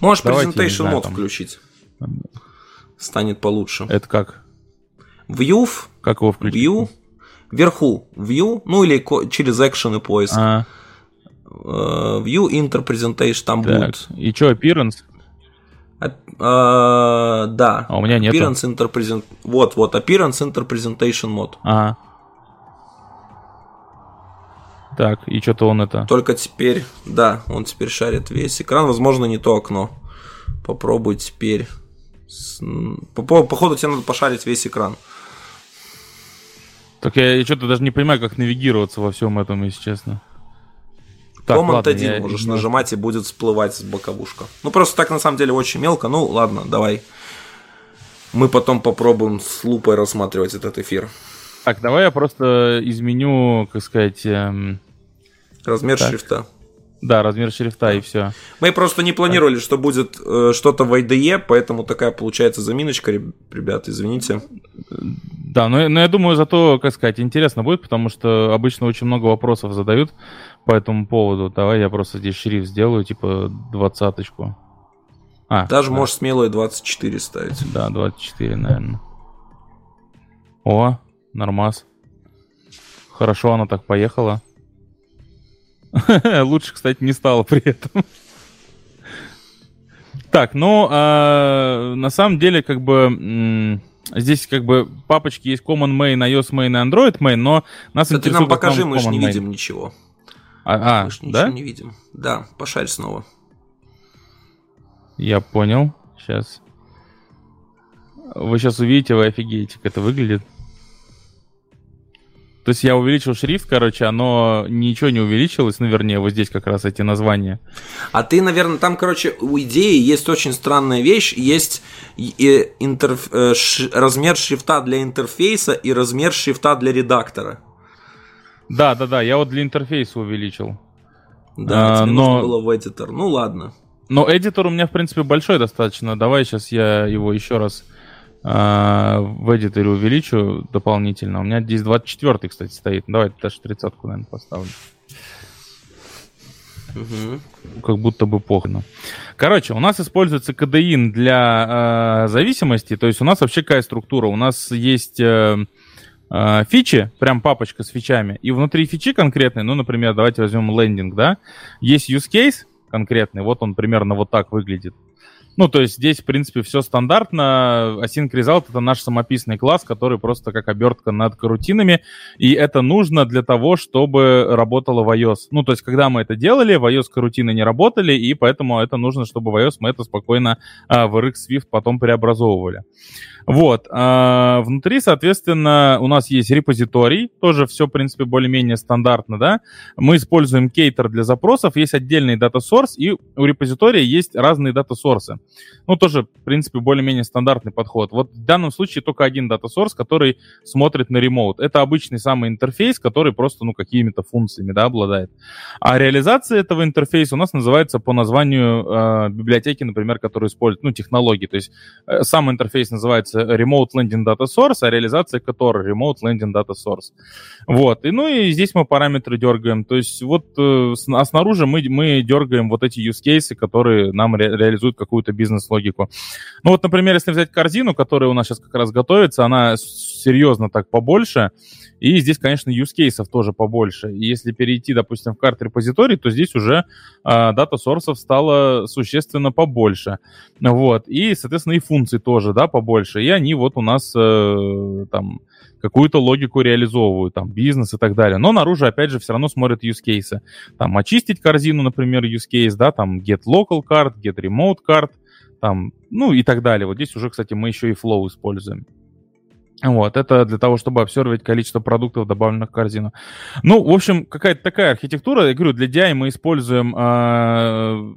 Можешь Presentation мод включить. Станет получше.
Это как?
View.
Как его включить?
View. Вверху View, ну или через Action и поиск. А. Uh, view Interpresentation там так. будет.
И что, Appearance?
Uh, да.
А у меня нет.
Appearance Interpresent... Вот, вот, Appearance Interpresentation мод.
Ага. Так, и что-то он это...
Только теперь, да, он теперь шарит весь экран. Возможно, не то окно. Попробуй теперь. Походу, тебе надо пошарить весь экран.
Так я, я что-то даже не понимаю, как навигироваться во всем этом, если честно.
Так, Command ладно, 1 я... можешь нажимать и будет всплывать с боковушка. Ну, просто так на самом деле очень мелко. Ну, ладно, давай. Мы потом попробуем с лупой рассматривать этот эфир.
Так, давай я просто изменю, как сказать... Эм...
Размер так. шрифта.
Да, размер шрифта да. и все.
Мы просто не планировали, что будет э, что-то в IDE, поэтому такая получается заминочка, ребят, извините.
Да, но, но я думаю, зато, как сказать, интересно будет, потому что обычно очень много вопросов задают по этому поводу. Давай я просто здесь шрифт сделаю, типа двадцаточку.
А, Даже да. можешь смело и 24 ставить.
Да, 24, наверное. О, Нормас. Хорошо она так поехала. Лучше, кстати, не стало при этом. Так, ну, а, на самом деле, как бы, здесь, как бы, папочки есть Common Main, iOS Main и Android Main, но нас
да интересует... ты нам покажи, мы же не main. видим ничего.
А, а
мы же
да?
ничего не видим. Да, пошарь снова.
Я понял. Сейчас. Вы сейчас увидите, вы офигеете, как это выглядит. То есть я увеличил шрифт, короче, оно ничего не увеличилось, ну, вернее, вот здесь как раз эти названия.
А ты, наверное, там, короче, у идеи есть очень странная вещь, есть интерф... Э, ш... размер шрифта для интерфейса и размер шрифта для редактора.
Да, да, да, я вот для интерфейса увеличил.
Да, а, тебе но... нужно было в эдитор. Ну ладно.
Но эдитор у меня, в принципе, большой достаточно. Давай сейчас я его еще раз а, в эдиторе увеличу дополнительно. У меня здесь 24 кстати, стоит. Давай даже 30 наверное, поставлю. Угу. Как будто бы похрена. Короче, у нас используется кадеин для э, зависимости. То есть у нас вообще какая структура? У нас есть э, э, фичи, прям папочка с фичами. И внутри фичи конкретной, ну, например, давайте возьмем лендинг, да, есть use case конкретный. Вот он примерно вот так выглядит. Ну, то есть здесь, в принципе, все стандартно. Async Result — это наш самописный класс, который просто как обертка над карутинами, и это нужно для того, чтобы работало в iOS. Ну, то есть когда мы это делали, в iOS карутины не работали, и поэтому это нужно, чтобы в iOS мы это спокойно а, в RX потом преобразовывали. Вот. А, внутри, соответственно, у нас есть репозиторий, тоже все, в принципе, более-менее стандартно, да. Мы используем кейтер для запросов, есть отдельный дата source, и у репозитория есть разные дата source. Ну, тоже, в принципе, более-менее стандартный подход. Вот в данном случае только один дата source, который смотрит на ремоут. Это обычный самый интерфейс, который просто, ну, какими-то функциями, да, обладает. А реализация этого интерфейса у нас называется по названию э, библиотеки, например, которую используют, ну, технологии. То есть э, сам интерфейс называется Remote Landing Data Source, а реализация которой Remote Landing Data Source. Вот. И, ну и здесь мы параметры дергаем. То есть вот, э, а снаружи мы, мы дергаем вот эти use cases, которые нам ре- реализуют какую-то бизнес-логику. Ну вот, например, если взять корзину, которая у нас сейчас как раз готовится, она серьезно так побольше, и здесь, конечно, use cases тоже побольше. И если перейти, допустим, в карт репозиторий, то здесь уже а, дата сорсов стало существенно побольше. Вот. И, соответственно, и функций тоже, да, побольше. И они вот у нас э, там какую-то логику реализовывают, там, бизнес и так далее. Но наружу, опять же, все равно смотрят use cases. Там, очистить корзину, например, use case, да, там, get local card, get remote card, там, ну и так далее. Вот здесь уже, кстати, мы еще и flow используем. Вот, это для того, чтобы обсервить количество продуктов, добавленных в корзину. Ну, в общем, какая-то такая архитектура. Я говорю, для DI мы используем э,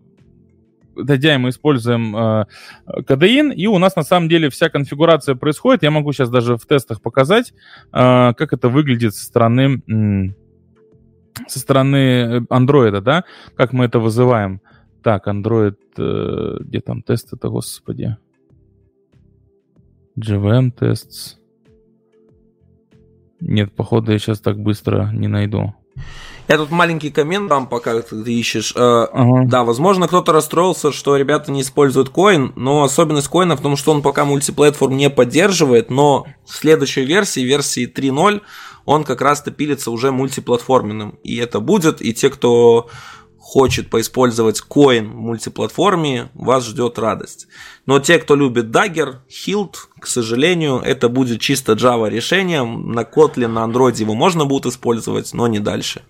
DI мы используем э, кадеин, и у нас на самом деле вся конфигурация происходит. Я могу сейчас даже в тестах показать, э, как это выглядит со стороны со стороны андроида, да, как мы это вызываем. Так, Android, э, где там тест-то, господи? JVM tests. Нет, походу я сейчас так быстро не найду.
Я тут маленький коммент там, пока ты ищешь. Э, ага. Да, возможно, кто-то расстроился, что ребята не используют коин, но особенность коина в том, что он пока мультиплатформ не поддерживает, но в следующей версии, версии 3.0, он как раз-то пилится уже мультиплатформенным. И это будет, и те, кто хочет поиспользовать коин в мультиплатформе, вас ждет радость. Но те, кто любит Dagger, Hilt, к сожалению, это будет чисто Java решением. На Kotlin, на Android его можно будет использовать, но не дальше.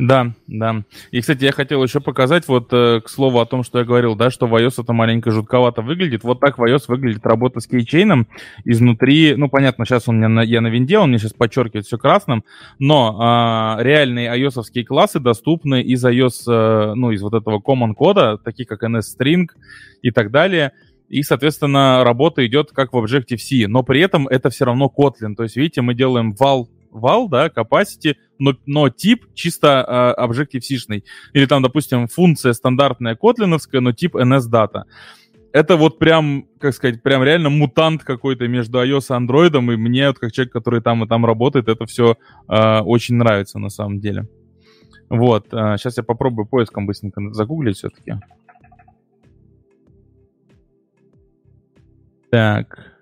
Да, да. И, кстати, я хотел еще показать, вот, э, к слову о том, что я говорил, да, что в iOS это маленько жутковато выглядит. Вот так в iOS выглядит работа с кейчейном изнутри. Ну, понятно, сейчас он меня на, я на винде, он мне сейчас подчеркивает все красным, но э, реальные ios классы доступны из iOS, э, ну, из вот этого common кода, такие как NSString и так далее и, соответственно, работа идет как в Objective-C, но при этом это все равно Kotlin. То есть, видите, мы делаем val val, да, capacity, но, но тип чисто э, Objective-C-шный. Или там, допустим, функция стандартная котлиновская, но тип NS-data. Это вот прям, как сказать, прям реально мутант какой-то между iOS и Android, и мне, вот как человек, который там и там работает, это все э, очень нравится на самом деле. Вот, э, сейчас я попробую поиском быстренько загуглить все-таки. Так.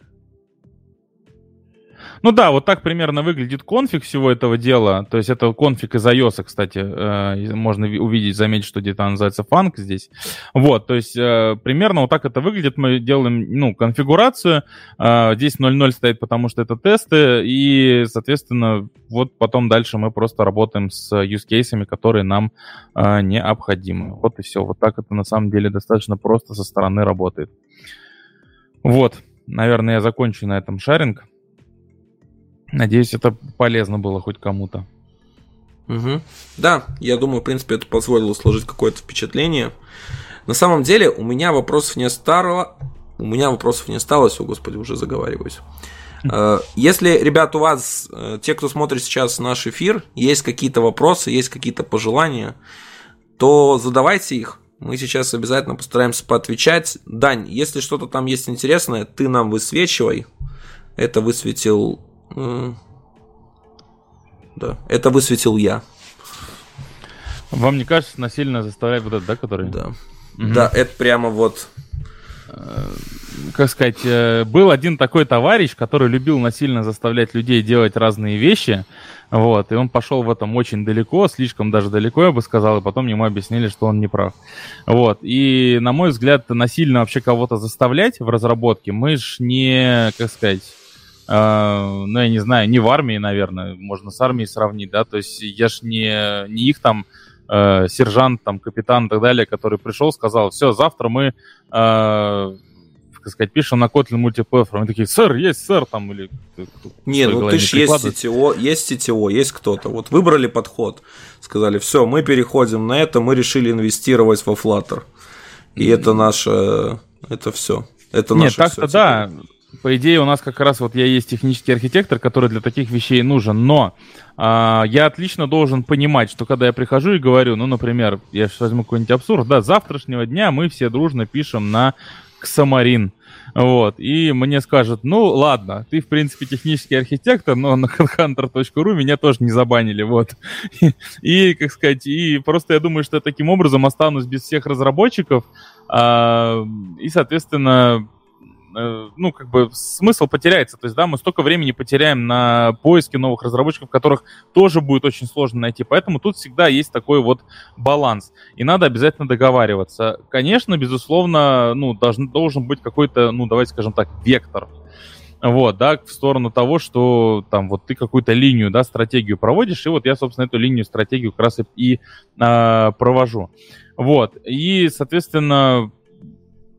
Ну да, вот так примерно выглядит конфиг всего этого дела. То есть это конфиг из iOS, кстати. Э, можно увидеть, заметить, что где-то называется фанк здесь. Вот, то есть э, примерно вот так это выглядит. Мы делаем, ну, конфигурацию. Э, здесь 0.0 стоит, потому что это тесты. И, соответственно, вот потом дальше мы просто работаем с use cases, которые нам необходимы. Вот и все. Вот так это на самом деле достаточно просто со стороны работает. Вот, наверное, я закончу на этом шаринг. Надеюсь, это полезно было хоть кому-то.
Угу. Да, я думаю, в принципе, это позволило сложить какое-то впечатление. На самом деле, у меня вопросов не стало. У меня вопросов не осталось, о господи, уже заговариваюсь. Э, если, ребят, у вас, э, те, кто смотрит сейчас наш эфир, есть какие-то вопросы, есть какие-то пожелания, то задавайте их. Мы сейчас обязательно постараемся поотвечать. Дань, если что-то там есть интересное, ты нам высвечивай. Это высветил... Э, да, это высветил я.
Вам не кажется, насильно заставлять вот это, да, который?
Да. Угу. Да, это прямо вот
как сказать, э, был один такой товарищ, который любил насильно заставлять людей делать разные вещи, вот, и он пошел в этом очень далеко, слишком даже далеко, я бы сказал, и потом ему объяснили, что он не прав. Вот, и, на мой взгляд, насильно вообще кого-то заставлять в разработке, мы ж не, как сказать, ну, я не знаю, не в армии, наверное, можно с армией сравнить, да, то есть я ж не, не их там uh, сержант, там, капитан и так далее, который пришел, сказал, все, завтра мы uh, так сказать, пишем на Kotlin мультиплатформ. Они такие, сэр, есть сэр, там, или...
Не, ну ты ж есть CTO, есть CTO, есть кто-то. Вот выбрали подход, сказали, все, мы переходим на это, мы решили инвестировать во Flutter. И это наше, это все. Это
Нет, так-то да. По идее, у нас как раз вот я есть технический архитектор, который для таких вещей нужен, но а, я отлично должен понимать, что когда я прихожу и говорю, ну, например, я сейчас возьму какой-нибудь абсурд, да, завтрашнего дня мы все дружно пишем на Ксамарин. Вот, и мне скажут, ну ладно, ты в принципе технический архитектор, но на headhunter.ru меня тоже не забанили, вот. И, как сказать, и просто я думаю, что я таким образом останусь без всех разработчиков, а, и, соответственно, Э, ну, как бы смысл потеряется. То есть, да, мы столько времени потеряем на поиски новых разработчиков, которых тоже будет очень сложно найти. Поэтому тут всегда есть такой вот баланс. И надо обязательно договариваться. Конечно, безусловно, ну, должен, должен быть какой-то, ну, давайте скажем так, вектор. Вот, да, в сторону того, что там вот ты какую-то линию, да, стратегию проводишь, и вот я, собственно, эту линию, стратегию как раз и, а, провожу. Вот, и, соответственно,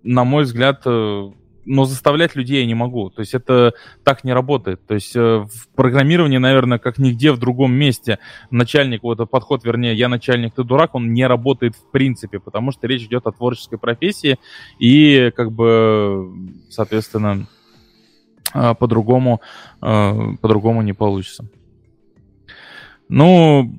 на мой взгляд, э, но заставлять людей я не могу. То есть это так не работает. То есть э, в программировании, наверное, как нигде в другом месте начальник, вот подход, вернее, я начальник, ты дурак, он не работает в принципе, потому что речь идет о творческой профессии, и как бы, соответственно, э, по-другому, э, по-другому не получится. Ну,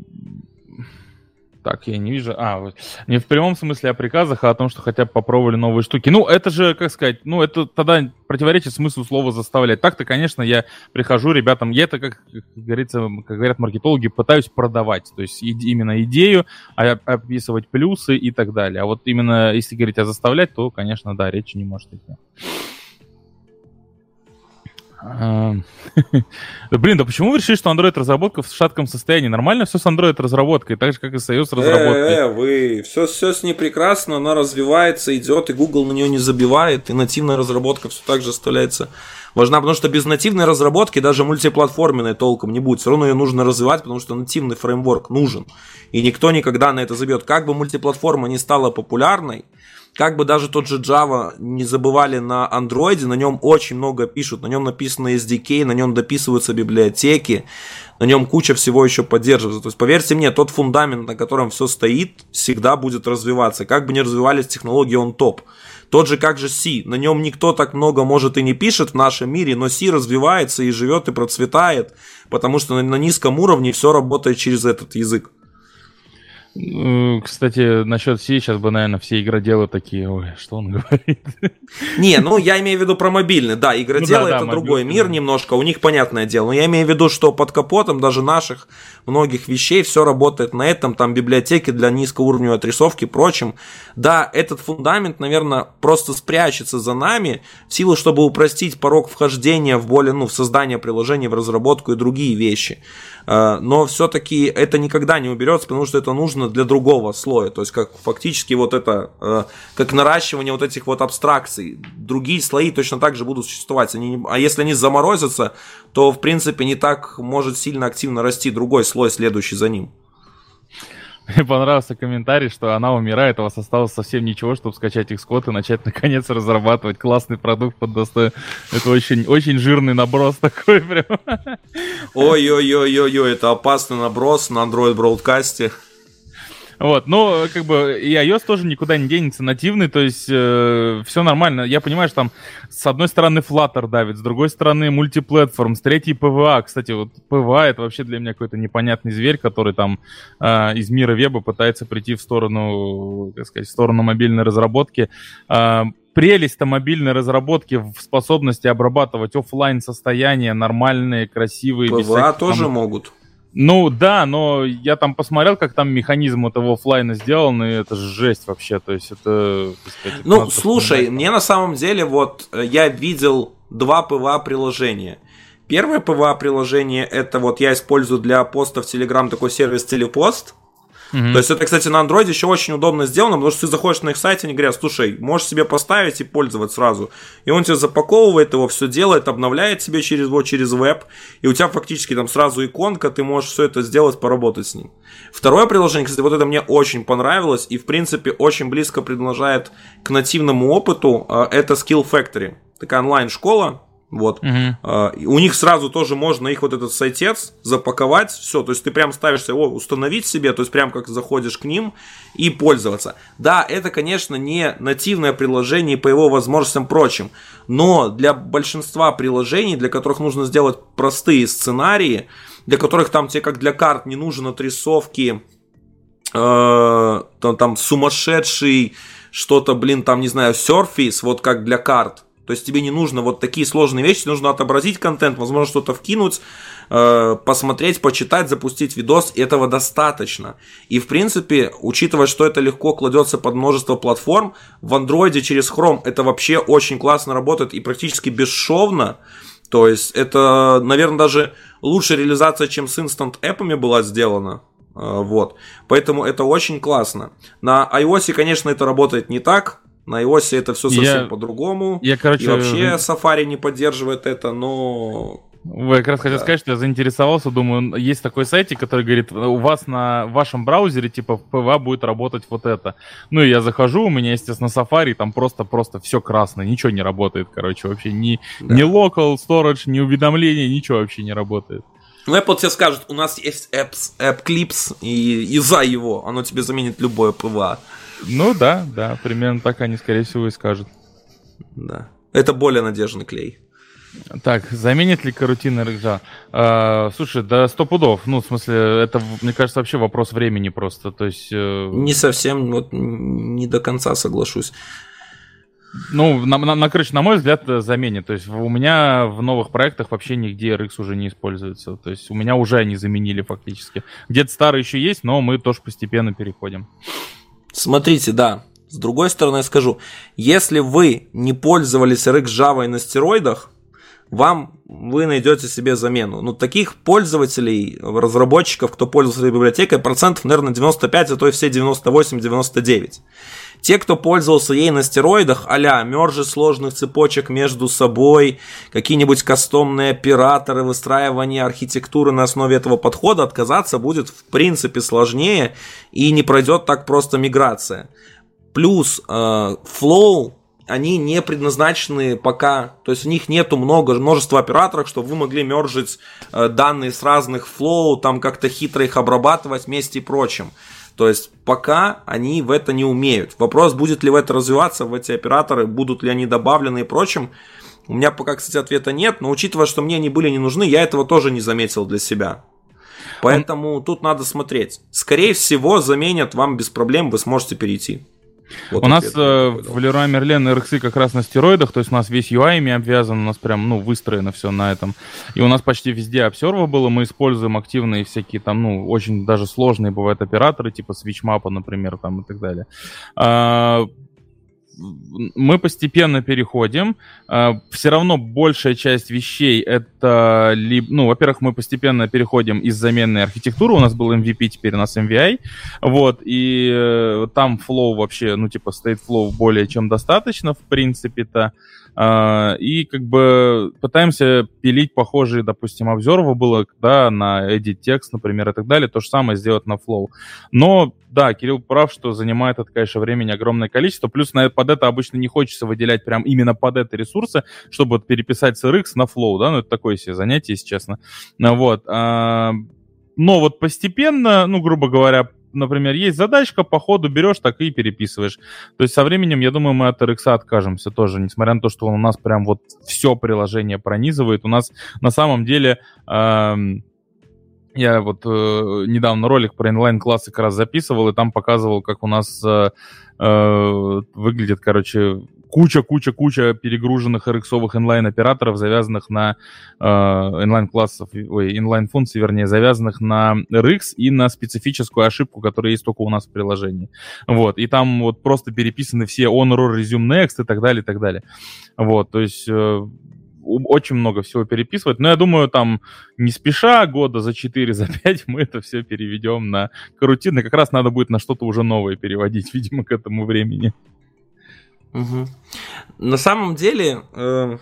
так, я не вижу. А, не в прямом смысле о приказах, а о том, что хотя бы попробовали новые штуки. Ну, это же, как сказать, ну, это тогда противоречит смыслу слова заставлять. Так-то, конечно, я прихожу ребятам, я это, как, как говорится, как говорят маркетологи, пытаюсь продавать. То есть именно идею, а, описывать плюсы и так далее. А вот именно, если говорить о заставлять, то, конечно, да, речи не может идти. Блин, да почему вы решили, что Android разработка в шатком состоянии? Нормально все с Android разработкой, так же, как и с iOS разработкой.
Э, вы, все, все с ней прекрасно, она развивается, идет, и Google на нее не забивает, и нативная разработка все так же оставляется важна, потому что без нативной разработки даже мультиплатформенной толком не будет. Все равно ее нужно развивать, потому что нативный фреймворк нужен. И никто никогда на это забьет. Как бы мультиплатформа не стала популярной, как бы даже тот же Java не забывали на Android, на нем очень много пишут, на нем написано SDK, на нем дописываются библиотеки, на нем куча всего еще поддерживается. То есть, поверьте мне, тот фундамент, на котором все стоит, всегда будет развиваться. Как бы ни развивались технологии, он топ. Тот же как же C, на нем никто так много может и не пишет в нашем мире, но C развивается и живет и процветает, потому что на низком уровне все работает через этот язык.
Э, кстати, насчет C сейчас бы, наверное, все игроделы такие, ой, что он говорит?
Не, ну я имею в виду про мобильный, да, игроделы ну, да, это да, другой мобильный. мир немножко, у них понятное дело, но я имею в виду, что под капотом даже наших многих вещей все работает на этом, там библиотеки для низкоуровневой отрисовки и прочим. Да, этот фундамент, наверное, просто спрячется за нами в силу, чтобы упростить порог вхождения в более, ну, в создание приложения, в разработку и другие вещи. Э, но все-таки это никогда не уберется, потому что это нужно для другого слоя, то есть как фактически вот это, э, как наращивание вот этих вот абстракций. Другие слои точно так же будут существовать, они, а если они заморозятся, то в принципе не так может сильно активно расти другой слой, следующий за ним.
Мне понравился комментарий, что она умирает, а у вас осталось совсем ничего, чтобы скачать их скот и начать наконец разрабатывать классный продукт под достоин. Это очень, очень жирный наброс такой прям.
Ой-ой-ой-ой-ой, это опасный наброс на Android Broadcast.
Вот, но как бы и iOS тоже никуда не денется нативный, то есть э, все нормально. Я понимаю, что там с одной стороны Flutter давит, с другой стороны Multiplatform, с третьей PWA. Кстати, вот PWA это вообще для меня какой-то непонятный зверь, который там э, из мира веба пытается прийти в сторону, как сказать, в сторону мобильной разработки. Э, прелесть-то мобильной разработки в способности обрабатывать офлайн состояния нормальные, красивые.
Всяких, тоже там, могут.
Ну да, но я там посмотрел, как там механизм этого офлайна сделан, и это жесть вообще. То есть это.
Сказать, ну, слушай, мне на самом деле вот э, я видел два PWA приложения. Первое PWA приложение это вот я использую для поста в Telegram такой сервис Телепост. Mm-hmm. То есть это, кстати, на Android еще очень удобно сделано, потому что ты заходишь на их сайт, они говорят, слушай, можешь себе поставить и пользоваться сразу. И он тебе запаковывает его, все делает, обновляет себе через, вот, через веб, и у тебя фактически там сразу иконка, ты можешь все это сделать, поработать с ним. Второе приложение, кстати, вот это мне очень понравилось, и в принципе очень близко приближает к нативному опыту, а, это Skill Factory. Такая онлайн-школа, вот. Угу. у них сразу тоже можно их вот этот сайтец запаковать, все, то есть ты прям ставишься его установить себе, то есть прям как заходишь к ним и пользоваться. Да, это, конечно, не нативное приложение по его возможностям прочим, но для большинства приложений, для которых нужно сделать простые сценарии, для которых там тебе как для карт не нужны отрисовки, э, там, там сумасшедший что-то, блин, там, не знаю, серфис, вот как для карт, то есть тебе не нужно вот такие сложные вещи, нужно отобразить контент, возможно, что-то вкинуть, э, посмотреть, почитать, запустить видос, этого достаточно. И в принципе, учитывая, что это легко кладется под множество платформ, в андроиде через Chrome это вообще очень классно работает и практически бесшовно. То есть это, наверное, даже лучшая реализация, чем с Instant App'ами была сделана. Э, вот. Поэтому это очень классно. На iOS, конечно, это работает не так. На iOS это все совсем я, по-другому. Я, короче, и вообще Safari не поддерживает это, но
вы как раз да. хотел сказать, что я заинтересовался, думаю, есть такой сайтик, который говорит, у вас на вашем браузере, типа, в PWA будет работать вот это. Ну, и я захожу, у меня, естественно, Safari, там просто-просто все красное, ничего не работает, короче, вообще ни, да. ни local storage, ни уведомления, ничего вообще не работает.
Ну, Apple тебе скажет, у нас есть apps, App Clips, и, и за его оно тебе заменит любое PWA.
Ну да, да, примерно так они, скорее всего, и скажут.
Да. Это более надежный клей.
Так, заменит ли карутин рыжа? А, слушай, да сто пудов. Ну, в смысле, это, мне кажется, вообще вопрос времени просто. То есть... Э...
Не совсем, вот не до конца соглашусь.
Ну, на, на, на, короче, на мой взгляд, заменит. То есть у меня в новых проектах вообще нигде RX уже не используется. То есть у меня уже они заменили фактически. Где-то старый еще есть, но мы тоже постепенно переходим.
Смотрите, да. С другой стороны, скажу, если вы не пользовались RX Java на стероидах, вам вы найдете себе замену. Ну, таких пользователей, разработчиков, кто этой библиотекой, процентов, наверное, 95, а то и все 98-99. Те, кто пользовался ей на стероидах, а-ля мержи сложных цепочек между собой, какие-нибудь кастомные операторы, выстраивание архитектуры на основе этого подхода, отказаться будет в принципе сложнее и не пройдет так просто миграция. Плюс э, Flow они не предназначены пока, то есть у них нету много, множества операторов, чтобы вы могли мержить э, данные с разных флоу, там как-то хитро их обрабатывать вместе и прочим. То есть пока они в это не умеют. Вопрос, будет ли в это развиваться, в эти операторы, будут ли они добавлены и прочим. У меня пока, кстати, ответа нет, но учитывая, что мне они были не нужны, я этого тоже не заметил для себя. Поэтому Он... тут надо смотреть. Скорее всего, заменят вам без проблем, вы сможете перейти.
Вот у нас э, в Leroy Merlin RX как раз на стероидах, то есть у нас весь UI ими обвязан, у нас прям, ну, выстроено все на этом. И у нас почти везде обсерва было, мы используем активные всякие там, ну, очень даже сложные бывают операторы, типа SwitchMap, например, там и так далее. А, мы постепенно переходим. А, Все равно большая часть вещей это, ну, во-первых, мы постепенно переходим из заменной архитектуры. У нас был MVP, теперь у нас MVI. Вот, и э, там flow вообще, ну, типа, state flow более чем достаточно, в принципе-то. А, и как бы пытаемся пилить похожие, допустим, обзоры было, да, на edit текст, например, и так далее, то же самое сделать на Flow. Но, да, Кирилл прав, что занимает это, конечно, времени огромное количество, плюс на, под это обычно не хочется выделять прям именно под это ресурсы, чтобы переписать SRX на Flow, да, ну это такое себе занятие, если честно. Вот. А, но вот постепенно, ну, грубо говоря, например, есть задачка, по ходу берешь, так и переписываешь. То есть со временем, я думаю, мы от RX откажемся тоже, несмотря на то, что он у нас прям вот все приложение пронизывает. У нас на самом деле... Эм, я вот э, недавно ролик про инлайн-классы как раз записывал, и там показывал, как у нас э, э, выглядит, короче, куча-куча-куча перегруженных RX-овых инлайн-операторов, завязанных на э, инлайн-классов, ой, инлайн-функций, вернее, завязанных на RX и на специфическую ошибку, которая есть только у нас в приложении. Вот, и там вот просто переписаны все on, row, resume, next и так далее, и так далее. Вот, то есть э, очень много всего переписывать. Но я думаю, там не спеша, года за 4, за 5 мы это все переведем на карутины. Как раз надо будет на что-то уже новое переводить, видимо, к этому времени.
Угу. На самом деле, э,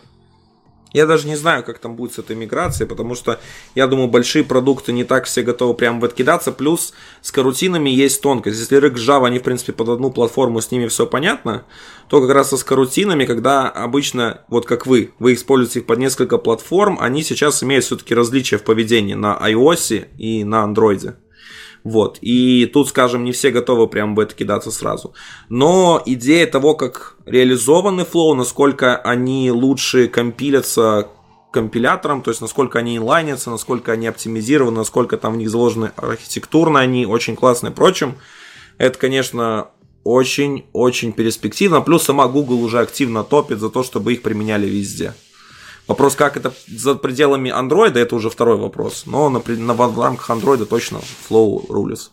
я даже не знаю, как там будет с этой миграцией, потому что, я думаю, большие продукты не так все готовы прям откидаться. Плюс с карутинами есть тонкость. Если рык Java, они, в принципе, под одну платформу, с ними все понятно, то как раз со скарутинами, когда обычно, вот как вы, вы используете их под несколько платформ, они сейчас имеют все-таки различия в поведении на iOS и на Android. Вот. И тут, скажем, не все готовы прям в это кидаться сразу. Но идея того, как реализованы флоу, насколько они лучше компилятся компилятором, то есть насколько они инлайнятся, насколько они оптимизированы, насколько там в них заложены архитектурно, они очень классные. Прочим, это, конечно, очень-очень перспективно. Плюс сама Google уже активно топит за то, чтобы их применяли везде. Вопрос, как это за пределами андроида, это уже второй вопрос. Но на, на, в рамках андроида точно Flow рулится.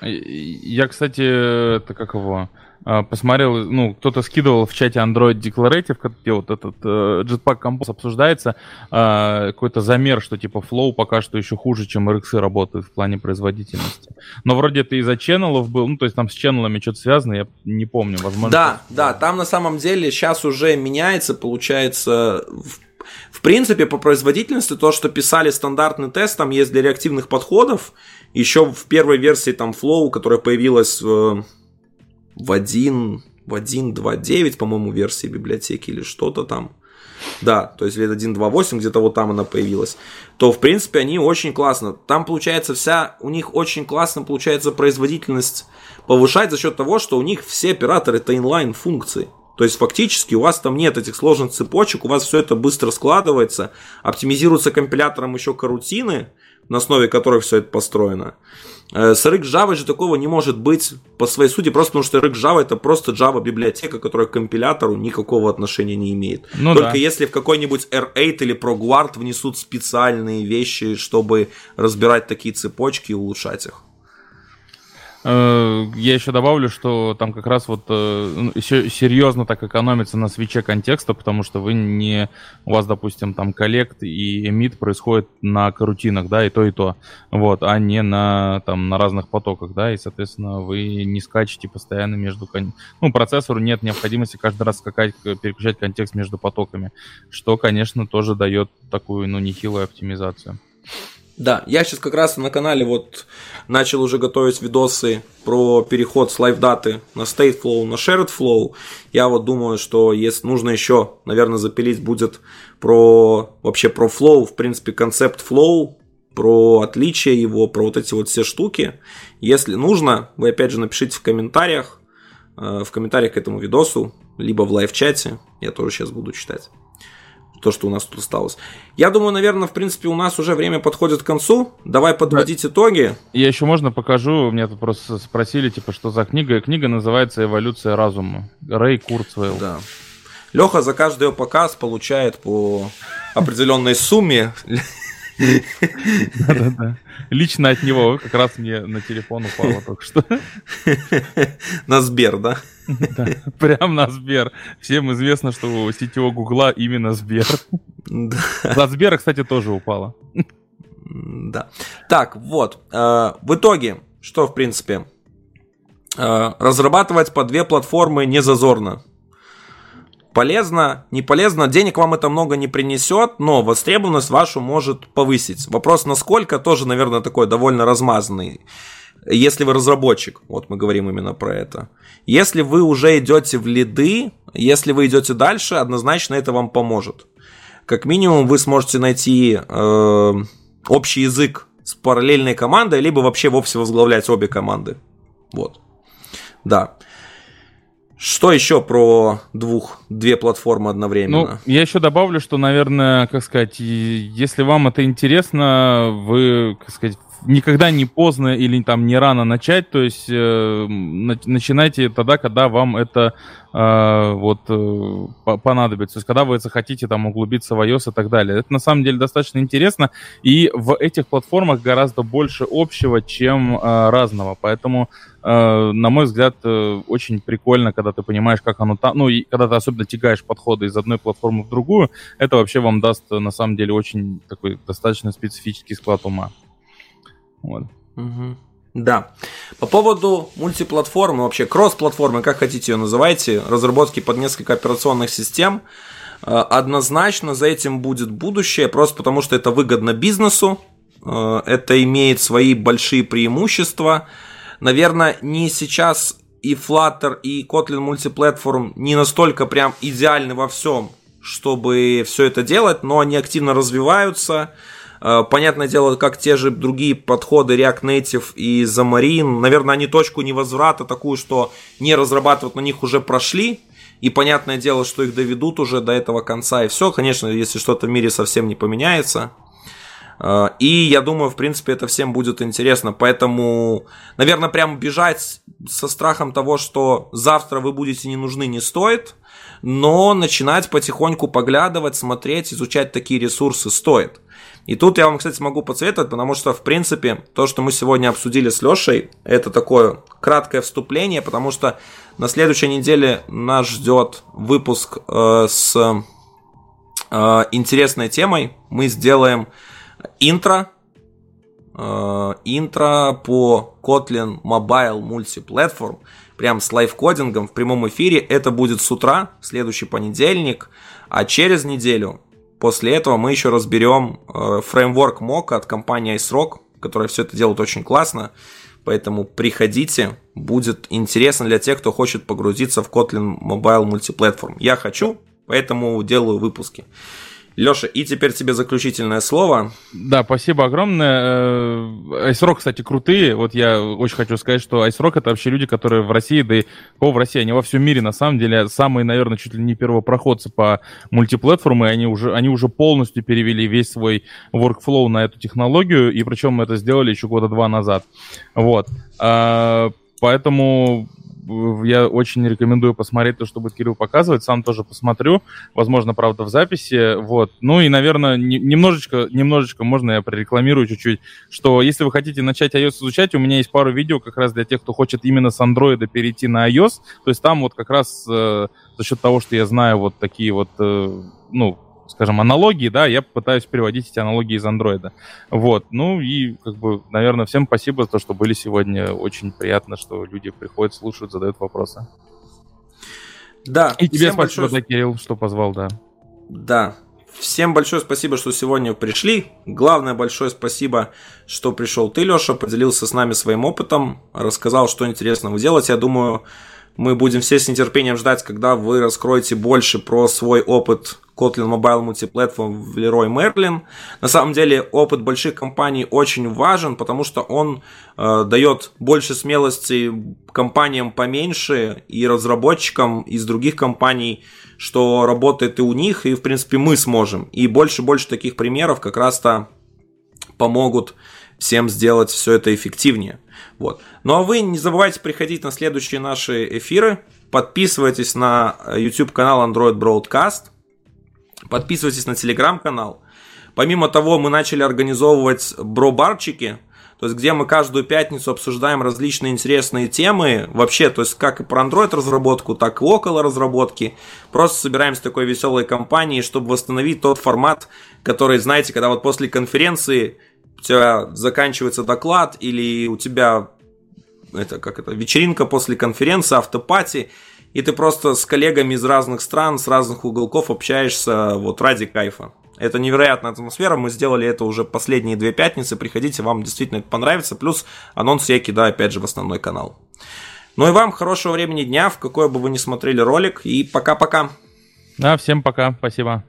Я, кстати, это как его а, посмотрел, ну, кто-то скидывал в чате Android Declarative, где вот этот э, Jetpack Compose обсуждается, э, какой-то замер, что типа Flow пока что еще хуже, чем RX работает в плане производительности. Но вроде это из-за ченнелов был, ну, то есть там с ченнелами что-то связано, я не помню, возможно.
Да, да, там на самом деле сейчас уже меняется, получается, в в принципе, по производительности то, что писали стандартный тест, там есть для реактивных подходов. Еще в первой версии там Flow, которая появилась в, в 1, в 1.2.9, по-моему, версии библиотеки или что-то там. Да, то есть лет 1.2.8, где-то вот там она появилась. То, в принципе, они очень классно. Там получается вся, у них очень классно получается производительность повышать за счет того, что у них все операторы это инлайн функции. То есть фактически у вас там нет этих сложных цепочек, у вас все это быстро складывается, оптимизируется компилятором еще карутины, на основе которых все это построено. Э, с RX Java же такого не может быть по своей сути, просто потому что RX Java это просто Java библиотека, которая к компилятору никакого отношения не имеет. Ну, Только да. если в какой-нибудь R8 или ProGuard внесут специальные вещи, чтобы разбирать такие цепочки и улучшать их.
Э, я еще добавлю, что там как раз вот э, ну, серьезно так экономится на свече контекста, потому что вы не... У вас, допустим, там collect и emit происходит на корутинах, да, и то, и то, вот, а не на, там, на разных потоках, да, и, соответственно, вы не скачете постоянно между... Ну, процессору нет необходимости каждый раз скакать, переключать контекст между потоками, что, конечно, тоже дает такую, ну, нехилую оптимизацию.
Да, я сейчас как раз на канале вот начал уже готовить видосы про переход с лайв-даты на StateFlow, на Shared Flow. Я вот думаю, что если нужно еще, наверное, запилить будет про вообще про Flow, в принципе, концепт Flow, про отличие его, про вот эти вот все штуки. Если нужно, вы опять же напишите в комментариях, э, в комментариях к этому видосу, либо в лайв-чате, я тоже сейчас буду читать то, что у нас тут осталось. Я думаю, наверное, в принципе, у нас уже время подходит к концу. Давай подводить да. итоги.
Я еще можно покажу. Меня тут просто спросили, типа, что за книга. Книга называется «Эволюция разума». Рэй Курцвейл.
Да. Леха за каждый ее показ получает по определенной сумме
да-да-да. Лично от него как раз мне на телефон упало только что.
На Сбер, да?
Да, прям на Сбер. Всем известно, что у сетевого Гугла именно Сбер. Да. За Сбера, кстати, тоже упало.
Да. Так, вот. Э, в итоге, что, в принципе, э, разрабатывать по две платформы не зазорно. Полезно, не полезно, денег вам это много не принесет, но востребованность вашу может повысить. Вопрос насколько тоже, наверное, такой довольно размазанный. Если вы разработчик, вот мы говорим именно про это. Если вы уже идете в лиды, если вы идете дальше, однозначно это вам поможет. Как минимум вы сможете найти э, общий язык с параллельной командой, либо вообще вовсе возглавлять обе команды. Вот. Да. Что еще про двух, две платформы одновременно?
Ну, я еще добавлю, что, наверное, как сказать, если вам это интересно, вы, как сказать, никогда не поздно или там не рано начать, то есть э, начинайте тогда, когда вам это э, вот э, понадобится, то есть когда вы захотите там углубиться в iOS и так далее. Это на самом деле достаточно интересно, и в этих платформах гораздо больше общего, чем э, разного, поэтому Uh, на мой взгляд, uh, очень прикольно, когда ты понимаешь, как оно там, ну, и когда ты особенно тягаешь подходы из одной платформы в другую, это вообще вам даст, на самом деле, очень такой достаточно специфический склад ума.
Вот. Угу. Да. По поводу мультиплатформы, вообще кросс-платформы, как хотите ее называйте, разработки под несколько операционных систем, э, однозначно за этим будет будущее, просто потому что это выгодно бизнесу, э, это имеет свои большие преимущества. Наверное, не сейчас и Flutter, и Kotlin Multiplatform не настолько прям идеальны во всем, чтобы все это делать, но они активно развиваются. Э, понятное дело, как те же другие подходы React Native и Xamarin, наверное, они точку невозврата такую, что не разрабатывать на них уже прошли, и понятное дело, что их доведут уже до этого конца, и все, конечно, если что-то в мире совсем не поменяется. Э, и я думаю, в принципе, это всем будет интересно. Поэтому, наверное, прям бежать со страхом того, что завтра вы будете не нужны, не стоит. Но начинать потихоньку поглядывать, смотреть, изучать такие ресурсы стоит. И тут я вам, кстати, могу посоветовать, потому что, в принципе, то, что мы сегодня обсудили с Лешей, это такое краткое вступление, потому что на следующей неделе нас ждет выпуск э, с э, интересной темой. Мы сделаем интро, э, интро по Kotlin Mobile Multiplatform, прям с лайфкодингом в прямом эфире. Это будет с утра, следующий понедельник, а через неделю После этого мы еще разберем э, фреймворк Mock от компании iSrock, которая все это делает очень классно. Поэтому приходите, будет интересно для тех, кто хочет погрузиться в Kotlin Mobile Multiplatform. Я хочу, поэтому делаю выпуски. Леша, и теперь тебе заключительное слово.
Да, спасибо огромное. Айсрок, кстати, крутые. Вот я очень хочу сказать, что Айсрок это вообще люди, которые в России, да и о, в России, они во всем мире, на самом деле, самые, наверное, чуть ли не первопроходцы по мультиплатформе. Они уже, они уже полностью перевели весь свой workflow на эту технологию, и причем это сделали еще года два назад. Вот. А, поэтому я очень рекомендую посмотреть то, что будет Кирилл показывать. Сам тоже посмотрю. Возможно, правда, в записи. Вот. Ну и, наверное, немножечко, немножечко можно я прорекламирую чуть-чуть, что если вы хотите начать iOS изучать, у меня есть пару видео как раз для тех, кто хочет именно с Android перейти на iOS. То есть там вот как раз э, за счет того, что я знаю вот такие вот, э, ну, скажем, аналогии, да, я пытаюсь переводить эти аналогии из андроида. Вот, ну и, как бы, наверное, всем спасибо за то, что были сегодня. Очень приятно, что люди приходят, слушают, задают вопросы.
Да.
И тебе спасибо, большое... да, Кирилл, что позвал, да.
Да. Всем большое спасибо, что сегодня пришли. Главное большое спасибо, что пришел ты, Леша, поделился с нами своим опытом, рассказал, что интересно вы делаете. Я думаю, мы будем все с нетерпением ждать, когда вы раскроете больше про свой опыт Kotlin Mobile Multiplatform в Leroy Merlin. На самом деле опыт больших компаний очень важен, потому что он э, дает больше смелости компаниям поменьше и разработчикам из других компаний, что работает и у них, и в принципе мы сможем. И больше-больше таких примеров как раз-то помогут всем сделать все это эффективнее. Вот. Ну а вы не забывайте приходить на следующие наши эфиры. Подписывайтесь на YouTube канал Android Broadcast. Подписывайтесь на телеграм-канал. Помимо того, мы начали организовывать бро-барчики, то есть где мы каждую пятницу обсуждаем различные интересные темы, вообще, то есть как и про Android разработку, так и около разработки. Просто собираемся такой веселой компанией, чтобы восстановить тот формат, который, знаете, когда вот после конференции у тебя заканчивается доклад или у тебя это как это вечеринка после конференции, автопати, и ты просто с коллегами из разных стран, с разных уголков общаешься вот ради кайфа. Это невероятная атмосфера, мы сделали это уже последние две пятницы, приходите, вам действительно это понравится, плюс анонс я кидаю опять же в основной канал. Ну и вам хорошего времени дня, в какой бы вы ни смотрели ролик, и пока-пока.
Да, всем пока, спасибо.